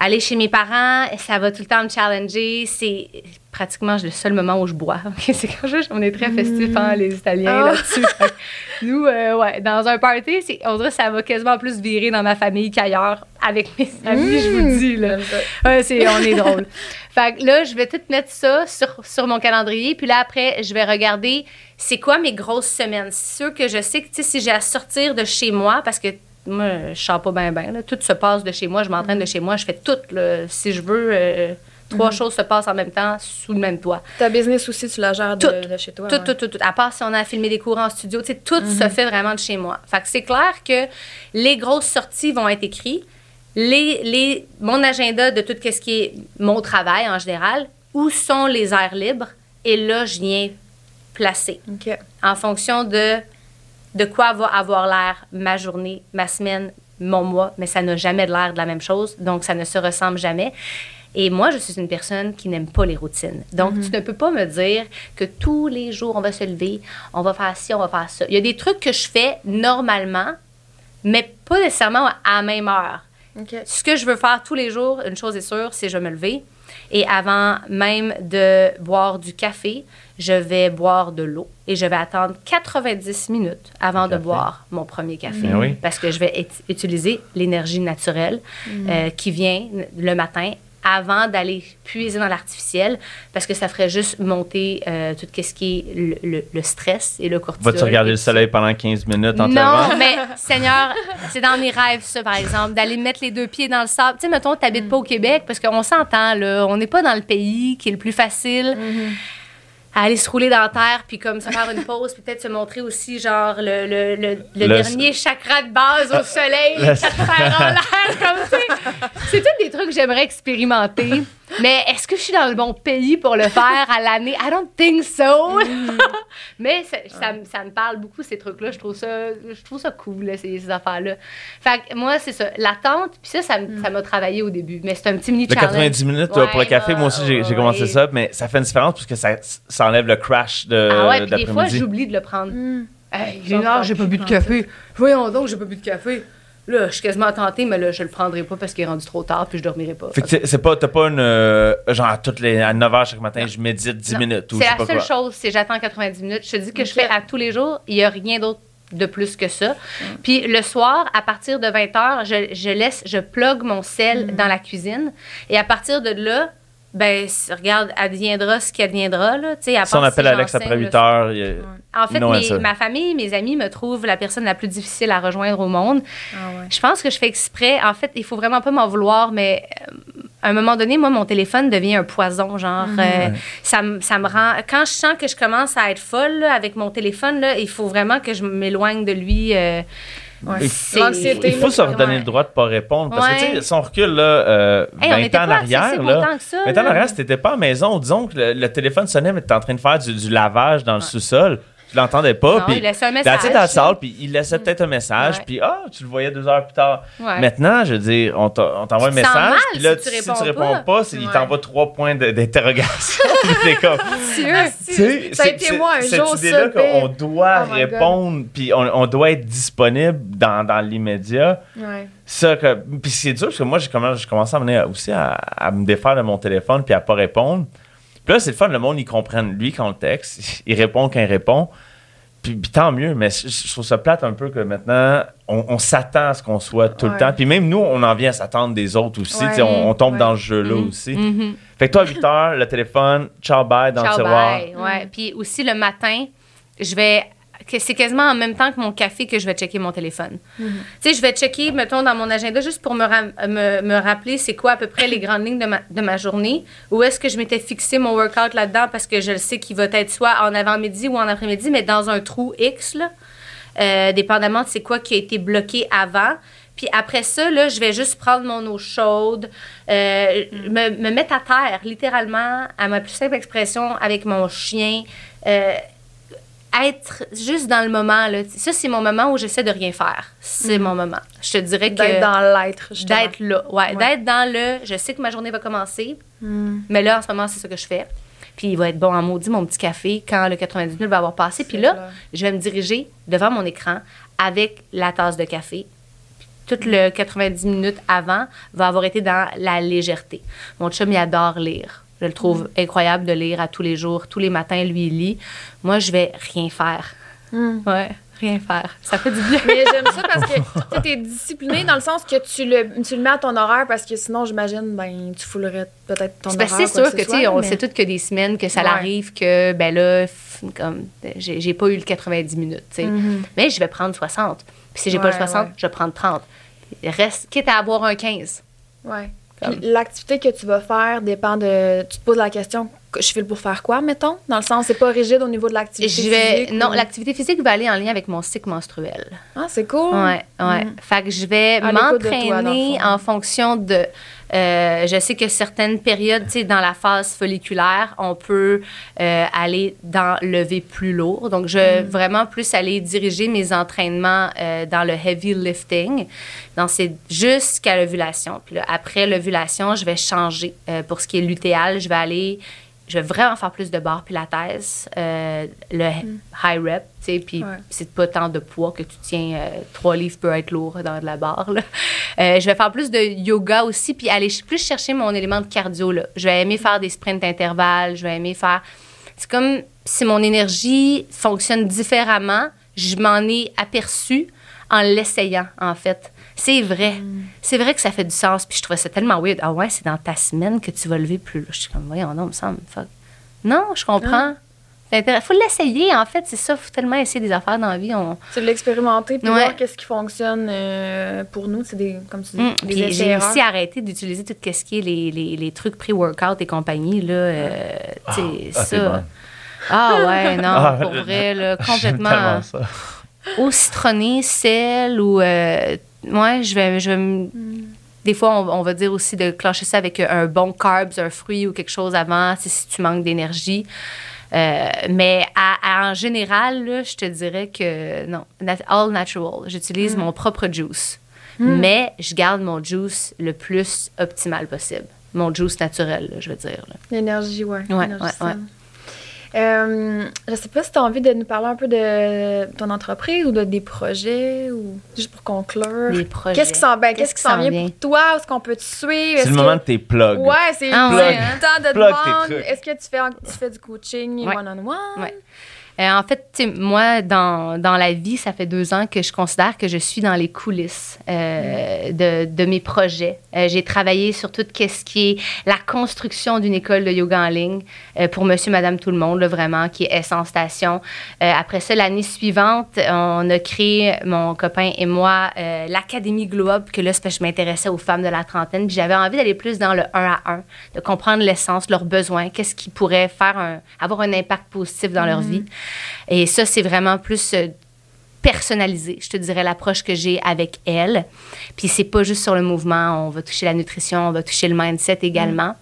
Aller chez mes parents, ça va tout le temps me challenger. C'est pratiquement le seul moment où je bois. C'est quand je, on est très festifs, hein, les Italiens, Ah. là-dessus. Nous, euh, ouais, dans un party, c'est- on dirait que ça va quasiment plus virer dans ma famille qu'ailleurs avec mes amis, je vous dis. Là. Ouais, c'est, on est drôle. fait que là, je vais tout mettre ça sur, sur mon calendrier. Puis là, après, je vais regarder c'est quoi mes grosses semaines. C'est sûr que je sais que si j'ai à sortir de chez moi, parce que moi, je sors pas bien, bien. Tout se passe de chez moi. Je m'entraîne de chez moi. Je fais tout. là. Si je veux, euh, trois choses se passent en même temps sous le même toit. Ta business aussi, tu la gères de, Tout. de chez toi. Tout, ouais. tout, tout, tout. À part si on a filmé des cours en studio, tu sais, tout se fait vraiment de chez moi. Fait que c'est clair que les grosses sorties vont être écrites. Les, les, mon agenda de tout ce qui est mon travail en général, où sont les aires libres, et là, je viens placer OK. en fonction de de quoi va avoir l'air ma journée, ma semaine, mon mois, mais ça n'a jamais l'air de la même chose, donc ça ne se ressemble jamais. Et moi, je suis une personne qui n'aime pas les routines. Donc, tu ne peux pas me dire que tous les jours, on va se lever, on va faire ci, on va faire ça. Il y a des trucs que je fais normalement, mais pas nécessairement à la même heure. Ce que je veux faire tous les jours, une chose est sûre, c'est je vais me lever. Et avant même de boire du café, je vais boire de l'eau. Et je vais attendre 90 minutes avant de boire mon premier café. Oui. Parce que je vais utiliser l'énergie naturelle euh, qui vient le matin avant d'aller puiser dans l'artificiel parce que ça ferait juste monter euh, tout ce qui est le, le- le stress et le cortisol. Vas-tu regarder le soleil pendant 15 minutes en te Non, mais Seigneur, c'est dans mes rêves, ça, par exemple, d'aller mettre les deux pieds dans le sable. Tu sais, mettons, t'habites pas au Québec, parce qu'on s'entend, là, on n'est pas dans le pays qui est le plus facile à aller se rouler dans la terre, puis comme se faire une pause, puis peut-être se montrer aussi, genre, le, le, le, le Le- dernier chakra de base au soleil, Le- quatre fers en l'air, comme ça. C'est tous des trucs que j'aimerais expérimenter. Mais est-ce que je suis dans le bon pays pour le faire à l'année? I don't think so. Mais ça, ça, me- ça me parle beaucoup, ces trucs-là. Je trouve ça, je trouve ça cool, là, ces, ces affaires-là. Fait que moi, c'est ça. L'attente, puis ça, ça m- ça m'a travaillé au début. Mais c'est un petit Le mini-challenge. 90 minutes Ouais, pour le café, moi aussi, j'ai ouais, commencé ouais. ça, mais ça fait une différence parce que ça, ça enlève le crash de, Ah ouais, puis des fois, j'oublie de le prendre. Mm. Hey, j'ai pas bu de en café. Voyons donc, j'ai pas bu de café. Là, je suis quasiment tentée, mais là, je le prendrai pas parce qu'il est rendu trop tard, puis je dormirai pas. Fait que c'est- c'est pas, t'as pas une. euh, genre, à, toutes les, à 9 h chaque matin, je médite 10 Non. minutes ou je C'est sais la pas seule quoi. chose, c'est j'attends 90 minutes. Je te dis que je fais à tous les jours. Il n'y a rien d'autre de plus que ça. Puis le soir, à partir de 20 h, je, je laisse, je plug mon sel Mm. dans la cuisine. Et à partir de là, ben, regarde, adviendra ce qui adviendra. Là, Tu sais, à Si on part appelle si Alex après le 8 heures, il En fait, Non, mes- ça. ma famille, mes amis me trouvent la personne la plus difficile à rejoindre au monde. Ah ouais. Je pense que je fais exprès. En fait, il faut vraiment pas m'en vouloir, mais euh, à un moment donné, moi, mon téléphone devient un poison. Genre, Mhm. euh, ça, ça me rend. Quand je sens que je commence à être folle là, avec mon téléphone, là, il faut vraiment que je m'éloigne de lui. euh, Ouais. Il- faut se redonner ouais. le droit de pas répondre. Parce que, tu sais, si on recule, là, euh, Hey, on 20 n'était ans en arrière, là. autant que ça. 20 ans en arrière, si t'étais pas à la maison, disons que le, le téléphone sonnait, mais t'étais en train de faire du, du lavage dans le sous-sol. Tu l'entendais pas. Non, puis il laissait un message. dans la salle, puis il laissait peut-être un message, puis ah, tu le voyais deux heures plus tard. Ouais. Maintenant, je veux dire, on t'a- on t'envoie un message, puis là, si tu si tu réponds pas. pas, c'est- il t'envoie trois points de- d'interrogation. T'es comme. Tu sais, ça a c'est- été c'est- moi un cette jour, idée-là ça. qu'on doit Oh répondre, puis on, on doit être disponible dans, dans l'immédiat. Ouais. Ça, que, puis c'est dur parce que moi, j'ai commencé, à, aussi à, à me défaire de mon téléphone puis à pas répondre. Puis là, c'est le fun, le monde, ils comprennent lui quand le texte, il répond quand il répond. Puis, puis tant mieux, mais je, je trouve ça plate un peu que maintenant, on, on s'attend à ce qu'on soit tout le temps. Puis même nous, on en vient à s'attendre des autres aussi. Ouais. on, on tombe Ouais. dans le jeu-là Mhm. aussi. Mhm. Fait que toi, à 8 heures, le téléphone, ciao, bye, dans Ciao, le tiroir. bye. Ouais. Puis aussi, le matin, je vais. Que C'est quasiment en même temps que mon café que je vais checker mon téléphone. Tu sais, je vais checker, mettons, dans mon agenda juste pour me, me, me rappeler c'est quoi à peu près les grandes lignes de ma, de ma journée. Où est-ce que je m'étais fixé mon workout là-dedans parce que je le sais qu'il va être soit en avant-midi ou en après-midi, mais dans un trou X, là, euh, dépendamment de c'est quoi qui a été bloqué avant. Puis après ça, là, je vais juste prendre mon eau chaude, euh, me, me mettre à terre, littéralement, à ma plus simple expression, avec mon chien. euh, être juste dans le moment. Là. Ça, c'est mon moment où j'essaie de rien faire. C'est mon moment. Je te dirais que... D'être dans l'être. D'être là, ouais. Ouais. D'être dans le... Je sais que ma journée va commencer, Mm. mais là, en ce moment, c'est ce que je fais. Puis il va être bon en maudit, mon petit café, quand le 90 minutes va avoir passé. Puis là, clair. je vais me diriger devant mon écran avec la tasse de café. Puis Tout le 90 minutes avant va avoir été dans la légèreté. Mon chum, il adore lire. Je le trouve incroyable de lire à tous les jours. Tous les matins, lui, il lit. Moi, je vais rien faire. Mm. Ouais, rien faire. Ça fait du bien. Mais j'aime ça parce que tu es discipliné dans le sens que tu le, tu le mets à ton horaire parce que sinon, j'imagine, ben, tu foulerais peut-être ton parce horaire. c'est sûr que, tu sais, soit, on mais- sait toutes que des semaines que ça Ouais. arrive que, ben là, comme, j'ai pas eu le 90 minutes, tu sais. Mhm. Mais je vais prendre 60. Puis si j'ai pas le Ouais, 60, ouais. je vais prendre 30. Reste, quitte à avoir un 15. Ouais. L'activité que tu vas faire dépend de. Tu te poses la question, que je file pour faire quoi, mettons? Dans le sens, c'est pas rigide au niveau de l'activité. Je vais, physique non, ou- l'activité physique va aller en lien avec mon cycle menstruel. Ah, c'est cool. Ouais, ouais. Mhm. Fait que je vais dans m'entraîner en fonction de. euh, je sais que certaines périodes, tu sais, dans la phase folliculaire, on peut euh, aller dans lever plus lourd. Donc, je vais Mm. vraiment plus aller diriger mes entraînements euh, dans le heavy lifting. Donc, c'est jusqu'à l'ovulation. Puis là, après l'ovulation, je vais changer. Pour ce qui est lutéal, je vais aller je vais vraiment faire plus de barres pilates, euh, le high rep, tu sais, puis Mm. Ouais. c'est pas tant de poids que tu tiens. euh, trois livres peut être lourd dans de la barre, là. Euh, je vais faire plus de yoga aussi, puis aller plus chercher mon élément de cardio, là. Je vais aimer faire des sprints d'intervalle, je vais aimer faire... C'est comme si mon énergie fonctionne différemment, je m'en ai aperçu en l'essayant, en fait. C'est vrai. C'est vrai que ça fait du sens. Puis je trouvais ça tellement weird. Ah ouais, c'est dans ta semaine que tu vas lever plus. Je suis comme, voyons, non, me semble, fuck. Non, je comprends. Il faut l'essayer, en fait, c'est ça. faut tellement essayer des affaires dans la vie. On... C'est de l'expérimenter puis Ouais. voir qu'est-ce qui fonctionne euh, pour nous. C'est des, comme tu dis, Mm. des Puis essais j'ai aussi arrêté d'utiliser tout ce qui est les, les, les trucs pré-workout et compagnie. Là, euh, tu sais, ah, t'es ça. Ah ouais, non, Ah, pour vrai, là, complètement. ça. Au citronné, sel ou. Euh, ouais, je vais. Je vais me- Des fois, on, on va dire aussi de clencher ça avec un bon carbs, un fruit ou quelque chose avant, si tu manques d'énergie. Euh, mais à- à- en général, là, je te dirais que non, all natural. J'utilise mon propre juice. Mais je garde mon juice le plus optimal possible. Mon juice naturel, là, je veux dire. L'énergie, ouais. Ouais, ouais, saine. Euh, je sais pas si tu as envie de nous parler un peu de ton entreprise ou de des projets ou juste pour conclure. Les projets. Qu'est-ce qui s'en ben, vient vient? pour toi? Est-ce qu'on peut te suivre? C'est Est-ce le que- moment de tes plugs. Ouais, c'est Ah ouais, le hein? temps de Plug demande. Est-ce que tu fais, tu fais du coaching Ouais. one-on-one? Ouais. Euh, en fait, moi, dans, dans la vie, ça fait deux ans que je considère que je suis dans les coulisses euh, de, de mes projets. Euh, J'ai travaillé sur tout ce qui est la construction d'une école de yoga en ligne euh, pour monsieur, madame, tout le monde, là, vraiment, qui est Essence Station. Euh, après ça, l'année suivante, on a créé, mon copain et moi, euh, l'Académie Glow Up, que là, c'est parce que je m'intéressais aux femmes de la trentaine. Puis j'avais envie d'aller plus dans le 1 à 1, de comprendre l'essence, leurs besoins, qu'est-ce qui pourrait faire un, avoir un impact positif dans leur vie. Et ça, c'est vraiment plus euh, personnalisé, je te dirais, l'approche que j'ai avec elle. Puis c'est pas juste sur le mouvement, on va toucher la nutrition, on va toucher le mindset également.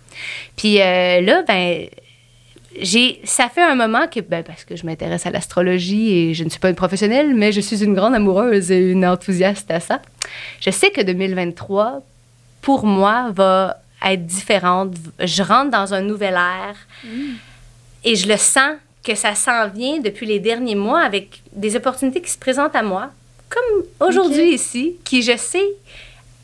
Puis euh, là, ben j'ai ça fait un moment que ben, parce que je m'intéresse à l'astrologie et je ne suis pas une professionnelle mais je suis une grande amoureuse et une enthousiaste à ça. Je sais que 2023 pour moi va être différente. Je rentre dans un nouvel ère et je le sens que ça s'en vient depuis les derniers mois avec des opportunités qui se présentent à moi, comme aujourd'hui ici, qui, je sais,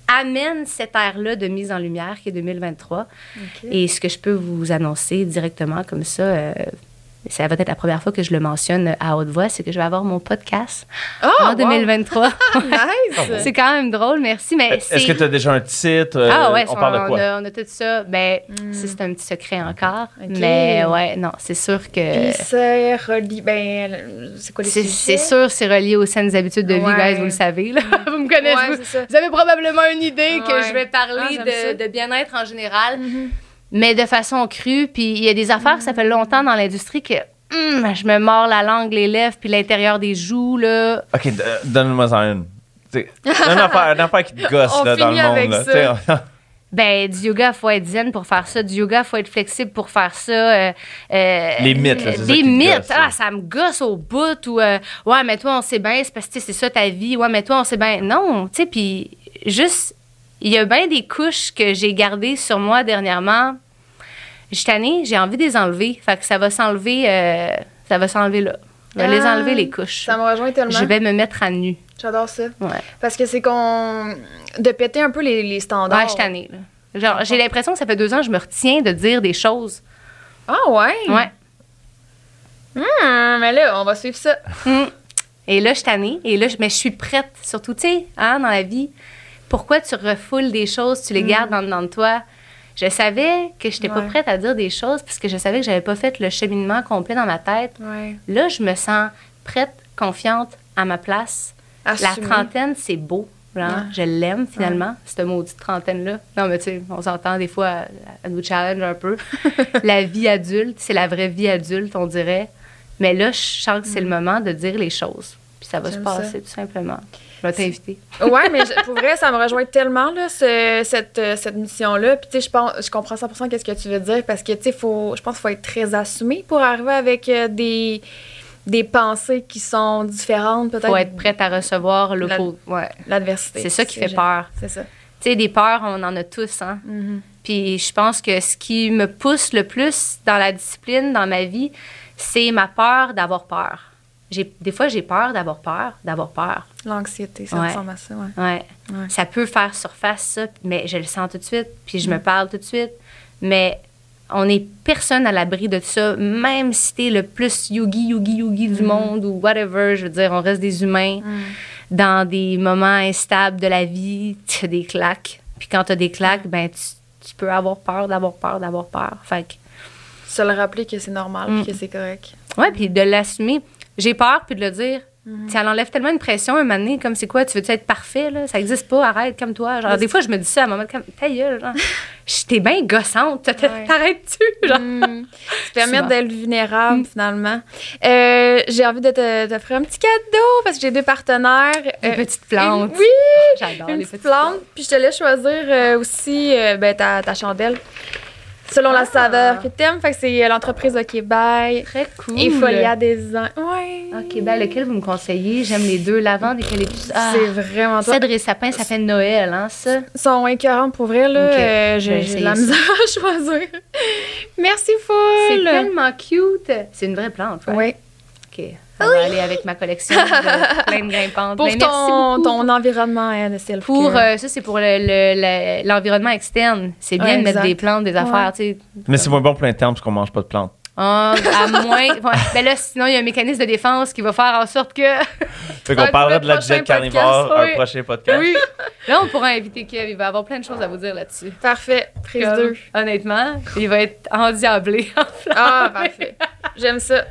amènent cette ère-là de mise en lumière qui est 2023. Ok. Et ce que je peux vous annoncer directement comme ça, euh, ça va être la première fois que je le mentionne à haute voix, c'est que je vais avoir mon podcast Oh, en wow. 2023. Nice! c'est quand même drôle, merci. Mais Est-ce que tu as déjà un titre? euh, ah ouais, on parle de quoi? a, on a tout ça. Ben, ça, c'est un petit secret encore. Mais ouais, non, c'est sûr que... Puis c'est relié. Ben, c'est quoi les C'est sujets? c'est sûr, c'est relié aux saines habitudes de vie, Ouais. guys, vous le savez. Là. vous me connaissez. Ouais, vous, vous avez probablement une idée que je vais parler Ah, de, de bien-être en général, Mhm. Mais de façon crue. Puis il y a des affaires, ça fait longtemps dans l'industrie que hum, je me mords la langue, les lèvres, puis l'intérieur des joues. Là. OK, d- euh, donne-moi en une. T'sais, Une affaire, une affaire qui te gosse On là, dans le monde. là. Ben, du yoga, faut être zen pour faire ça. Du yoga, faut être flexible pour faire ça. euh, euh, Les mythes, là, c'est ça Des mythes. gosse, ah, ça me gosse au bout. Ou, euh, ouais, mais toi, on sait bien, c'est parce que c'est ça ta vie. Ouais, mais toi, on sait bien. Non, tu sais, puis juste, il y a bien des couches que j'ai gardées sur moi dernièrement. Je suis tannée, j'ai envie de les enlever. Fait que ça va s'enlever, euh, ça va s'enlever là. Je vais les Ah, enlever, les couches. Ça me rejoint tellement. Je vais me mettre à nu. J'adore ça. Ouais. Parce que c'est qu'on. de péter un peu les, les standards. Ouais, je suis tannée, là. Genre, j'ai l'impression que ça fait deux ans que je me retiens de dire des choses. Ah, ouais? Ouais. Hum, mais là, on va suivre ça. Mm. Et là, je suis tannée. Et là, je, mais je suis prête. Surtout, tu sais, hein, dans la vie, pourquoi tu refoules des choses, tu les gardes dans, dans de toi? Je savais que je n'étais pas prête à dire des choses parce que je savais que j'avais pas fait le cheminement complet dans ma tête. Ouais. Là, je me sens prête, confiante, à ma place. La trentaine, c'est beau. genre. Ouais. Je l'aime finalement, cette maudite trentaine-là. Non, mais tu sais, on s'entend des fois, à, à nous challenge un peu. la vie adulte, c'est la vraie vie adulte, on dirait. Mais là, je sens que c'est le moment de dire les choses. Puis ça va se passer, ça. tout simplement. Je vais t'inviter. Ouais, mais je- pour vrai, ça me rejoint tellement, là, ce- cette, euh, cette mission-là. Puis, tu sais, je pense, je comprends 100% qu'est-ce que tu veux dire parce que, tu sais, faut, je pense qu'il faut être très assumé pour arriver avec euh, des, des pensées qui sont différentes, peut-être. Faut être prête à recevoir La- l'oppo- Ouais. L'adversité. C'est ça qui fait peur. C'est ça. Tu sais, des peurs, on en a tous, hein. Mhm. Puis je pense que ce qui me pousse le plus dans la discipline, dans ma vie, c'est ma peur d'avoir peur. Des fois, j'ai peur d'avoir peur, d'avoir peur. L'anxiété, ça Ouais. ressemble à ça, ouais. Ouais. Ouais. Ça peut faire surface, ça, mais je le sens tout de suite, puis je me parle tout de suite. Mais on est personne à l'abri de ça, même si t'es le plus yogi, yogi, yogi du monde ou whatever. Je veux dire, on reste des humains. dans des moments instables de la vie, tu as des claques. Puis quand tu as des claques, ben tu, tu peux avoir peur d'avoir peur d'avoir peur. Fait que, Se le rappeler que c'est normal Mm. puis que c'est correct. ouais, puis de l'assumer. J'ai peur, puis de le dire. Mhm. Ça enlève tellement une pression un moment donné, comme c'est quoi, tu veux-tu être parfait, là? Ça existe pas, arrête, comme toi. Genre, des fois, je me dis ça à un moment, comme, ta gueule, genre, t'es bien gossante, t'arrêtes-tu, genre? Mm. Se permettre d'être vulnérable, Mm. finalement. Euh, j'ai envie de te- t'offrir un petit cadeau parce que j'ai deux partenaires. Des Euh, petites plantes. une- oui, J'adore une les petite petites plante. Puis je te laisse choisir euh, aussi euh, ben, ta, ta chandelle. Selon Ah. la saveur que t'aimes. Fait que c'est euh, l'entreprise OK Bye Très cool. et Folia Design. Ouais. OK, ben lequel vous me conseillez? J'aime les deux, lavande et eucalyptus. Ah, C'est vraiment cèdre et sapin, ça fait Noël, hein, ça? Sont écœurants pour vrai, là. Ok. Euh, Je j'ai de la misère à choisir. Merci, C'est full. tellement cute. C'est une vraie plante, ouais? Ouais. OK. Ça va aller avec ma collection de plein de grimpantes. Pour Ben, merci ton, environnement hein, de self Pour, euh, ça, c'est pour le- le- le- l'environnement externe. C'est bien Ouais, de mettre exact. des plantes, des affaires, tu sais. Mais c'est moins bon pour l'interne parce qu'on mange pas de plantes. Ah, à moins. ouais. Ben là, sinon, il y a un mécanisme de défense qui va faire en sorte que. Fait qu'on parlera de la diète carnivore podcast, un oui. prochain podcast. Oui. Là, on pourra inviter Kev. Il va avoir plein de choses à vous dire là-dessus. Parfait. Prise Comme, 2. Honnêtement, il va être endiablé. Ah, parfait. J'aime ça.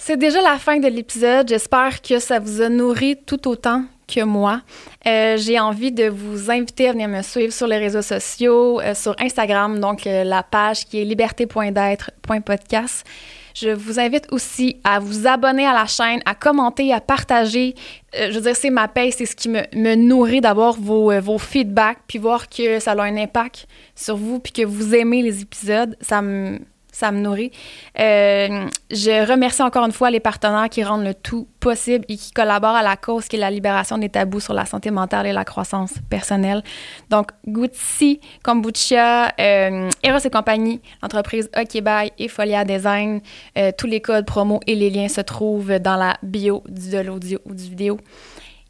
C'est déjà la fin de l'épisode. J'espère que ça vous a nourri tout autant que moi. Euh, J'ai envie de vous inviter à venir me suivre sur les réseaux sociaux, euh, sur Instagram, donc euh, la page qui est liberté.d'être.podcast. Je vous invite aussi à vous abonner à la chaîne, à commenter, à partager. Je veux dire, c'est ma paye, c'est ce qui me, me nourrit d'avoir vos, vos feedbacks, puis voir que ça a un impact sur vous, puis que vous aimez les épisodes. Ça me, ça me nourrit. Euh, je remercie encore une fois les partenaires qui rendent le tout possible et qui collaborent à la cause qui est la libération des tabous sur la santé mentale et la croissance personnelle. Donc, Gucci, Kombucha, euh, Eros et compagnie, l'entreprise OK Bye et Folia Design. Euh, tous les codes promo et les liens se trouvent dans la bio de l'audio ou du vidéo.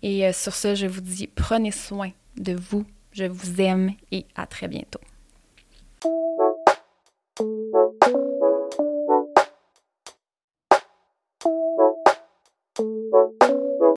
Et euh, sur ce, je vous dis prenez soin de vous. Je vous aime et à très bientôt. Thank you.